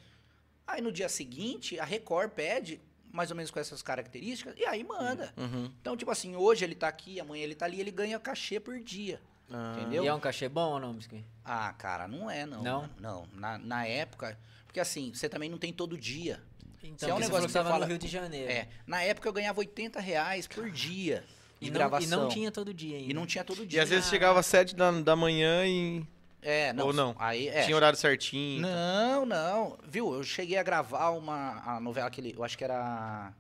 Aí no dia seguinte, a Record pede, mais ou menos com essas características, e aí manda. uhum. Então, tipo assim, hoje ele tá aqui, amanhã ele tá ali, ele ganha cachê por dia. Ah. Entendeu? E é um cachê bom ou não, Biscuit? Ah, cara, não é, não. Não? mano. Não. Na, na época. Porque assim, você também não tem todo dia. Então, é um negócio que você fala- no Rio de Janeiro. É. Na época eu ganhava 80 reais por dia de E não, gravação. e não tinha todo dia ainda. E não tinha todo E dia. às vezes chegava às sete da, da manhã e É, não. Ou não? Aí, é. tinha horário certinho. Não, não. Viu? Eu cheguei a gravar uma a novela que ele, eu acho que era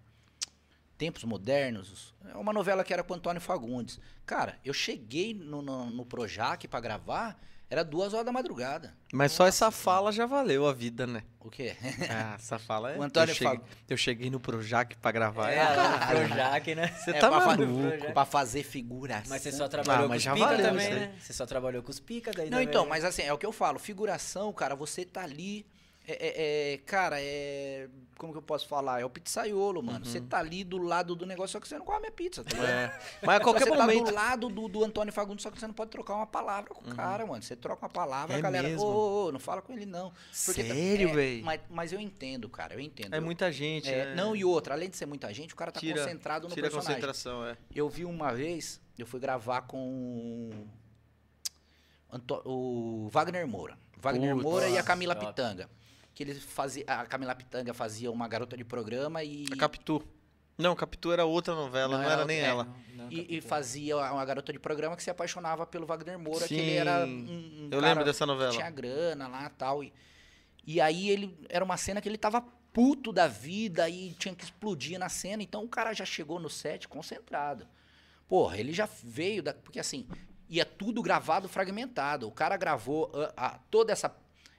Tempos Modernos. É uma novela que era com Antônio Fagundes. Cara, eu cheguei no, no, no Projac pra gravar, era duas horas da madrugada. Mas só essa fala já valeu a vida, né? O quê? Ah, essa fala é. O Antônio eu, cheguei, Fag- eu cheguei no Projac pra gravar. É, caralho. Projac, né? Você É, tá pra, fa- maluco. pra fazer figuração. Mas você só trabalhou Ah, mas com já os pica valeu também, né? Você só trabalhou com os pica daí Não, também, então, né? mas assim, é o que eu falo. Figuração, cara, você tá ali. É, é- é, cara, é. Como que eu posso falar? É o pizzaiolo, mano. Você tá ali do lado do negócio, só que você não come a pizza, tá? É. Mas a qualquer você momento. tá do lado do, do Antônio Fagundes, só que você não pode trocar uma palavra com o cara, mano. Você troca uma palavra, É a galera. Ô, ô, ô, não fala com ele, não. Porque tá- Sério, é, véi? Mas, mas eu entendo, cara, eu entendo. É muita gente, É, né? Não, e outra, além de ser muita gente, o cara tá Tira- concentrado no Tira a personagem. concentração, é. Eu vi uma vez, eu fui gravar com o Wagner Moura. Wagner Putz. Moura e a Camila Top. Pitanga. Que eles fazia, a Camila Pitanga fazia uma garota de programa e, A Capitu. Não, Capitu era outra novela, Não, não, era era- nem é, ela. Não, não, e, e capitão. fazia uma garota de programa que se apaixonava pelo Wagner Moura, que Sim, ele era um, um Eu cara lembro dessa que novela. tinha grana lá tal, e tal. E aí ele era uma cena que ele tava puto da vida e tinha que explodir na cena. Então o cara já chegou no set concentrado. Porra, ele já veio da. Porque assim, ia tudo gravado fragmentado. O cara gravou ah, ah, toda essa,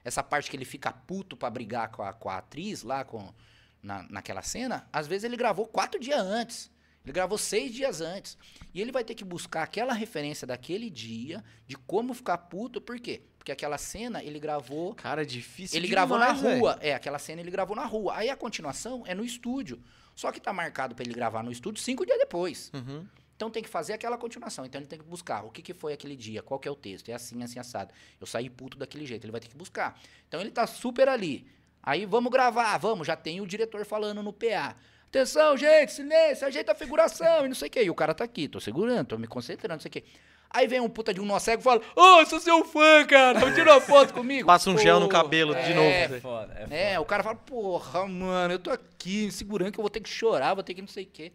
essa parte que ele fica puto pra brigar com a, com a atriz lá, com. na, naquela cena, às vezes ele gravou quatro dias antes. Ele gravou seis dias antes. E ele vai ter que buscar aquela referência daquele dia, de como ficar puto, por quê? Porque aquela cena ele gravou. Cara, é difícil Ele demais, gravou na rua. É, aquela cena ele gravou na rua. Aí a continuação é no estúdio. Só que tá marcado pra ele gravar no estúdio cinco dias depois. Uhum. Então tem que fazer aquela continuação. Então ele tem que buscar o que, que foi aquele dia, qual que é o texto. É assim, assim, assado. Eu saí puto daquele jeito. Ele vai ter que buscar. Então ele tá super ali. Aí vamos gravar, vamos. Já tem o diretor falando no PA. Atenção, gente, silêncio, ajeita a figuração e não sei o quê. E o cara tá aqui, tô segurando, tô me concentrando, não sei o quê. Aí vem um puta de um nó cego e fala: Ô, sou seu fã, cara, tira uma foto comigo. Passa um gel no Pô, cabelo de é, novo. É foda, é foda. É, o cara fala, porra, mano, eu tô aqui segurando que eu vou ter que chorar, vou ter que não sei o quê.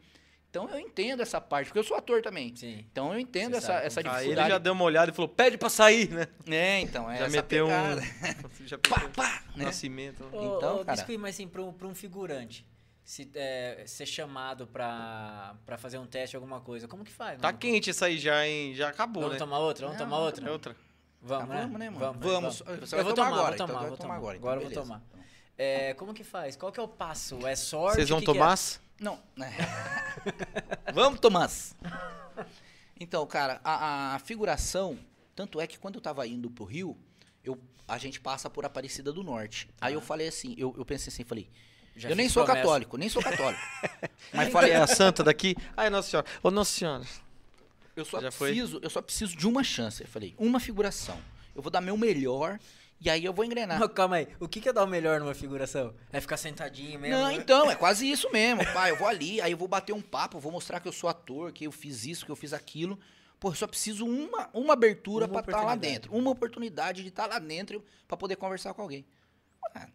Então eu entendo essa parte, porque eu sou ator também. Sim. Então eu entendo essa, essa como Aí dificuldade. ele já deu uma olhada e falou, pede pra sair, né? É, então, é já essa meteu pegada. um... já Pá, meteu pá, um né? nascimento. Ô, Então, ô, cara- Biscuit, mas assim, pra um, pra um figurante, se, é, ser chamado pra, pra fazer um teste, alguma coisa, como que faz? Tá mano? quente essa aí já, hein? Já acabou, Vamos né? tomar outra? Vamos Não, tomar não, outra? É outra. Vamos, Ah, né? vamos, né, mano? Vamos, Vamos. vamos. Você eu vou tomar tomar, agora, vou então tomar, vai vou tomar agora, Agora, então eu vou tomar. É, como que faz? Qual que é o passo? É sorte? Vocês vão que tomar? é? Não. Vamos, Tomás. Então, cara, a, a figuração, tanto é que quando eu tava indo pro Rio, eu, a gente passa por Aparecida do Norte. Aí eu falei assim, eu, eu pensei assim, falei, Já eu nem sou promessa. católico, nem sou católico. Mas Falei, é a santa daqui? Ai, Nossa Senhora. Ô, Nossa Senhora. eu só Já foi? preciso, eu só preciso de uma chance. Eu falei, uma figuração. Eu vou dar meu melhor e aí eu vou engrenar. Não, calma aí. O que que é dar o melhor numa figuração? É ficar sentadinho mesmo? Não, né? então, é quase isso mesmo. Pai, eu vou ali, aí eu vou bater um papo, vou mostrar que eu sou ator, que eu fiz isso, que eu fiz aquilo. Pô, eu só preciso uma, uma abertura Uma pra estar lá oportunidade. dentro. Uma oportunidade de estar lá dentro pra poder conversar com alguém. Ué,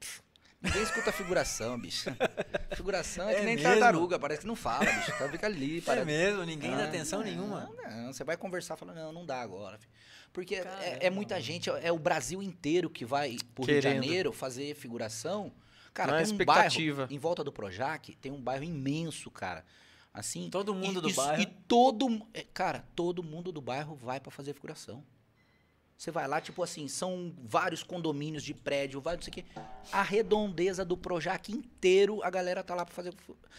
pff, Ninguém escuta a figuração, bicho. Figuração é, É que nem mesmo? tartaruga, parece que não fala, bicho. Tá, fica ali, É parece. mesmo? Ninguém dá Ah, atenção não, nenhuma. Não, você vai conversar e fala, não, não dá agora. filho. Porque é, é Caramba, muita gente, é o Brasil inteiro que vai pro Rio de Querendo. Janeiro fazer figuração. Cara, Não é tem um expectativa. bairro, em volta do Projac, tem um bairro imenso, cara. Assim, Todo mundo e, do e- bairro. E todo, é, cara, todo mundo do bairro vai pra fazer figuração. Você vai lá, tipo assim, são vários condomínios de prédio, vários não sei o quê. A redondeza do Projac inteiro, a galera tá lá pra fazer.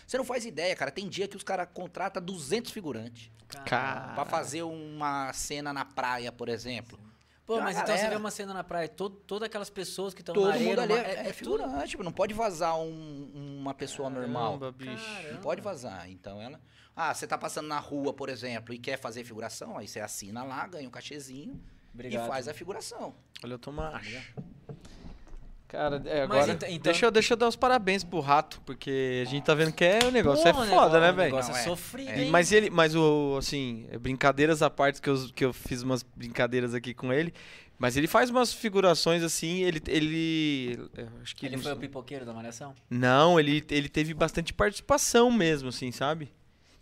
Você não faz ideia, cara. Tem dia que os caras contratam 200 figurantes Cara. pra fazer uma cena na praia, por exemplo. Pô, mas então você vê uma cena na praia, todo, todas aquelas pessoas que estão na Todo areia... mundo ali numa- é, é tudo- figurante, tipo, não pode vazar um- uma pessoa normal. Caramba, bicho. Caramba. Não pode vazar. Então ela. Ah, você tá passando na rua, por exemplo, e quer fazer figuração, aí você assina lá, ganha um cachezinho Obrigado. e faz a figuração. Olha, eu tô macho. Cara, é, agora. então- então- Deixa, eu, deixa eu dar os parabéns pro rato, porque a gente tá vendo que é, o negócio Pô, é foda, negócio- né, o velho? negócio Não, é é. sofrido, É. Mas ele, mas o, assim, brincadeiras à parte que eu, que eu fiz umas brincadeiras aqui com ele, mas ele faz umas figurações assim, ele, ele, eu acho que Ele não foi o pipoqueiro da Malhação? não, ele, ele teve bastante participação mesmo, assim, sabe?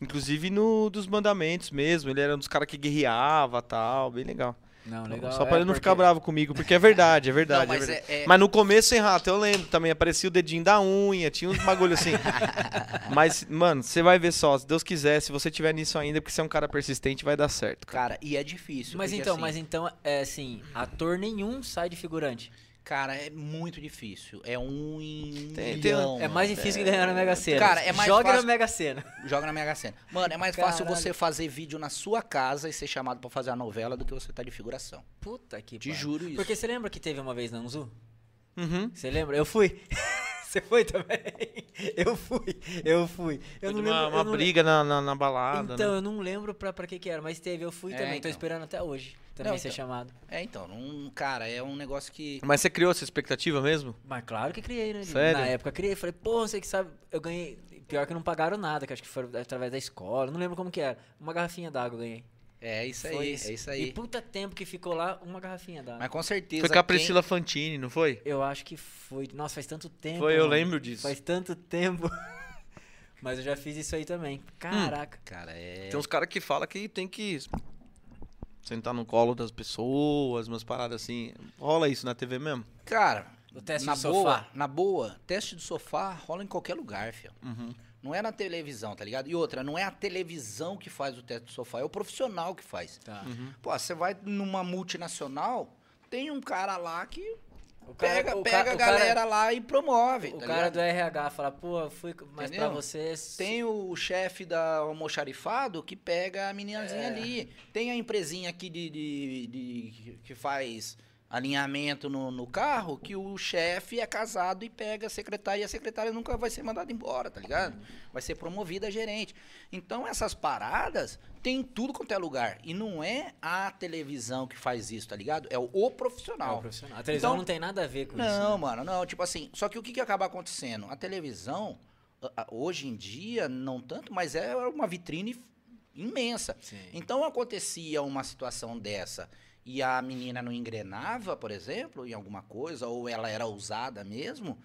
Inclusive no dos mandamentos mesmo, ele era um dos caras que guerreava, tal, bem legal. Não, legal. Só pra é ele não porque- ficar bravo comigo, porque é verdade, é verdade. Não, é mas verdade. é- é- Mas no começo, sem rato, eu lembro também, aparecia o dedinho da unha, tinha uns bagulho assim. mas, mano, você vai ver só, se Deus quiser, se você tiver nisso ainda, porque você é um cara persistente, vai dar certo, cara. Cara, e é difícil. Mas então, assim, mas então, é assim, ator nenhum sai de figurante. Cara, é muito difícil. É um em Tem- tem- milhão, É mais difícil que ganhar na Mega Sena. Cara, é mais Joga fácil- na Mega Sena. Joga na Mega Sena. Mano, é mais fácil Caralho. você fazer vídeo na sua casa e ser chamado pra fazer a novela do que você tá de figuração. Puta que Te pariu. juro isso. Porque você lembra que teve uma vez na Anzu? Uhum. Você lembra? Eu fui. Você foi também? Eu fui. Eu fui. Eu Foi não uma, lembro. uma eu não briga na, na, na balada, Então, né? eu não lembro pra, pra que que era, mas teve, eu fui É, também. Tô então. esperando até hoje também Não, ser então. chamado. É, então, não, cara, é um negócio que. Mas você criou essa expectativa mesmo? Mas claro que criei, né? Sério? Na época criei. Falei, pô, você que sabe, eu ganhei. Pior que não pagaram nada, que acho que foi através da escola. Não lembro como que era. Uma garrafinha d'água eu ganhei. É isso Foi aí, é isso E aí. puta tempo que ficou lá, uma garrafinha d'água. Mas com certeza. Foi com a quem- Priscila Fantini, não foi? Eu acho que foi. Nossa, faz tanto tempo. Foi, eu mano. lembro disso. Faz tanto tempo. Mas eu já fiz isso aí também. Caraca. Cara, é. Tem uns caras que falam que tem que sentar no colo das pessoas, umas paradas assim. Rola isso na TV mesmo? Cara, O teste na do boa, sofá. na boa, teste do sofá rola em qualquer lugar, filho. Uhum. Não é na televisão, tá ligado? E outra, não é a televisão que faz o teste do sofá, é o profissional que faz. Tá. Uhum. Pô, você vai numa multinacional, tem um cara lá que O cara- pega, o pega ca- a o cara- galera lá e promove. O tá cara ligado? do RH fala, pô, fui, mas Entendeu? pra vocês. Tem o chefe da almoxarifado que pega a meninazinha É. ali. Tem a empresinha aqui de, de- de- que faz alinhamento no, no carro, que o chefe é casado e pega a secretária e a secretária nunca vai ser mandada embora, tá ligado? Vai ser promovida a gerente. Então essas paradas tem em tudo quanto é lugar. E não é a televisão que faz isso, tá ligado? É o, o É o profissional. profissional. A televisão Então- não tem nada a ver com isso. Não, né? mano, não. Tipo assim, só que o que, que acaba acontecendo? A televisão, hoje em dia, não tanto, mas é uma vitrine imensa. Sim. Então acontecia uma situação dessa e a menina não engrenava, por exemplo, em alguma coisa, ou ela era ousada mesmo,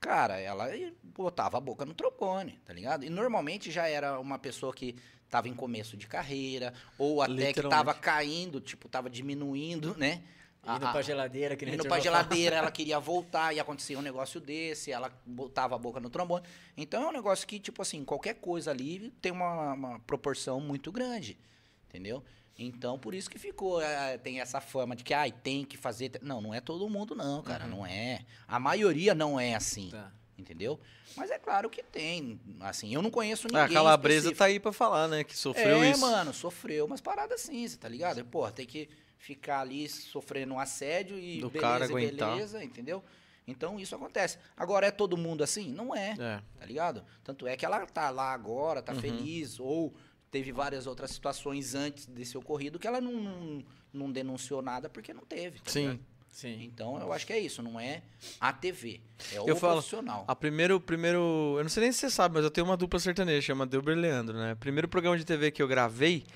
cara, ela botava a boca no trombone, tá ligado? E normalmente já era uma pessoa que tava em começo de carreira, ou até que Literalmente. tava caindo, tipo, tava diminuindo, né? Indo A- pra geladeira, que nem Indo pra geladeira, ela queria voltar e acontecia um negócio desse, ela botava a boca no trombone. Então é um negócio que, tipo assim, qualquer coisa ali tem uma, uma proporção muito grande, entendeu? Então, por isso que ficou, é, tem essa fama de que, ai, tem que fazer... te-". Não, não é todo mundo não, cara, não é. A maioria não é assim, Tá. Entendeu? Mas é claro que tem, assim, eu não conheço ninguém Ah, a calabresa específico. tá aí pra falar, né? Que sofreu é, isso. mano, sofreu umas paradas assim, você tá ligado? Pô, tem que ficar ali sofrendo um assédio e Do beleza, cara aguentar. beleza, entendeu? Então isso acontece. Agora, é todo mundo assim? Não é, É. tá ligado? Tanto é que ela tá lá agora, tá Uhum. feliz, ou teve várias outras situações antes desse ocorrido que ela não, não, não denunciou nada porque não teve. tá Sim. ligado? Sim. Então eu acho que é isso, não é a TV, é o Eu falo, profissional. A primeiro, primeiro. Eu não sei nem se você sabe, mas eu tenho uma dupla sertaneja, chama Delber Leandro, né? Primeiro programa de TV que eu gravei,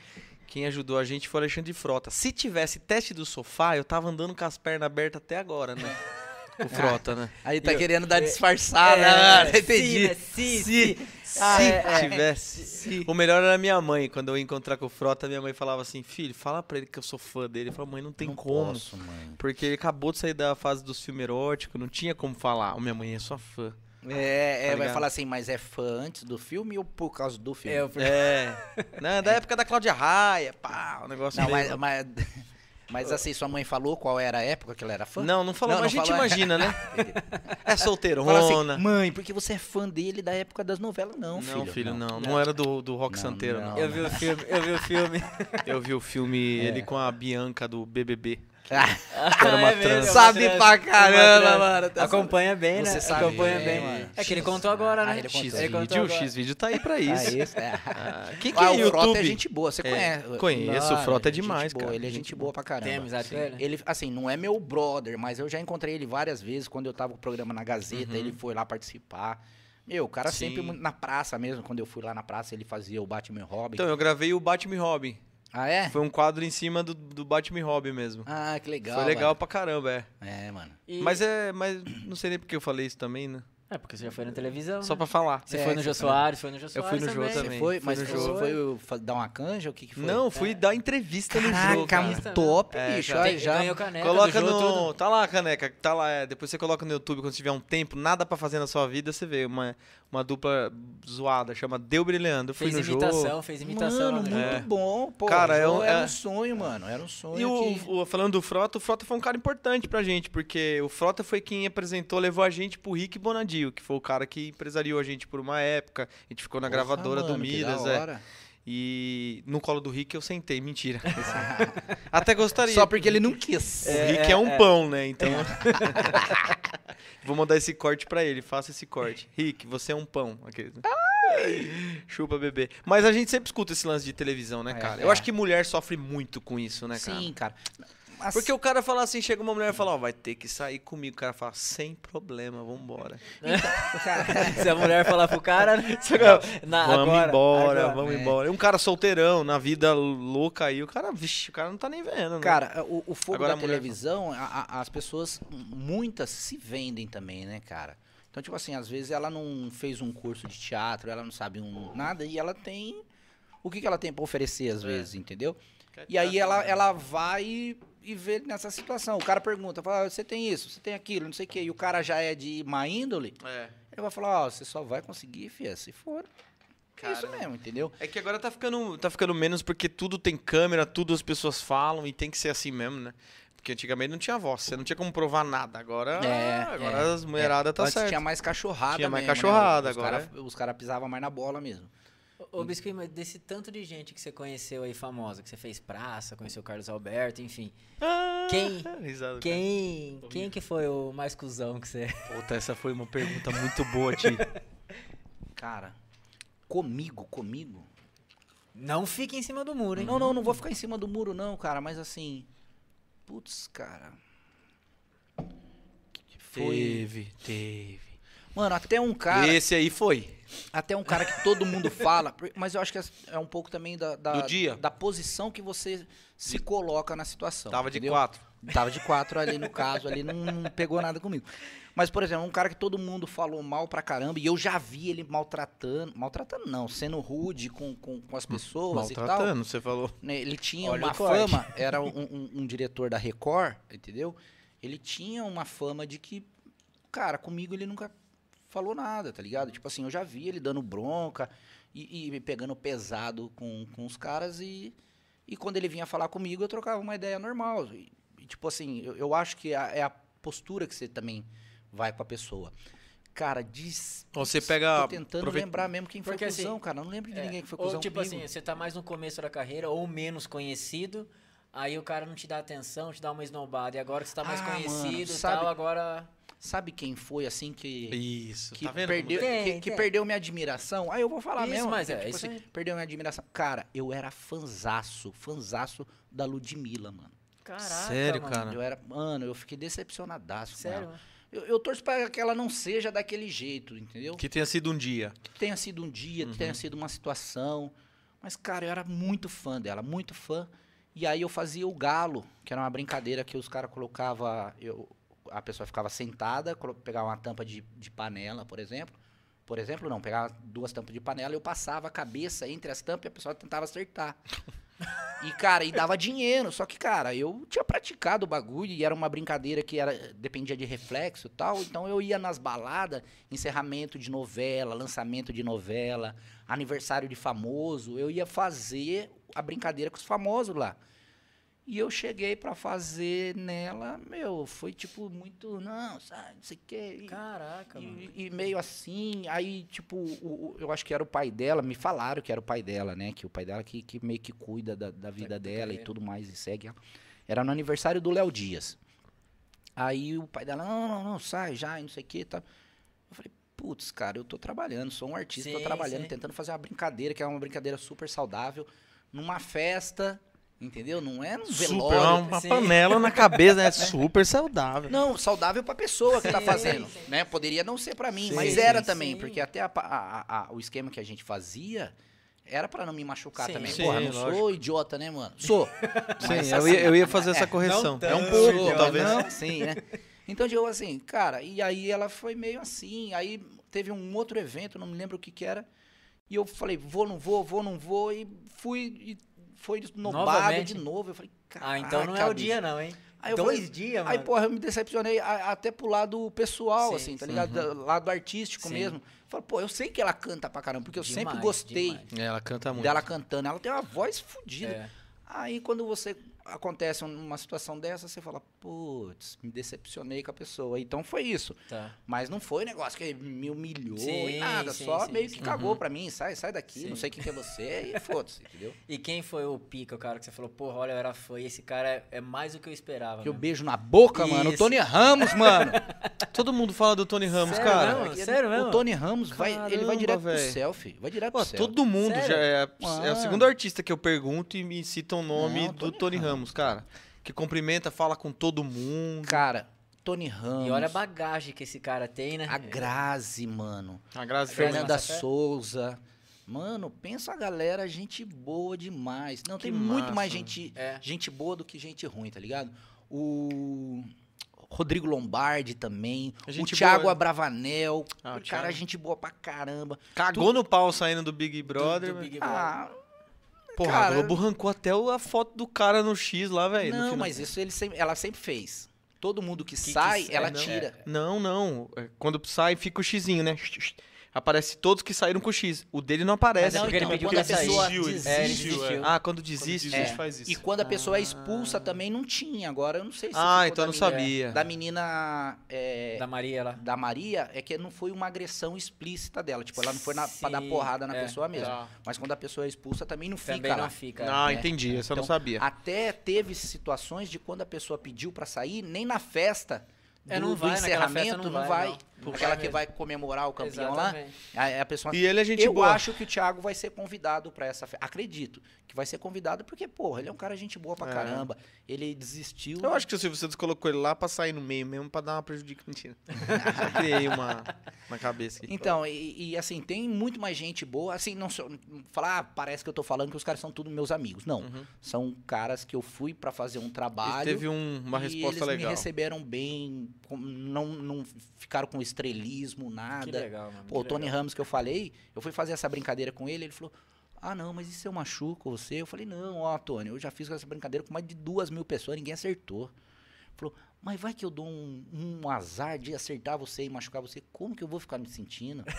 quem ajudou a gente foi o Alexandre de Frota. Se tivesse teste do sofá, eu tava andando com as pernas abertas até agora, né? O Frota, né? Aí tá Eu- querendo dar é- disfarçada, É, né? entendi. sim, né? Sim, Se, sim. se Ah, é, é. tivesse. O melhor era minha mãe. Quando eu ia encontrar com o Frota, minha mãe falava assim: Filho, fala pra ele que eu sou fã dele. Ele falou: Mãe, não tem Não como. posso, mãe. Porque ele acabou de sair da fase dos filmes eróticos, não tinha como falar. Ô, minha mãe é sua fã. É, é, Tá vai falar assim, mas é fã antes do filme ou por causa do filme? É, o É. Não, da época da Cláudia Raia, pá, o negócio Não, meio- mas, mas, mas assim, sua mãe falou qual era a época que ela era fã? Não, não falou, Não, mas não a gente falou. imagina, né? É solteirona. Fala assim, mãe, porque você é fã dele da época das novelas? Não, não, filho. filho, não. Não, era do, do Rock Não, Santeiro, não. não. Eu vi o filme, eu vi o filme. Eu vi o filme, É. ele com a Bianca do BBB. Ah, Era uma É trans. é Sabe trans, pra caramba, mano, tá Acompanha bem, né? Você sabe Acompanha bem, bem. mano. É que ele contou agora, né? Ah, ele contou. X-Vídeo. X-Vídeo tá aí pra Ah, isso. isso, é. Ah, que Ah, é o Frota YouTube? é gente boa, você É, conhece. conheço, o Frota é demais, boa, cara. Ele é gente boa pra caramba. Tem amizade com ele? Ele, assim, não é meu brother, mas eu já encontrei ele várias vezes quando eu tava com o programa na Gazeta, ele foi lá participar. Meu, o cara Uhum. Sim. sempre muito na praça mesmo, quando eu fui lá na praça, ele fazia o Batman e Robin. Então, eu gravei o Batman e Robin. Ah, é? Foi um quadro em cima do, do Batman e Robin mesmo. Ah, que legal. Foi legal pra caramba, é. mano. É, mano. E- Mas é. Mas não sei nem porque eu falei isso também, né? É, porque você já foi na televisão. Só né? pra falar. Você É, foi no você Jô foi- Soares, foi no Jô Eu fui Soares no Jô também. também. Você foi, mas no você jogo. foi fa- dar uma canja? O que que foi? Não, fui dar entrevista no jogo. Caraca, cara. top, É, bicho. já- já... Ganhou caneca Coloca no. tudo. Tá lá, caneca. Tá lá. é. Depois você coloca no YouTube quando tiver um tempo, nada pra fazer na sua vida, você vê uma, uma dupla zoada, chama Deu Brilhando. Fui Fez no imitação, jogo. fez imitação. Mano, no muito. É. bom. Pô, Cara, é um- era é- um sonho, mano. Era um sonho E o, que... o- falando do Frota, o Frota foi um cara importante pra gente, porque o Frota foi quem apresentou, levou a gente pro Rick Bonadio, que foi o cara que empresariou a gente por uma época. A gente ficou na gravadora do mano, que Midas, da é. E no colo do Rick eu sentei, mentira. Até gostaria. Só porque ele não quis. O É, Rick é, é, um é. pão, né? Então. Vou mandar esse corte pra ele, faça esse corte. Rick, você é um pão. Aquele... Chupa, bebê. Mas a gente sempre escuta esse lance de televisão, né, É, cara? é. Eu acho que mulher sofre muito com isso, né, cara? Sim, cara. Mas- Porque o cara fala assim, chega uma mulher e fala, ó, vai ter que sair comigo. O cara fala, sem problema, vambora. cara, Se a mulher falar pro cara, né? Na- vamos agora, embora, agora. vamos É. embora. E um cara solteirão, na vida louca aí, o cara, vixe, o cara não tá nem vendo, né? Cara, o, o fogo Agora da a mulher- televisão, a- a- as pessoas, muitas se vendem também, né, cara? Então, tipo assim, às vezes ela não fez um curso de teatro, ela não sabe um, nada, e ela tem. O que, que ela tem pra oferecer, às vezes, entendeu? E aí ela, ela vai e, vê nessa situação. O cara pergunta, fala, "Ah, você tem isso, você tem aquilo, não sei o quê. E o cara já é de má índole, É. ele vai falar, ó, você só vai conseguir, fia, se for. É isso mesmo, entendeu? É que agora tá ficando, tá ficando menos porque tudo tem câmera, tudo as pessoas falam e tem que ser assim mesmo, né? Porque antigamente não tinha voz, você não tinha como provar nada. Agora, É, agora é. as mulheradas tá Antes certo. tinha mais cachorrada Tinha mais mesmo, né? cachorrada, Os agora é. cara- Os caras pisavam mais na bola mesmo. Ô, Biscuit, mas desse tanto de gente que você conheceu aí famosa, que você fez praça, conheceu o Carlos Alberto, enfim. Ah, Quem- risada, cara. Quem, quem que foi o mais cuzão que você... Puta, essa foi uma pergunta muito boa, Ti. Cara, comigo, comigo. Não fique em cima do muro, hein? Não, não, não vou ficar em cima do muro, não, cara, mas assim. Putz, cara. Foi. Teve, teve. Mano, até um cara. Esse aí foi. Até um cara que todo mundo fala, mas eu acho que é- é um pouco também da, da, Do dia. da posição que você se coloca na situação. Tava de entendeu? quatro. Tava de quatro ali no caso, ali não, não pegou nada comigo. Mas, por exemplo, um cara que todo mundo falou mal pra caramba, e eu já vi ele maltratando, maltratando não, sendo rude com, com, com as pessoas e tal. Maltratando, você falou. né, Ele tinha Olha uma fama, era um, um- um diretor da Record, entendeu? Ele tinha uma fama de que, cara, comigo ele nunca falou nada, tá ligado? Tipo assim, eu já vi ele dando bronca e, e pegando pesado com, com os caras e, e quando ele vinha falar comigo eu trocava uma ideia normal. E, e, tipo assim, eu, eu acho que a- é a postura que você também vai com a pessoa. Cara, diz. Você pega- Tô tentando aproveita- lembrar mesmo quem foi Porque, assim, cuzão, cara. Eu não lembro de É, ninguém que foi ou cuzão tipo comigo. assim, você tá mais no começo da carreira ou menos conhecido, aí o cara não te dá atenção, te dá uma esnobada. E agora que você tá mais Ah, mano, conhecido e sabe- tal, agora... Sabe quem foi assim que. Isso, que tá vendo? perdeu, Tem, que, que perdeu minha admiração. Aí eu vou falar Isso, mesmo. mas é, tipo isso assim, aí. perdeu minha admiração. Cara, eu era fanzaço, fanzaço da Ludmilla, mano. Caraca, Sério, mano. cara? Eu era, mano, eu fiquei decepcionadaço com Sério? ela. mano? Eu, eu torço pra que ela não seja daquele jeito, entendeu? Que tenha sido um dia. Que tenha sido um dia, que tenha sido uma situação. Mas, cara, eu era muito fã dela, muito fã. E aí eu fazia o galo, que era uma brincadeira que os caras colocavam. Eu, a pessoa ficava sentada, pegava uma tampa de, de panela, por exemplo. Por exemplo, não, pegava duas tampas de panela, eu passava a cabeça entre as tampas e a pessoa tentava acertar. E, cara, e dava dinheiro. Só que, cara, eu tinha praticado o bagulho e era uma brincadeira que era, dependia de reflexo e tal. Então eu ia nas baladas, encerramento de novela, lançamento de novela, aniversário de famoso. Eu ia fazer a brincadeira com os famosos lá. E eu cheguei pra fazer nela, meu, foi tipo muito, não, sabe, não sei o quê. E- Caraca, mano. e, e meio assim, aí, tipo, o- o- eu acho que era o pai dela, me falaram que era o pai dela, né? Que o pai dela que, que meio que cuida da, da vida da dela e carreira. tudo mais, e segue ela. Era no aniversário do Léo Dias. Aí o pai dela, não, não, não, sai já, e não sei o que, tá. Eu falei, putz, cara, eu tô trabalhando, sou um artista, tô Sim, trabalhando, sim. tentando fazer uma brincadeira, que é uma brincadeira super saudável, numa festa, entendeu? Não é Super, velório. uma, uma sim. panela na cabeça, né? Super saudável. Não, saudável pra pessoa que tá Sim, fazendo, sim. né? Poderia não ser pra mim, Sim, mas sim, era sim. também, porque até a a- a- o esquema que a gente fazia era pra não me machucar Sim. também. Sim, Porra, não lógico. sou idiota, né, mano? Sou. Sim, Mas eu assim, ia, eu ia fazer essa correção. não É um pouco, idiota, talvez. Não, sim, né? Então, eu assim, cara, e aí ela foi meio assim, aí teve um outro evento, não me lembro o que que era, e eu falei, vou, não vou, vou, não vou, e fui, e foi nobado de novo, eu falei, Ah, então não é "Caraca, o dia bicho." não, hein? Aí eu Dois falei- dias, mano. Aí, porra, eu me decepcionei até pro lado pessoal, Sim, assim, tá sim. ligado? Da- Lado artístico Sim. mesmo. Falei, pô, eu sei que ela canta pra caramba, porque eu sempre Demais, gostei demais. É, Ela canta muito. dela cantando. Ela tem uma voz fodida. É. Aí, quando você acontece uma situação dessa, você fala, putz, me decepcionei com a pessoa. Então foi isso. Tá. Mas não foi um negócio que me humilhou Sim, e nada. sim, só sim, meio sim. que cagou pra mim. Sai, sai daqui, Sim. não sei quem que é você e foda-se, entendeu? E quem foi o pica, o cara que você falou, porra, olha, eu era fã, e esse cara é, é mais do que eu esperava. Que eu mesmo. beijo na boca, mano. O Isso. Tony Ramos, mano. Todo mundo fala do Tony Ramos, Sério cara. mesmo? Ele- Sério mesmo? O Tony Ramos, vai, ele vai Caramba, direto pro velho. selfie. Vai direto Pô, pro selfie. todo mundo Sério? já é, é o Mano. segundo artista que eu pergunto e me cita o nome Não, do Tony Tony Ramos. Ramos, cara. Que cumprimenta, fala com todo mundo. Cara, Tony Ramos. E olha a bagagem que esse cara tem, né? a Grazi, mano. A Grazi Fernanda? Souza. Mano, pensa a galera, gente boa demais. Não, Que tem muito massa, mais mano. gente, É. gente boa do que gente ruim, tá ligado? O Rodrigo Lombardi também. O Gente Thiago boa. Abravanel. Ah, o cara, Thiago. gente boa pra caramba. Cagou no pau saindo do Big Brother. do velho. Big Brother. Ah, Porra, cara- a Globo arrancou até a foto do cara no X lá, velho. não, mas isso ele sempre- ela sempre fez. Todo mundo que, Que- que sai, sai, ela não. tira. Não, não. É, Quando sai, fica o xizinho, né? Aparece todos que saíram com X. O dele não aparece. Mas é porque ele então, pediu quando a pessoa Desistiu, ele desiste, É, ele desistiu. Ah, quando Quando desiste. desiste, É. faz isso. E quando a pessoa é expulsa também não tinha. Agora eu não sei se Ah, então eu da não menina- sabia. Da menina é, Da Maria lá. da Maria é que não foi uma agressão explícita dela. Tipo, ela não foi na, pra dar porrada na é, pessoa mesmo. tá. Mas quando a pessoa é expulsa também não fica Também lá. não fica. Ah, É, entendi. Essa eu não Então, sabia. Até teve situações de quando a pessoa pediu pra sair, nem na festa do, É, não do vai, festa encerramento não não vai, vai. Não Aquela que mesmo. vai comemorar o campeão lá. Exatamente. Aí a pessoa E ele é gente eu boa. acho que o Thiago vai ser convidado pra essa festa. Acredito que vai ser convidado porque, porra, ele é um cara gente boa pra É. caramba. Ele desistiu. Eu acho que o Silvio Santos colocou ele lá pra sair no meio mesmo, pra dar uma prejudica. Mentira. Só criei uma na cabeça aqui. Então, e, e, assim, tem muito mais gente boa. Assim, não sou, falar, ah, parece que eu tô falando que os caras são tudo meus amigos. Não. Uhum. São caras que eu fui pra fazer um trabalho. teve um- uma e resposta eles legal. me receberam bem, não, não ficaram com estrelismo, Que nada. legal, mano. Pô, o que Tony legal. Ramos que eu falei, eu fui fazer essa brincadeira com ele, ele falou: Ah, não, mas e se eu machuco você? Eu falei: Não, ó, Tony, eu já fiz essa brincadeira com mais de duas mil pessoas, ninguém acertou. Ele falou: Mas vai que eu dou um, um azar de acertar você e machucar você, como que eu vou ficar me sentindo?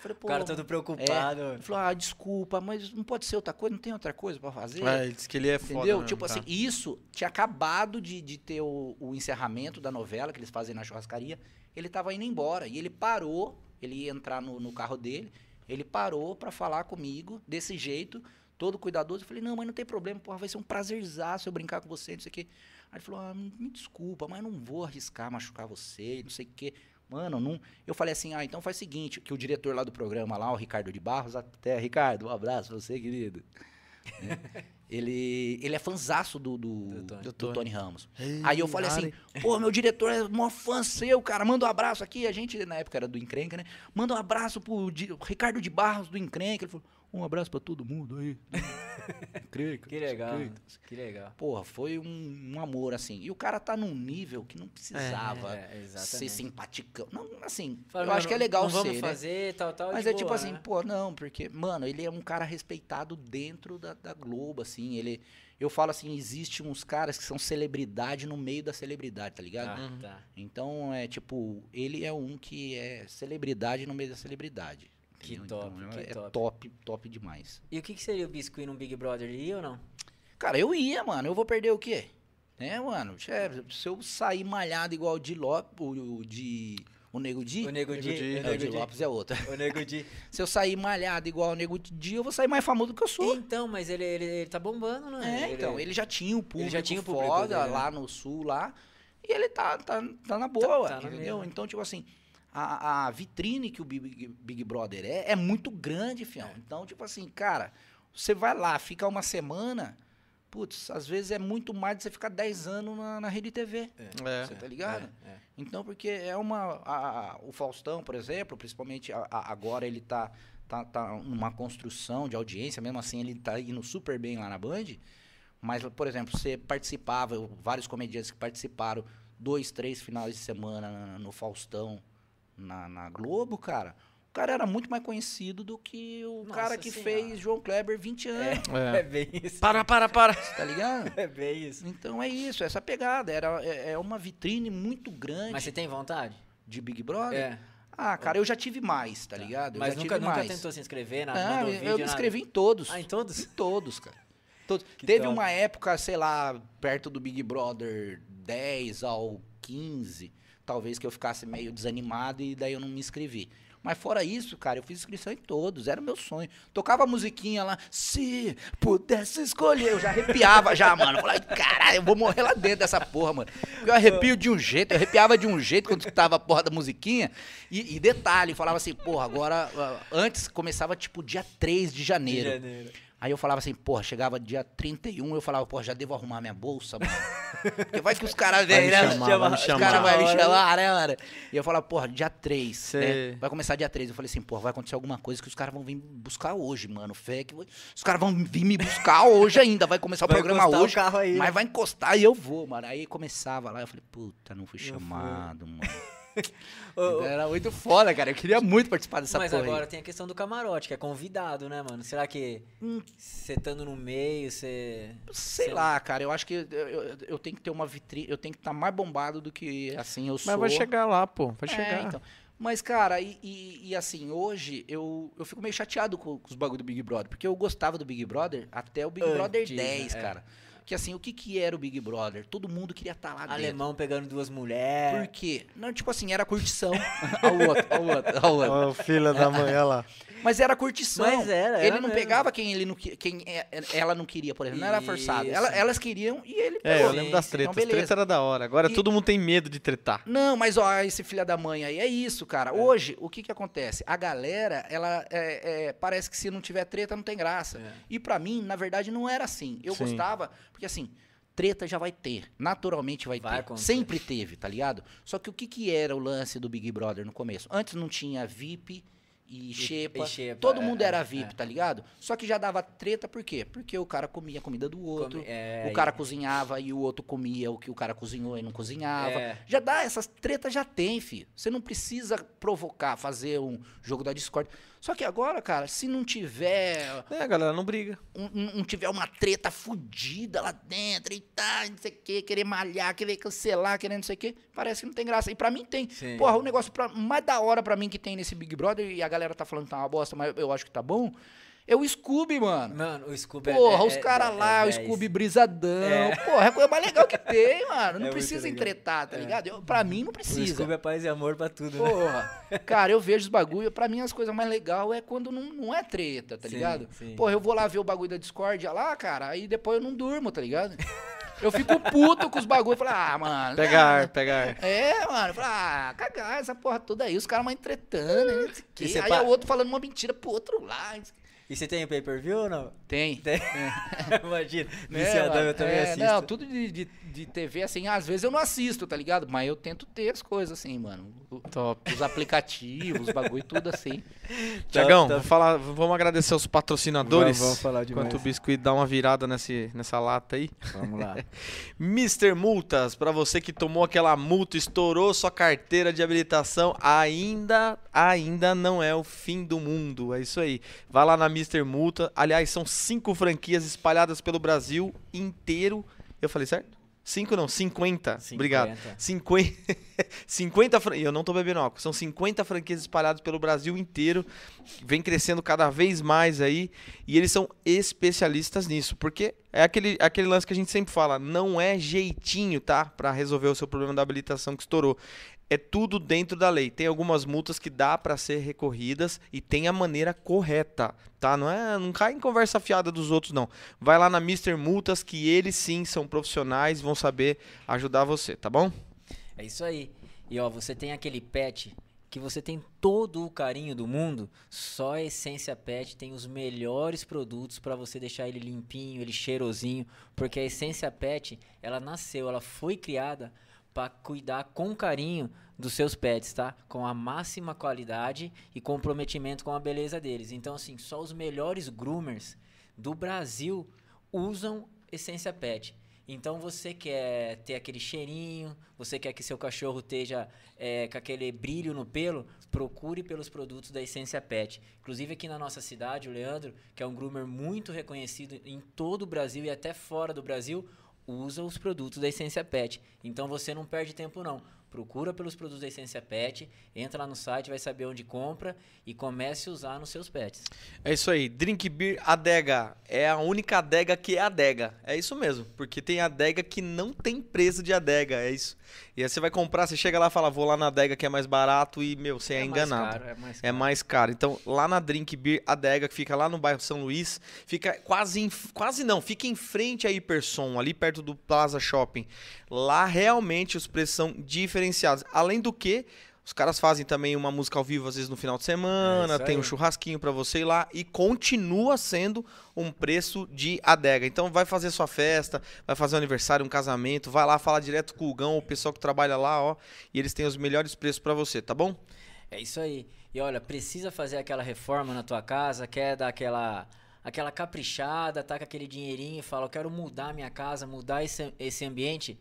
Eu falei: O cara todo preocupado. ele falou: Ah, desculpa, mas não pode ser outra coisa, não tem outra coisa pra fazer? É, ele disse que ele é foda. Entendeu? mesmo, tipo tá. assim, isso tinha acabado de, de ter o, o encerramento da novela que eles fazem na churrascaria. Ele tava indo embora e ele parou, ele ia entrar no, no carro dele, ele parou pra falar comigo desse jeito, todo cuidadoso. Eu falei, não, mas não tem problema, porra, vai ser um prazerzaço eu brincar com você, não sei o quê. Aí ele falou, ah, me desculpa, mas não vou arriscar machucar você, não sei o quê. Mano, não. Eu falei assim, ah, então faz o seguinte, que o diretor lá do programa lá, o Ricardo de Barros, até, Ricardo, um abraço pra você, querido. Ele, ele é fanzaço do, do, Do Tony. do Tony Ramos. Ei, Aí eu falei assim, pô, meu diretor é mó fã seu, cara, manda um abraço aqui. A gente, na época, era do Encrenca, né? Manda um abraço pro Di- Ricardo de Barros do Encrenca. Ele falou, um abraço pra todo mundo aí. Que legal, que legal. Porra, foi um, um amor, assim. E o cara tá num nível que não precisava É, ser exatamente. simpaticão. Não, assim, Fala, eu mano, acho que é legal não ser, vamos né? fazer, tal, tal. Mas é tipo boa, assim, né? pô, não, porque, mano, ele é um cara respeitado dentro da, da Globo, assim, ele... Eu falo assim, existe uns caras que são celebridade no meio da celebridade, tá ligado? Uhum. tá. Então, é tipo, ele é um que é celebridade no meio da celebridade. Que entendeu? top, Então, que é top. top, top demais. E o que, que seria o Biscuit num Big Brother? Ele ia ou não? Cara, eu ia, mano, eu vou perder o quê? Né, mano? Se eu sair malhado igual o de Lopes, o, o de... O Nego Di? O Nego Di. Di. O É, o Nego de Di. Lopes é outra. O Nego Di. Se eu sair malhado igual o Nego Di, eu vou sair mais famoso do que eu sou. Então, mas ele, ele, ele tá bombando, né? É, então, ele já tinha o público, já tinha o público foda dele, né? lá no sul, lá, e ele tá, tá, tá na boa, tá na entendeu? Então, tipo assim, a, a vitrine que o Big, Big Brother é, é muito grande, fião. É. Então, tipo assim, cara, você vai lá, fica uma semana, putz, às vezes é muito mais de você ficar 10 anos na, na Rede TV. É. Você tá ligado? É, é. Então, porque é uma. a- a- o Faustão, por exemplo, principalmente a- agora ele tá, tá, tá numa construção de audiência, mesmo assim ele tá indo super bem lá na Band. Mas, por exemplo, você participava, vários comediantes que participaram dois, três finais de semana na- no Faustão, na, na Globo, cara. O cara era muito mais conhecido do que o Nossa cara que Senhora. fez João Kleber 20 anos, É bem isso. Para, para, para. tá ligado? É bem isso. Então é isso, essa pegada. Era, é, é uma vitrine muito grande Mas você tem vontade? de Big Brother. É. Ah, cara, eu já tive mais, tá, ligado? Eu Mas já nunca, tive nunca mais. tentou se inscrever? Na, Não, vídeo, eu me nada? inscrevi em todos. Ah, em todos? Em todos, cara. Todos. Teve top. uma época, sei lá, perto do Big Brother 10 ao 15, talvez que eu ficasse meio desanimado e daí eu não me inscrevi. Mas fora isso, cara, eu fiz inscrição em todos, era o meu sonho. Tocava a musiquinha lá, se pudesse escolher, eu já arrepiava já, mano. Eu falei, caralho, eu vou morrer lá dentro dessa porra, mano. Eu arrepio de um jeito, eu arrepiava de um jeito quando escutava a porra da musiquinha. E, e detalhe, falava assim, porra, agora, antes começava tipo dia 3 de De janeiro. Aí eu falava assim, porra, chegava dia 31, eu falava, porra, já devo arrumar minha bolsa, mano. Porque vai que os caras vêm, me né? chamar, vai Os caras vão me Hora. chamar, né, mano? E eu falava, porra, dia 3, Cê- né? Vai começar dia 3. Eu falei assim, porra, vai acontecer alguma coisa que os caras vão vir buscar hoje, mano. Fé que... Os caras vão vir me buscar hoje ainda. Vai começar o Vai programa o hoje. carro aí, mas né? vai encostar e eu vou, mano. Aí começava lá, eu falei, puta, não fui chamado, mano. Ô, Era muito foda, cara. Eu queria muito participar dessa Mas porra agora aí. tem a questão do camarote, que é convidado, né, mano? Será que Hum. você estando no meio, você. Sei Sei lá, cara, eu acho que eu, eu- eu tenho que ter uma vitrine, eu tenho que estar mais bombado do que assim eu sou. Mas vai chegar lá, pô. Vai É, chegar. então. Mas, cara, e, e- e assim, hoje eu, eu fico meio chateado com, com os bagulho do Big Brother. Porque eu gostava do Big Brother até o Big Antes, Brother né? 10, É. Que assim, o que que era o Big Brother? Todo mundo queria estar lá dentro. Alemão pegando duas Por mulheres. quê? Não, tipo assim, era curtição. Olha o outro, olha o outro, olha o outro. Ó, filha da mãe, olha lá. Mas era curtição. Mas era, Ele era não mesmo. pegava quem, ele não, quem é- ela não queria, por exemplo. Não era forçado. Ela- elas queriam e ele É, pegou. eu lembro das tretas. então As tretas beleza. era da hora. Agora E- todo mundo tem medo de tretar. Não, mas ó, esse filho da mãe aí, é isso, cara. Hoje, o que que acontece? A galera, ela é, é, parece que se não tiver treta, não tem graça. É. E pra mim, na verdade, não era assim. Eu Sim. gostava, porque assim, treta já vai ter. Naturalmente vai, Vai ter. acontecer. Sempre teve, tá ligado? Só que o que que era o lance do Big Brother no começo? Antes não tinha VIP e Xepa. e xepa, Todo é, mundo é, era VIP, é. tá ligado? Só que já dava treta, por quê? Porque o cara comia a comida do outro. Come- é, o cara cozinhava e o outro comia o que o cara cozinhou e não cozinhava. É. Já dá, essas tretas já tem, filho. Você não precisa provocar, fazer um jogo da Discord. Só que agora, cara, se não tiver É, a galera não briga. um, um- não tiver uma treta fudida lá dentro e tá, não sei o que, querer malhar, querer cancelar, querer não sei o que, parece que não tem graça. E pra mim tem. Sim. Porra, o negócio pra- mais da hora pra mim que tem nesse Big Brother, e a galera tá falando que tá uma bosta, mas eu acho que tá bom, é o Scooby, mano. Mano, o Scooby é- Porra, é- os é- caras é- lá, é o 10. Scooby brisadão. Porra, é a coisa mais legal que tem, mano. Não precisa entretar, tá É. ligado? Eu, pra mim, não O precisa. Scooby é paz e amor pra tudo, né? Porra. Cara, eu vejo os bagulho. Pra mim, as coisas mais legais é quando não, não é treta, tá Sim, ligado? sim. Porra, eu vou lá ver o bagulho da Discord lá, cara, aí depois eu não durmo, tá ligado? Eu fico puto com os bagulhos. Falo, ah, mano. Pega ah, ar, pega ar. É, mano. Eu falo, ah, cagar essa porra toda aí. Os caras mais entretando, né? o Aí pa- é o outro falando uma mentira pro outro lá. O. E você tem pay-per-view ou não? Tem. Tem. Imagina, Né, viciadão eu também É, assisto. Não, tudo de, de, de TV, assim, às vezes eu não assisto, tá ligado? Mas eu tento ter as coisas, assim, mano. O- Top. Os aplicativos, os bagulho, tudo assim. Tiagão, tá. vou falar, vamos agradecer aos patrocinadores. Vamos, vamos falar demais. Enquanto o biscoito dá uma virada nesse, nessa lata aí. Vamos lá. Mr. Multas, pra você que tomou aquela multa, estourou sua carteira de habilitação, ainda, ainda não é o fim do mundo. É isso aí. Vai lá na Mr. Multa. Aliás, são cinco franquias espalhadas pelo Brasil inteiro. Eu falei certo? Cinco não, 50. Obrigado. 50, 50 fran- e eu não tô bebendo álcool. São 50 franquias espalhadas pelo Brasil inteiro. Vem crescendo cada vez mais aí. E eles são especialistas nisso. Porque é aquele, aquele lance que a gente sempre fala. Não é jeitinho, tá? Pra resolver o seu problema da habilitação que estourou. É tudo dentro da lei. Tem algumas multas que dá pra ser recorridas e tem a maneira correta, tá? Não é, não cai em conversa fiada dos outros não. Vai lá na Mr. Multas que eles sim são profissionais, vão saber ajudar você, tá bom? É isso aí. E ó, você tem aquele pet que você tem todo o carinho do mundo, só a Essência Pet tem os melhores produtos para você deixar ele limpinho, ele cheirosinho, porque a Essência Pet, ela nasceu, ela foi criada para cuidar com carinho dos seus pets, tá? Com a máxima qualidade e comprometimento com a beleza deles. Então assim, só os melhores groomers do Brasil usam Essência Pet. Então você quer ter aquele cheirinho, você quer que seu cachorro esteja é, com aquele brilho no pelo, procure pelos produtos da Essência Pet. Inclusive aqui na nossa cidade, o Leandro, que é um groomer muito reconhecido em todo o Brasil e até fora do Brasil, usa os produtos da Essência Pet. Então você não perde tempo não. Procura pelos produtos da Essência Pet, entra lá no site, vai saber onde compra e comece a usar nos seus pets. É isso aí, Drink Beer Adega. É a única adega que é adega. É isso mesmo, porque tem adega que não tem preço de adega, é isso. E aí você vai comprar, você chega lá e fala, vou lá na adega que é mais barato e, meu, você é, enganado. Mais caro, é mais É caro. mais caro. Então, lá na Drink Beer Adega, que fica lá no bairro São Luís, fica quase, em- quase não, fica em frente à Hipersom, ali perto do Plaza Shopping. Lá realmente os preços são diferenciados. Além do que, os caras fazem também uma música ao vivo às vezes no final de semana, É tem um churrasquinho pra você ir lá e continua sendo um preço de adega. Então vai fazer sua festa, vai fazer um aniversário, um casamento, vai lá, fala direto com o Gão, o pessoal que trabalha lá, ó, e eles têm os melhores preços pra você, tá bom? É isso aí. E olha, precisa fazer aquela reforma na tua casa, quer dar aquela aquela caprichada, tá com aquele dinheirinho e fala, eu quero mudar minha casa, mudar esse, esse ambiente.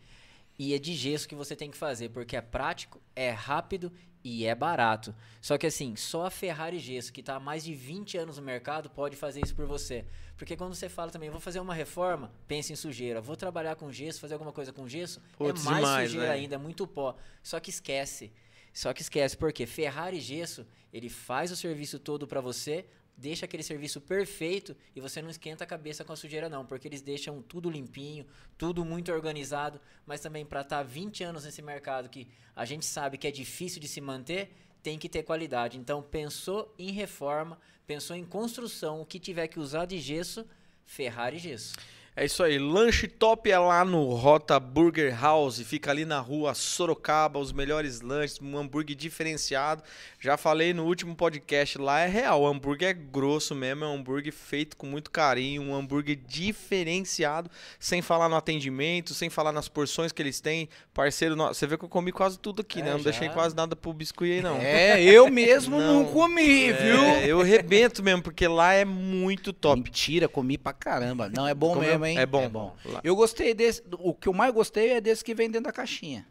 E é de gesso que você tem que fazer, porque é prático, é rápido e é barato. Só que assim, só a Ferrari Gesso, que tá há mais de 20 anos no mercado, pode fazer isso por você. Porque quando você fala também, vou fazer uma reforma, pense em sujeira. Vou trabalhar com gesso, fazer alguma coisa com gesso, Putz, é mais demais, sujeira né? ainda, é muito pó. Só que esquece. Só que esquece, porque Ferrari Gesso, ele faz o serviço todo para você, deixa aquele serviço perfeito e você não esquenta a cabeça com a sujeira não, porque eles deixam tudo limpinho, tudo muito organizado, mas também para estar 20 anos nesse mercado que a gente sabe que é difícil de se manter, tem que ter qualidade. Então, pensou em reforma, pensou em construção, o que tiver que usar de gesso, Ferrari Gesso. É isso aí, lanche top é lá no Rota Burger House, fica ali na rua Sorocaba, os melhores lanches, um hambúrguer diferenciado. Já falei no último podcast, lá é real, o hambúrguer é grosso mesmo, é um hambúrguer feito com muito carinho, um hambúrguer diferenciado, sem falar no atendimento, sem falar nas porções que eles têm. Parceiro, você vê que eu comi quase tudo aqui, É, né? Não já. deixei quase nada pro biscuit aí, não. É, eu mesmo não, Não. comi, viu? É, eu rebento mesmo, porque lá é muito top. Mentira, comi pra caramba. Não, é bom Comeu? mesmo, hein? É bom. Lá. Eu gostei desse. O que eu mais gostei é desse que vem dentro da caixinha.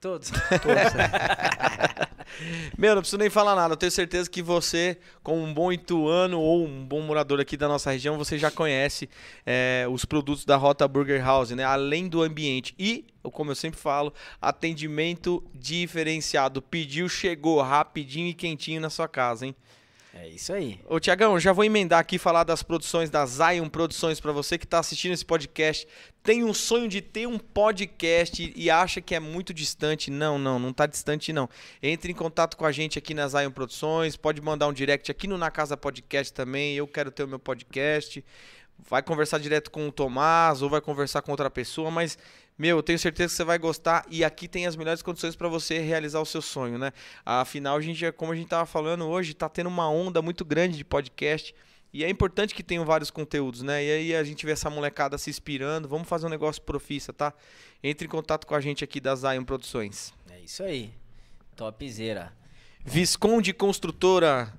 Todos. Meu, não preciso nem falar nada. Eu tenho certeza que você, como um bom ituano ou um bom morador aqui da nossa região, você já conhece é, os produtos da Rota Burger House, né? Além do ambiente. E, como eu sempre falo, atendimento diferenciado. Pediu, chegou rapidinho e quentinho na sua casa, hein? É isso aí. Ô, Tiagão, já vou emendar aqui falar das produções da Zion Produções para você que está assistindo esse podcast. Tem um sonho de ter um podcast e acha que é muito distante. Não, não, não tá distante não. Entre em contato com a gente aqui na Zion Produções, pode mandar um direct aqui no Na Casa Podcast também. Eu quero ter o meu podcast. Vai conversar direto com o Tomás ou vai conversar com outra pessoa, mas meu, eu tenho certeza que você vai gostar e aqui tem as melhores condições para você realizar o seu sonho, né? Afinal, a gente, como a gente tava falando hoje, tá tendo uma onda muito grande de podcast e é importante que tenham vários conteúdos, né? E aí a gente vê essa molecada se inspirando. Vamos fazer um negócio profissa, tá? Entre em contato com a gente aqui da Zion Produções. É isso aí. Topzera. Visconde Construtora.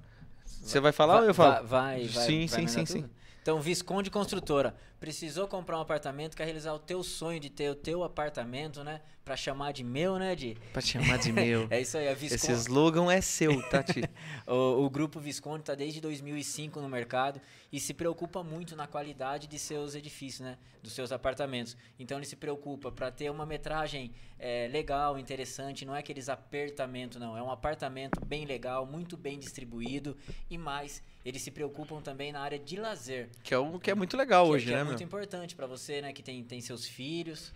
Você vai falar ou eu falo? Vai, vai, vai Sim, sim, mandar sim, tudo? sim. Então, Visconde Construtora. Precisou comprar um apartamento, quer realizar o teu sonho de ter o teu apartamento, né? Pra chamar de meu, né, Di? Pra chamar de meu. É isso aí, a Visconde. Esse slogan é seu, Tati. O, o grupo Visconde está desde 2005 no mercado e se preocupa muito na qualidade de seus edifícios, né? Dos seus apartamentos. Então ele se preocupa para ter uma metragem eh, legal, interessante. Não é aqueles apertamento, não. É um apartamento bem legal, muito bem distribuído e mais. Eles se preocupam também na área de lazer. que é o que é muito legal que, hoje, que né, é meu? Muito importante para você, né? Que tem, tem seus filhos,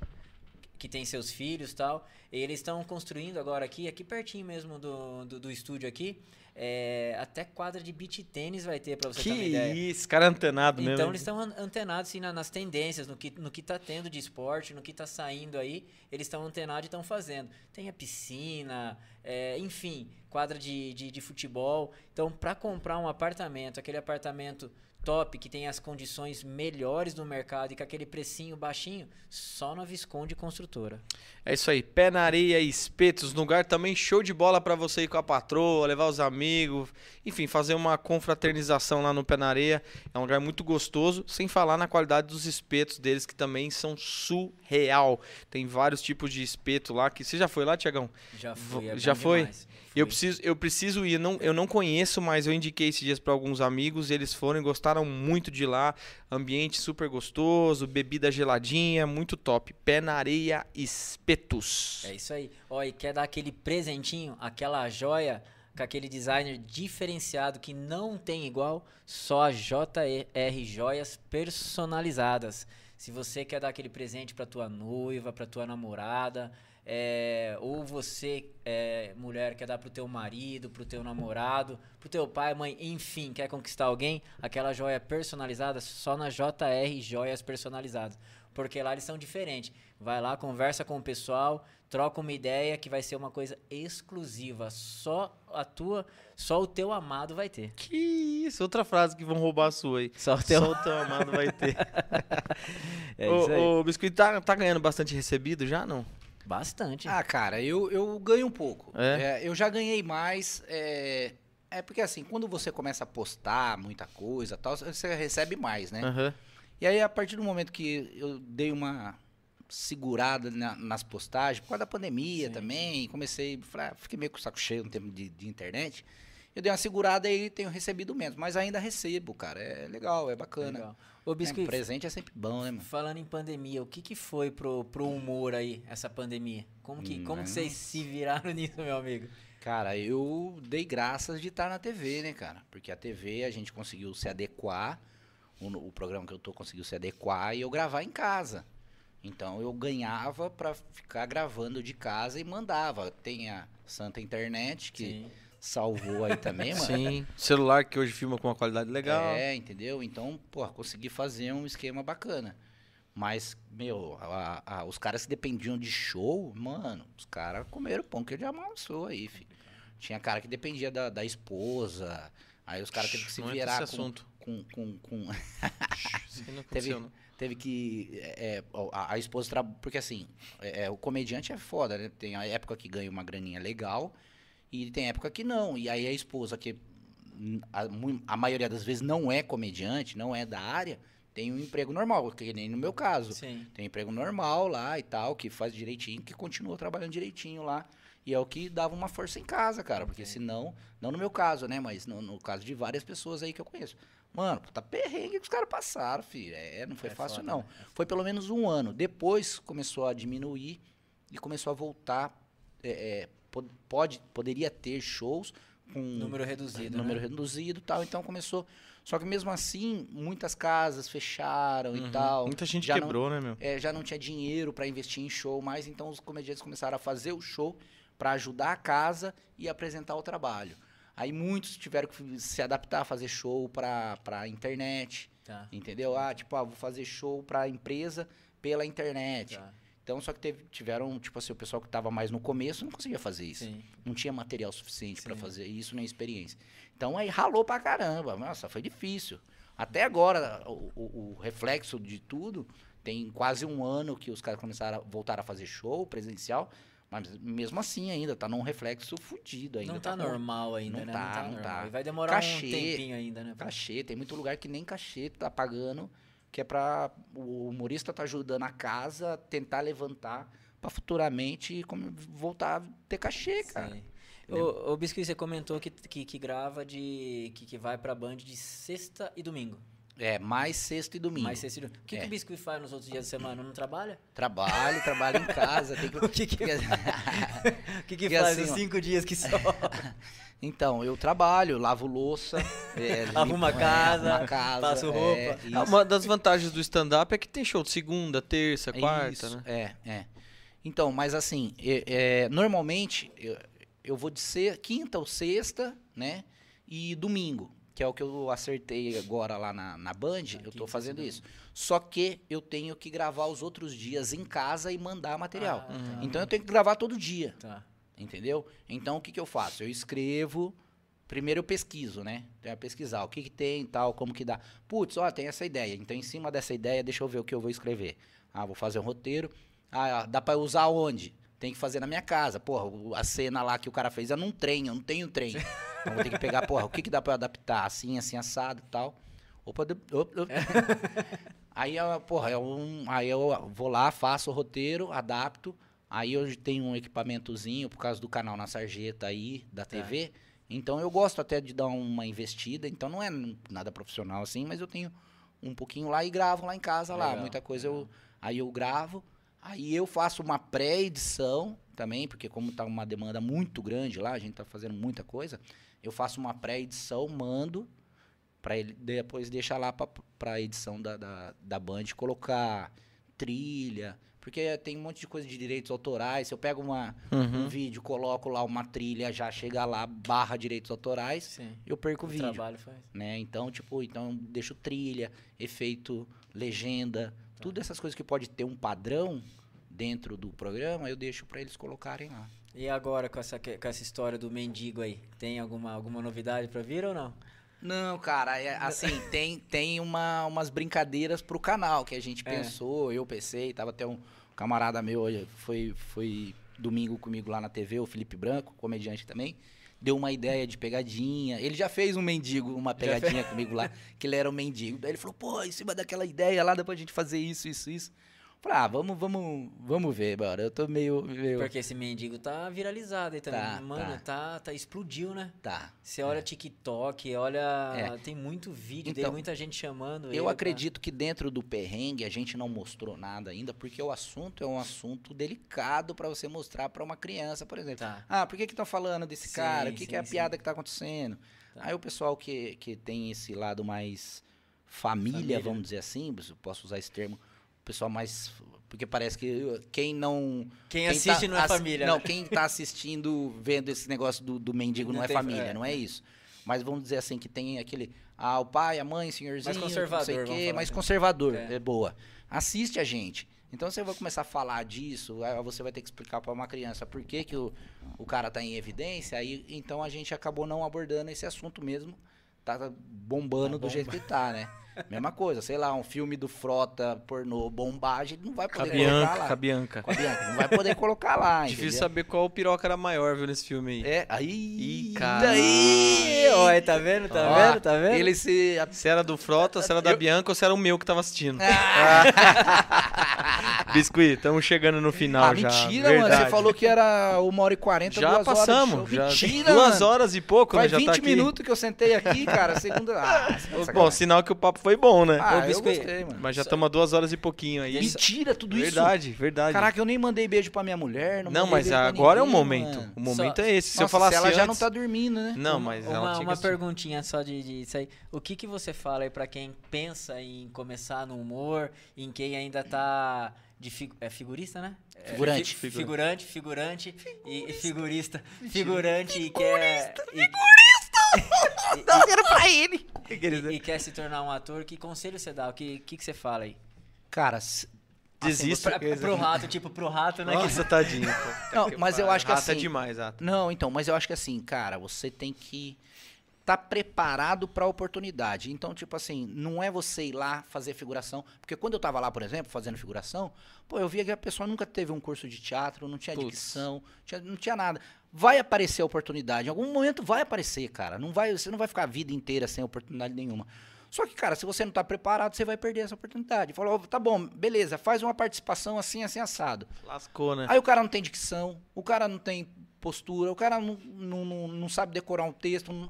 que tem seus filhos tal. E eles estão construindo agora aqui, aqui pertinho mesmo do, do, do estúdio aqui, é, até quadra de beach tênis vai ter para você Que ter uma ideia. isso, cara antenado mesmo. Então hein? eles estão an- antenados assim, na- nas tendências, no que, no que tá tendo de esporte, no que tá saindo aí, eles estão antenados e estão fazendo. Tem a piscina, é, enfim, quadra de, de, de futebol. Então, para comprar um apartamento, aquele apartamento top, que tem as condições melhores do mercado e com aquele precinho baixinho, só na Visconde Construtora. É isso aí, pé na areia, espetos, lugar também show de bola pra você ir com a patroa, levar os amigos, enfim, fazer uma confraternização lá no pé na areia. É um lugar muito gostoso, sem falar na qualidade dos espetos deles que também são surreal. Tem vários tipos de espeto lá que você já foi lá, Tiagão? Já foi, é Já foi? demais. Eu preciso, eu preciso ir. Não, eu não conheço, mas eu indiquei esses dias para alguns amigos. Eles foram e gostaram muito de lá. Ambiente super gostoso, bebida geladinha, muito top. Pé na areia, espetos. É isso aí. Ó, e quer dar aquele presentinho, aquela joia com aquele designer diferenciado que não tem igual, só a JR Joias personalizadas. Se você quer dar aquele presente para tua noiva, para tua namorada, é, ou você, é, mulher, quer dar pro teu marido, pro teu namorado, pro teu pai, mãe, enfim, quer conquistar alguém, aquela joia personalizada só na JR Joias Personalizadas. Porque lá eles são diferentes. Vai lá, conversa com o pessoal, troca uma ideia que vai ser uma coisa exclusiva. Só a tua, só o teu amado vai ter. Que isso, outra frase que vão roubar a sua aí. Só o teu. Só o teu amado vai ter. É aí. ô, Biscoito, tá, tá ganhando bastante recebido já, não? Bastante. Ah, cara, eu, eu ganho um pouco. É? É, eu já ganhei mais. É, é porque assim, quando você começa a postar muita coisa tal, você recebe mais, né? Aham. E aí, a partir do momento que eu dei uma segurada na- nas postagens, por causa da pandemia Sim, também, comecei, falei, ah, fiquei meio com o saco cheio no tempo de, de internet. Eu dei uma segurada e tenho recebido menos. Mas ainda recebo, cara. É legal, é bacana. Legal. Ô, É, Biscuit, presente é sempre bom, né, mano? falando em pandemia, o que, que foi pro, pro humor aí, essa pandemia? Como que, como que vocês se viraram nisso, meu amigo? Cara, eu dei graças de estar na TV, né, cara? Porque a TV a gente conseguiu se adequar, o, o programa que eu tô conseguiu se adequar e eu gravar em casa. Então eu ganhava pra ficar gravando de casa e mandava. Tem a Santa Internet que Sim. Salvou aí também, mano. Sim. Celular que hoje filma com uma qualidade legal. É, entendeu? Então, pô, consegui fazer um esquema bacana. Mas, meu, a- a- os caras que dependiam de show, mano, os caras comeram pão que ele amassou aí, filho. Tinha cara que dependia da, da esposa, aí os caras teve que se Não virar esse com, assunto. com, com, com- Teve-. Teve que. é, é, a, a esposa. Porque assim, é, é, o comediante é foda, né? Tem a época que ganha uma graninha legal e tem época que não. E aí a esposa, que a, a maioria das vezes não é comediante, não é da área, tem um emprego normal, que nem no meu caso. Sim. Tem emprego normal lá e tal, que faz direitinho, que continua trabalhando direitinho lá. E é o que dava uma força em casa, cara. Porque senão, não no meu caso, né? Mas no, no caso de várias pessoas aí que eu conheço. Mano, puta perrengue que os caras passaram, filho. É, não foi É fácil, foda, não. né? Foi pelo menos um ano. Depois começou a diminuir e começou a voltar. é, é, po- pode, poderia ter shows com Número reduzido, número né? reduzido e tal. Então começou. Só que mesmo assim, muitas casas fecharam e Uhum. tal. Muita gente Já não- quebrou, né, meu? é, já não tinha dinheiro para investir em show mais, então os comediantes começaram a fazer o show para ajudar a casa e apresentar o trabalho. Aí muitos tiveram que se adaptar a fazer show para a internet, Tá. entendeu? Ah, tipo, ah, vou fazer show para empresa pela internet. tá. Então, só que teve- tiveram, tipo assim, o pessoal que estava mais no começo não conseguia fazer isso. Sim. Não tinha material suficiente para fazer isso, nem experiência. Então aí ralou pra caramba. Nossa, foi difícil. Até agora, o, o- o reflexo de tudo, tem quase um ano que os caras começaram a voltar a fazer show presencial, mas mesmo assim ainda, tá num reflexo fudido ainda. Não tá com normal ainda, Não né? tá, não tá. E vai demorar Cachê. um tempinho ainda, né? Cachê, tem muito lugar que nem cachê tá pagando, que é pra o humorista tá ajudando a casa a tentar levantar pra futuramente como- voltar a ter cachê, cara. Sim. Ô, ô Biscuit, você comentou que, que, que grava de. Que, que vai pra Band de sexta e domingo. É, mais sexta e domingo. Mais sexta e domingo. O que, É. que o Biscuit faz nos outros dias da semana? Não trabalha? Trabalho, trabalho em casa. Tem que... O que que, o que, que faz assim, os ó. cinco dias que só? Então, eu trabalho, lavo louça. é, Arruma limpo- casa, arrumo a casa, passo é, roupa. isso. Ah, Uma das vantagens do stand-up é que tem show de segunda, terça, quarta, Isso, né? É, é. Então, mas assim, é- é, normalmente eu, eu vou de ser quinta ou sexta, né? E domingo, que é o que eu acertei agora lá na, na Band, eu quinta tô e fazendo segunda. isso. Só que eu tenho que gravar os outros dias em casa e mandar material. Ah, tá. Então eu tenho que gravar todo dia. Tá. Entendeu? Então o que, que eu faço? Eu escrevo. Primeiro eu pesquiso, né? Tenho que pesquisar o que, que tem e tal, como que dá. Putz, ó, tem essa ideia. Então, em cima dessa ideia, deixa eu ver o que eu vou escrever. Ah, vou fazer um roteiro. Ah, dá pra usar onde? Tem que fazer na minha casa. Porra, a cena lá que o cara fez é num trem, eu não tenho trem. Então vou ter que pegar, porra, o que, que dá pra eu adaptar? Assim, assim, assado e tal. Opa, de- op- op. Aí, eu, porra, é um, aí eu vou lá, faço o roteiro, adapto. Aí eu tenho um equipamentozinho por causa do canal na sarjeta aí, da TV. Então eu gosto até de dar uma investida. Então não é nada profissional assim, mas eu tenho um pouquinho lá e gravo lá em casa lá. Legal, Muita coisa eu. Aí eu gravo. Aí eu faço uma pré-edição também, porque como tá uma demanda muito grande lá, a gente tá fazendo muita coisa. Eu faço uma pré-edição, mando para ele depois deixar lá para a edição da, da, da Band colocar trilha, porque tem um monte de coisa de direitos autorais. Se eu pego uma, um Uhum. vídeo, coloco lá uma trilha, já chega lá barra direitos autorais, Sim. eu perco o O vídeo, trabalho faz. né? Então, tipo, então eu deixo trilha, efeito, legenda, tudo essas coisas que pode ter um padrão dentro do programa, eu deixo para eles colocarem lá. E agora com essa, com essa história do mendigo aí? Tem alguma, alguma novidade pra vir ou não? Não, cara, é, assim, tem, tem uma, umas brincadeiras pro canal que a gente É. pensou, eu pensei, tava até um camarada meu, foi, foi domingo comigo lá na TV, o Felipe Branco, comediante também, deu uma ideia de pegadinha, ele já fez um mendigo, uma pegadinha comigo lá, que ele era um mendigo, daí ele falou, pô, em cima daquela ideia lá, dá pra gente fazer isso, isso, isso. Falei, ah, vamos, vamos, vamos ver, bora. Eu tô meio. meio... Porque esse mendigo tá viralizado aí também. Tá, Mano, tá. tá. Tá, explodiu, né? Tá. Você olha TikTok, olha. É. Tem muito vídeo Então, dele, muita gente chamando. ele Eu pra- acredito que dentro do perrengue a gente não mostrou nada ainda, porque o assunto é um assunto delicado pra você mostrar pra uma criança, por exemplo. Tá. Ah, por que que estão falando desse Sim, cara? O que, que é a sim, piada que tá acontecendo? Tá. Aí o pessoal que, que tem esse lado mais família, Família. vamos dizer assim, posso usar esse termo, pessoal mais... Porque parece que quem não... Quem, tá assiste não é família. Não, né? quem tá assistindo, vendo esse negócio do, do mendigo não, Não é família, é, não é é. isso. Mas vamos dizer assim, que tem aquele... Ah, o pai, a mãe, senhorzinho, não conservador, sei o quê, mais assim. conservador, É. é. boa. Assiste a gente. Então você vai começar a falar disso, aí você vai ter que explicar para uma criança por que, que o, o cara tá em evidência, aí então a gente acabou não abordando esse assunto mesmo. Tá bombando Tá do jeito que tá, né? Mesma coisa, sei lá, um filme do Frota pornô gente não vai poder colocar Bianca, lá. com a Bianca. Com a Bianca, não vai poder colocar lá, Difícil entendeu? saber qual piroca era maior, viu, nesse filme aí. É, aí... Ih, cara. Daí... Olha, tá vendo? Tá Ó, vendo? Tá vendo? Ele se... Se era do Frota, se era da Eu- Bianca ou se era o meu que tava assistindo. Ah, Biscuit, estamos chegando no final ah, já. mentira, mano. Você Verdade. falou que era uma hora e quarenta, Já duas horas passamos. show. Já Mentira, duas mano. horas e pouco, Faz né? Já 20 tá aqui. minutos que eu sentei aqui, cara. Segunda. Ah, Bom, sinal que o papo foi bom, né? Ah, eu gostei, mano. Mas já estamos a duas horas e pouquinho aí. Mentira, tudo isso. Verdade, verdade. Caraca, eu nem mandei beijo pra minha mulher. Não, não, mas agora é o ninguém, momento. mano. O momento Só- é esse. Se Nossa, eu falasse ela já não antes- tá dormindo, né? Não, Uma- mas uma, ela tinha uma que... perguntinha só de, de isso aí. O que, que você fala aí pra quem pensa em começar no humor, em quem ainda tá de é figurista, né? É, Figurante. fi- figurante, figurante e, e figurista. Figurante e quer. e- Não, era pra ele. e, e quer se tornar um ator, que conselho você dá? O que, que, que você fala aí? Cara, Desista. Pra, pro rato, tipo, pro rato, né? Nossa, tadinho. pô. Não, mas eu acho que Rata é assim- demais, Rata. Não, então, mas eu acho que assim, cara, você tem que estar preparado pra oportunidade. Então, tipo assim, não é você ir lá fazer figuração, porque quando eu tava lá, por exemplo, fazendo figuração, pô, eu via que a pessoa nunca teve um curso de teatro, não tinha Putz. dicção, tinha- não tinha nada. Vai aparecer a oportunidade, em algum momento vai aparecer, cara. Não vai, você não vai ficar a vida inteira sem oportunidade nenhuma. Só que, cara, se você não tá preparado, você vai perder essa oportunidade. Falou, tá bom, beleza, faz uma participação assim, assim, assado. Lascou, né? Aí o cara não tem dicção, o cara não tem postura, o cara não, não, não, não sabe decorar um texto. não-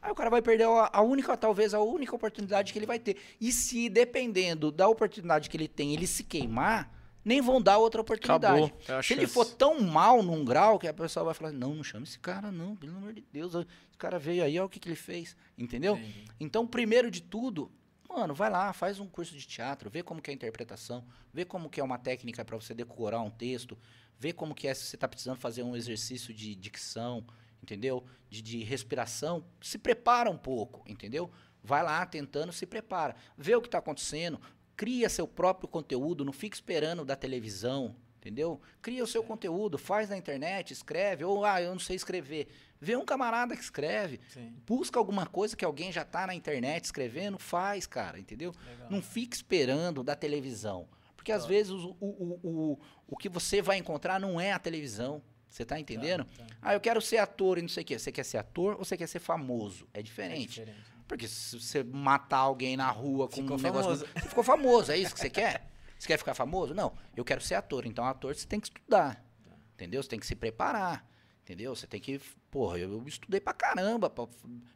Aí o cara vai perder a, a única, talvez a única oportunidade que ele vai ter. E se, dependendo da oportunidade que ele tem, ele se queimar, nem vão dar outra oportunidade. É Se ele for tão mal num grau que a pessoa vai falar, não, não chama esse cara não, pelo amor de Deus. Esse cara veio aí, olha o que, que ele fez. Entendeu? Entendi. Então, primeiro de tudo, mano, vai lá, faz um curso de teatro, vê como que é a interpretação, vê como que é uma técnica para você decorar um texto, vê como que é se você tá precisando fazer um exercício de dicção, entendeu? De, de respiração, se prepara um pouco, entendeu? Vai lá tentando, se prepara. Vê o que está acontecendo, cria seu próprio conteúdo, não fica esperando da televisão, entendeu? Cria o seu conteúdo, faz na internet, escreve, ou ah, eu não sei escrever. Vê um camarada que escreve, Sim, busca alguma coisa que alguém já tá na internet escrevendo, faz, cara, entendeu? legal. Não fique esperando da televisão. Porque às Tá. vezes o, o, o, o, o que você vai encontrar não é a televisão. Você tá entendendo? Tá, tá. Ah, eu quero ser ator e não sei o quê. Você quer ser ator ou você quer ser famoso? É É diferente. Porque se você matar alguém na rua com Ficou um negócio. famoso. Você ficou famoso, é isso que você quer? Você quer ficar famoso? Não, eu quero ser ator. Então, ator você tem que estudar. Entendeu? Você tem que se preparar. Entendeu? Você tem que. Porra, eu, eu estudei pra caramba. pra-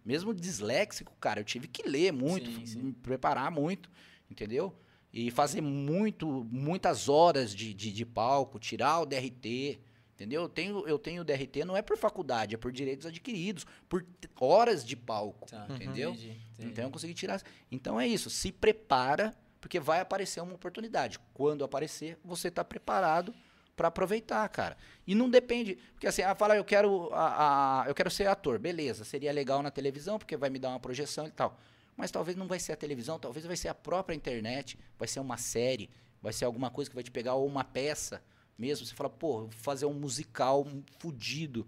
mesmo disléxico, cara, eu tive que ler muito, Sim, sim. me preparar muito. Entendeu? E fazer muito, muitas horas de, de, de palco, tirar o DRT. Entendeu? Eu tenho, eu tenho DRT, não é por faculdade, é por direitos adquiridos, por horas de palco. Tá, Entendeu? entendi, entendi. Então eu consegui tirar. Então é isso, se prepara, porque vai aparecer uma oportunidade. Quando aparecer, você está preparado para aproveitar, cara. E não depende, porque assim, ah, fala, eu quero, a, a- eu quero ser ator, beleza? Seria legal na televisão, porque vai me dar uma projeção e tal. Mas talvez não vai ser a televisão, talvez vai ser a própria internet, vai ser uma série, vai ser alguma coisa que vai te pegar ou uma peça mesmo. Você fala, pô, fazer um musical fudido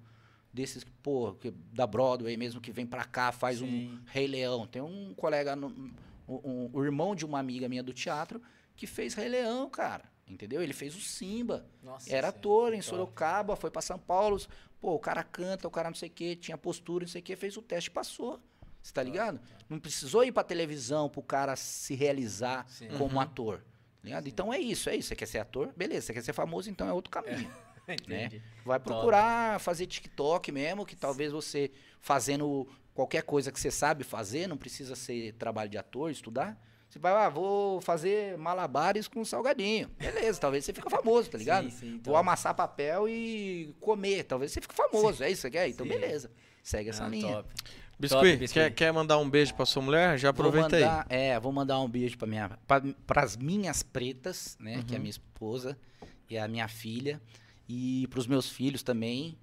desses, pô, que- da Broadway mesmo que vem pra cá, faz um Sim. Rei Leão. Tem um colega, no- um- um- o irmão de uma amiga minha do teatro, que fez Rei Leão, cara. Entendeu? Ele fez o Simba. Nossa Era ator em. Sorocaba, foi pra São Paulo. Pô, o cara canta, o cara não sei o quê, tinha postura, não sei o quê, fez o teste e passou. Você tá ligado? Não precisou ir pra televisão pro cara se realizar Sim. como ator. Ligado? Então é isso, é isso. Você quer ser ator? Beleza. Você quer ser famoso? Então é outro caminho. Entendi. Vai procurar fazer TikTok mesmo, que talvez você fazendo qualquer coisa que você sabe fazer, não precisa ser trabalho de ator, estudar. Você vai, ah, vou fazer malabares com salgadinho. Beleza, talvez você fica famoso, tá ligado? Sim, sim, Vou top. amassar papel e comer. Talvez você fique famoso. É isso que você quer? Então, Sim. beleza. Segue essa Ah, linha. top. Biscuit, Biscuit. Quer, quer mandar um beijo pra sua mulher? Já aproveita vou aí. mandar, É, vou mandar um beijo para minha, para as minhas pretas, né, que é a minha esposa e a minha filha, e para os meus filhos também.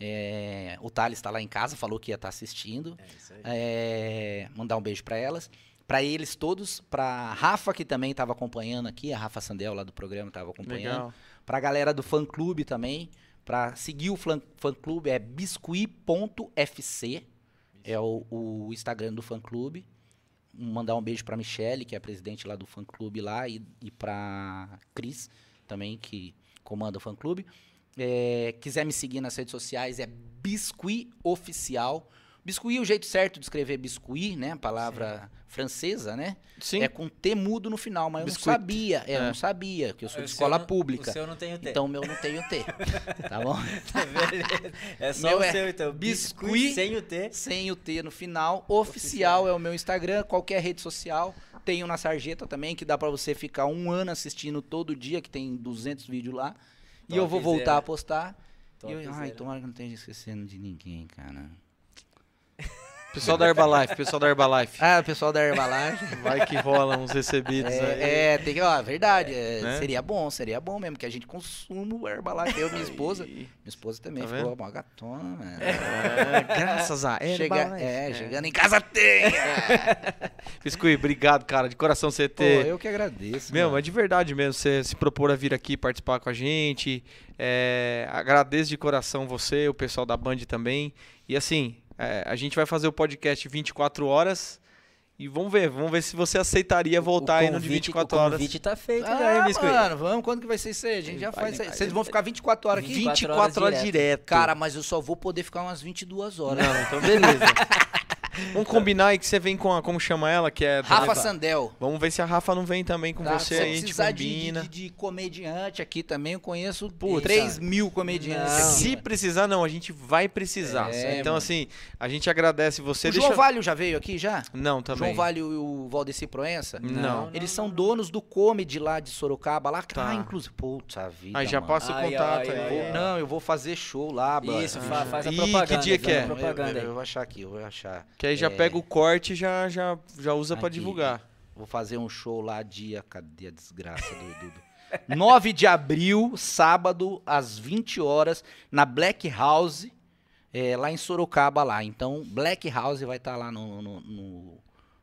É, o Thales está lá em casa, falou que ia estar assistindo. É isso aí. É, mandar um beijo para elas. Para eles todos, para Rafa que também estava acompanhando aqui, a Rafa Sandel lá do programa estava acompanhando. Legal. Pra galera do fã clube também. Pra seguir o fã, fã clube é biscuit.fc. É o, o Instagram do fã clube. Mandar um beijo pra Michelle, que é a presidente lá do fã clube lá, e, e pra Cris também, que comanda o fã clube. É, quiser me seguir nas redes sociais é Biscuit Oficial. Biscuit, o jeito certo de escrever biscuit, né? Palavra francesa, né? Sim. É com T mudo no final, mas Biscuit. eu não sabia. É, eu É. não sabia, que eu sou de escola não- pública. O seu não tem o T. Então o meu não tem o T. tá bom? Beleza. É só Meu o é seu, então. biscuit. Biscuit sem o T. Sem o T no final. Oficial é o meu Instagram, qualquer rede social. Tenho na Sarjeta também, que dá pra você ficar um ano assistindo todo dia, que tem 200 vídeos lá. e eu vou voltar Topzera. a postar. E eu, ai, tomara que eu não esteja esquecendo de ninguém, cara. Pessoal da Herbalife, pessoal da Herbalife. Ah, pessoal da Herbalife. Vai que rola uns recebidos aí. É, é, tem que, ó, verdade. é, Né? Seria bom, seria bom mesmo, que a gente consuma o Herbalife. Eu e minha esposa. Minha esposa também Tá ficou uma gatona, mano. É, graças a Chega, Herbalife. é, chegando em casa tem! Biscuit, obrigado, cara. De coração você Pô, ter. eu que agradeço. Meu, mano. mas de verdade mesmo, você se propor a vir aqui participar com a gente. É, agradeço de coração você, o pessoal da Band também. E assim, é, a gente vai fazer o podcast 24 horas. E vamos ver, vamos ver se você aceitaria voltar aí no de convite- 24 o horas. convite tá feito Ah, Biscuit? mano, vamos, quando que vai ser isso aí? A gente já Vai, faz isso aí. vai. Vocês vão ficar 24 horas aqui? 24 24 horas direto. direto. Cara, mas eu só vou poder ficar umas 22 horas. Não, então beleza. vamos combinar aí que você vem com a. Como chama ela? Que é. Rafa Sandel. Vamos ver se a Rafa não vem também com Tá? você Se aí, a gente precisar de, de, de comediante aqui também, eu conheço Putz, 3 cara. mil comediantes. Não. Se mano. precisar, não, a gente vai precisar. É, então, mano. assim, a gente agradece você. O Deixa... João Valho já veio aqui já? Não, também. João Valho e o Valdeci Proença? Não. Eles são donos do comedy lá de Sorocaba, lá. Tá. Ah, inclusive. Puta vida. Aí já mano. passa o contato ai, aí. ai. Não, eu vou fazer show lá, mano. Isso, fa- faz a Ih, propaganda. que dia que é? Eu, eu, eu vou achar aqui, eu vou achar. Que aí já É. pega o corte e já, já, já usa pra Aqui. divulgar. Vou fazer um show lá dia. Cadê a desgraça do. do, do... 9 de abril, sábado, às 20 horas, na Black House, é, lá em Sorocaba lá. Então, Black House vai estar lá no, no, no-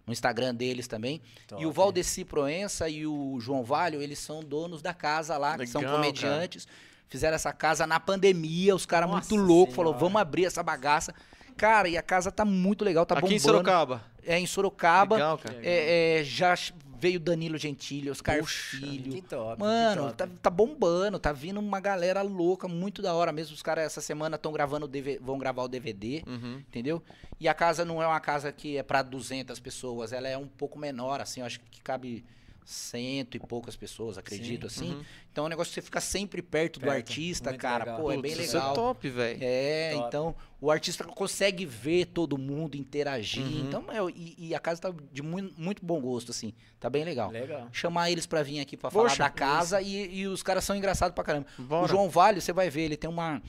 no Instagram deles também. Top. E o Valdeci Proença e o João Valho, eles são donos da casa lá, que são Legal, comediantes. Fizeram essa casa na pandemia, os caras muito loucos, falou, vamos abrir essa bagaça. Cara, e a casa tá muito legal, tá Aqui em bombando. Sorocaba. É em Sorocaba. Legal, cara. É, é, já veio Danilo Gentili, Oscar Puxa, Filho. Que top, Mano, que tá, top. tá bombando, tá vindo uma galera louca, muito da hora mesmo. Os caras essa semana estão gravando, DV vão gravar o DVD, Uhum. entendeu? E a casa não é uma casa que é pra 200 pessoas, ela é um pouco menor, assim, eu acho que cabe cento e poucas pessoas, acredito, assim. uhum. Então é um negócio que você fica sempre perto, do Perto, artista, muito cara. legal. Pô, é Putz, bem Isso é legal. top, velho. É, Top. então o artista consegue ver todo mundo, interagir. Uhum. Então, meu, e, e a casa tá de muito, muito bom gosto, assim. Tá bem legal. Legal. Chamar eles pra vir aqui pra Poxa, falar da casa e, e os caras são engraçados pra caramba. Bora. O João Valho, você vai ver, ele tem uma.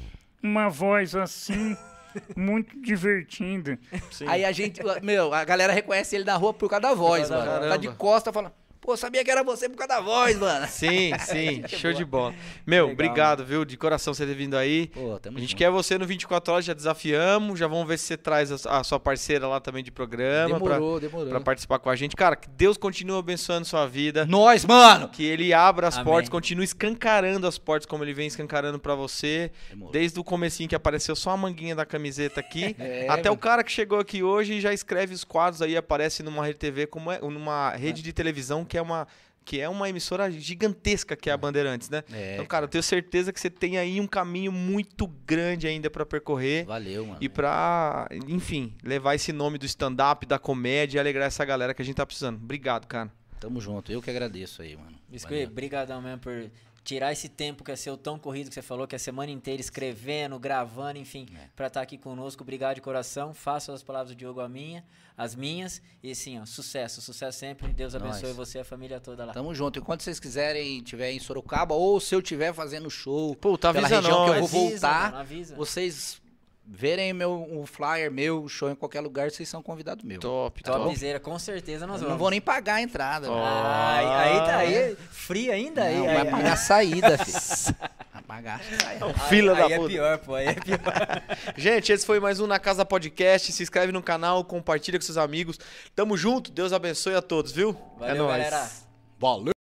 uma voz assim, muito divertida. Sim. Aí a gente, meu, a galera reconhece ele na rua por causa da voz, mano. Tá de costa falando, pô, sabia que era você por causa da voz, mano. Sim, sim, show boa. de bola. Meu, Legal, obrigado, viu? De coração você ter vindo aí. Pô, tamo A gente junto. quer você no 24 horas, já desafiamos. Já vamos ver se você traz a, a sua parceira lá também de programa pra, Demorou, demorou. pra participar com a gente. Cara, que Deus continue abençoando sua vida. Nós, mano! Que ele abra as Amém. portas, continue escancarando as portas como ele vem escancarando pra você. Demorou. Desde o comecinho que apareceu só a manguinha da camiseta aqui, É, até o mano. cara que chegou aqui hoje e já escreve os quadros aí, aparece numa rede TV, como é, numa rede de televisão que é uma que é uma emissora gigantesca que é a Bandeirantes, né? É, então, cara, eu tenho certeza que você tem aí um caminho muito grande ainda pra percorrer valeu, mano. e pra, enfim, levar esse nome do stand-up, da comédia e alegrar essa galera que a gente tá precisando. Obrigado, cara. Tamo junto. Eu que agradeço aí, mano. Biscoito, brigadão mesmo por tirar esse tempo que é seu tão corrido que você falou, que é a semana inteira escrevendo, gravando, enfim, É. pra estar aqui conosco. Obrigado de coração. Faço as palavras do Diogo a minha, as minhas. E sim, ó, sucesso, sucesso sempre. Deus abençoe Nós. você e a família toda lá. Tamo junto. E quando vocês quiserem, tiver em Sorocaba, ou se eu tiver fazendo show Puta, pela avisa região que eu vou Avisa, voltar, mano, vocês verem meu, um flyer meu, show em qualquer lugar, vocês são convidados meus. Top, Top top. Miseira, com certeza nós vamos. não vou nem pagar a entrada. Velho. Ah, aí tá aí, frio ainda aí. Não, aí, vai pagar a saída, filho. Vai pagar a saída. aí, Fila aí da é puta. pior, pô, aí é pior. Gente, esse foi mais um Na Casa Podcast. Se inscreve no canal, compartilha com seus amigos. Tamo junto. Deus abençoe a todos, viu? Valeu, é nóis. galera. Valeu!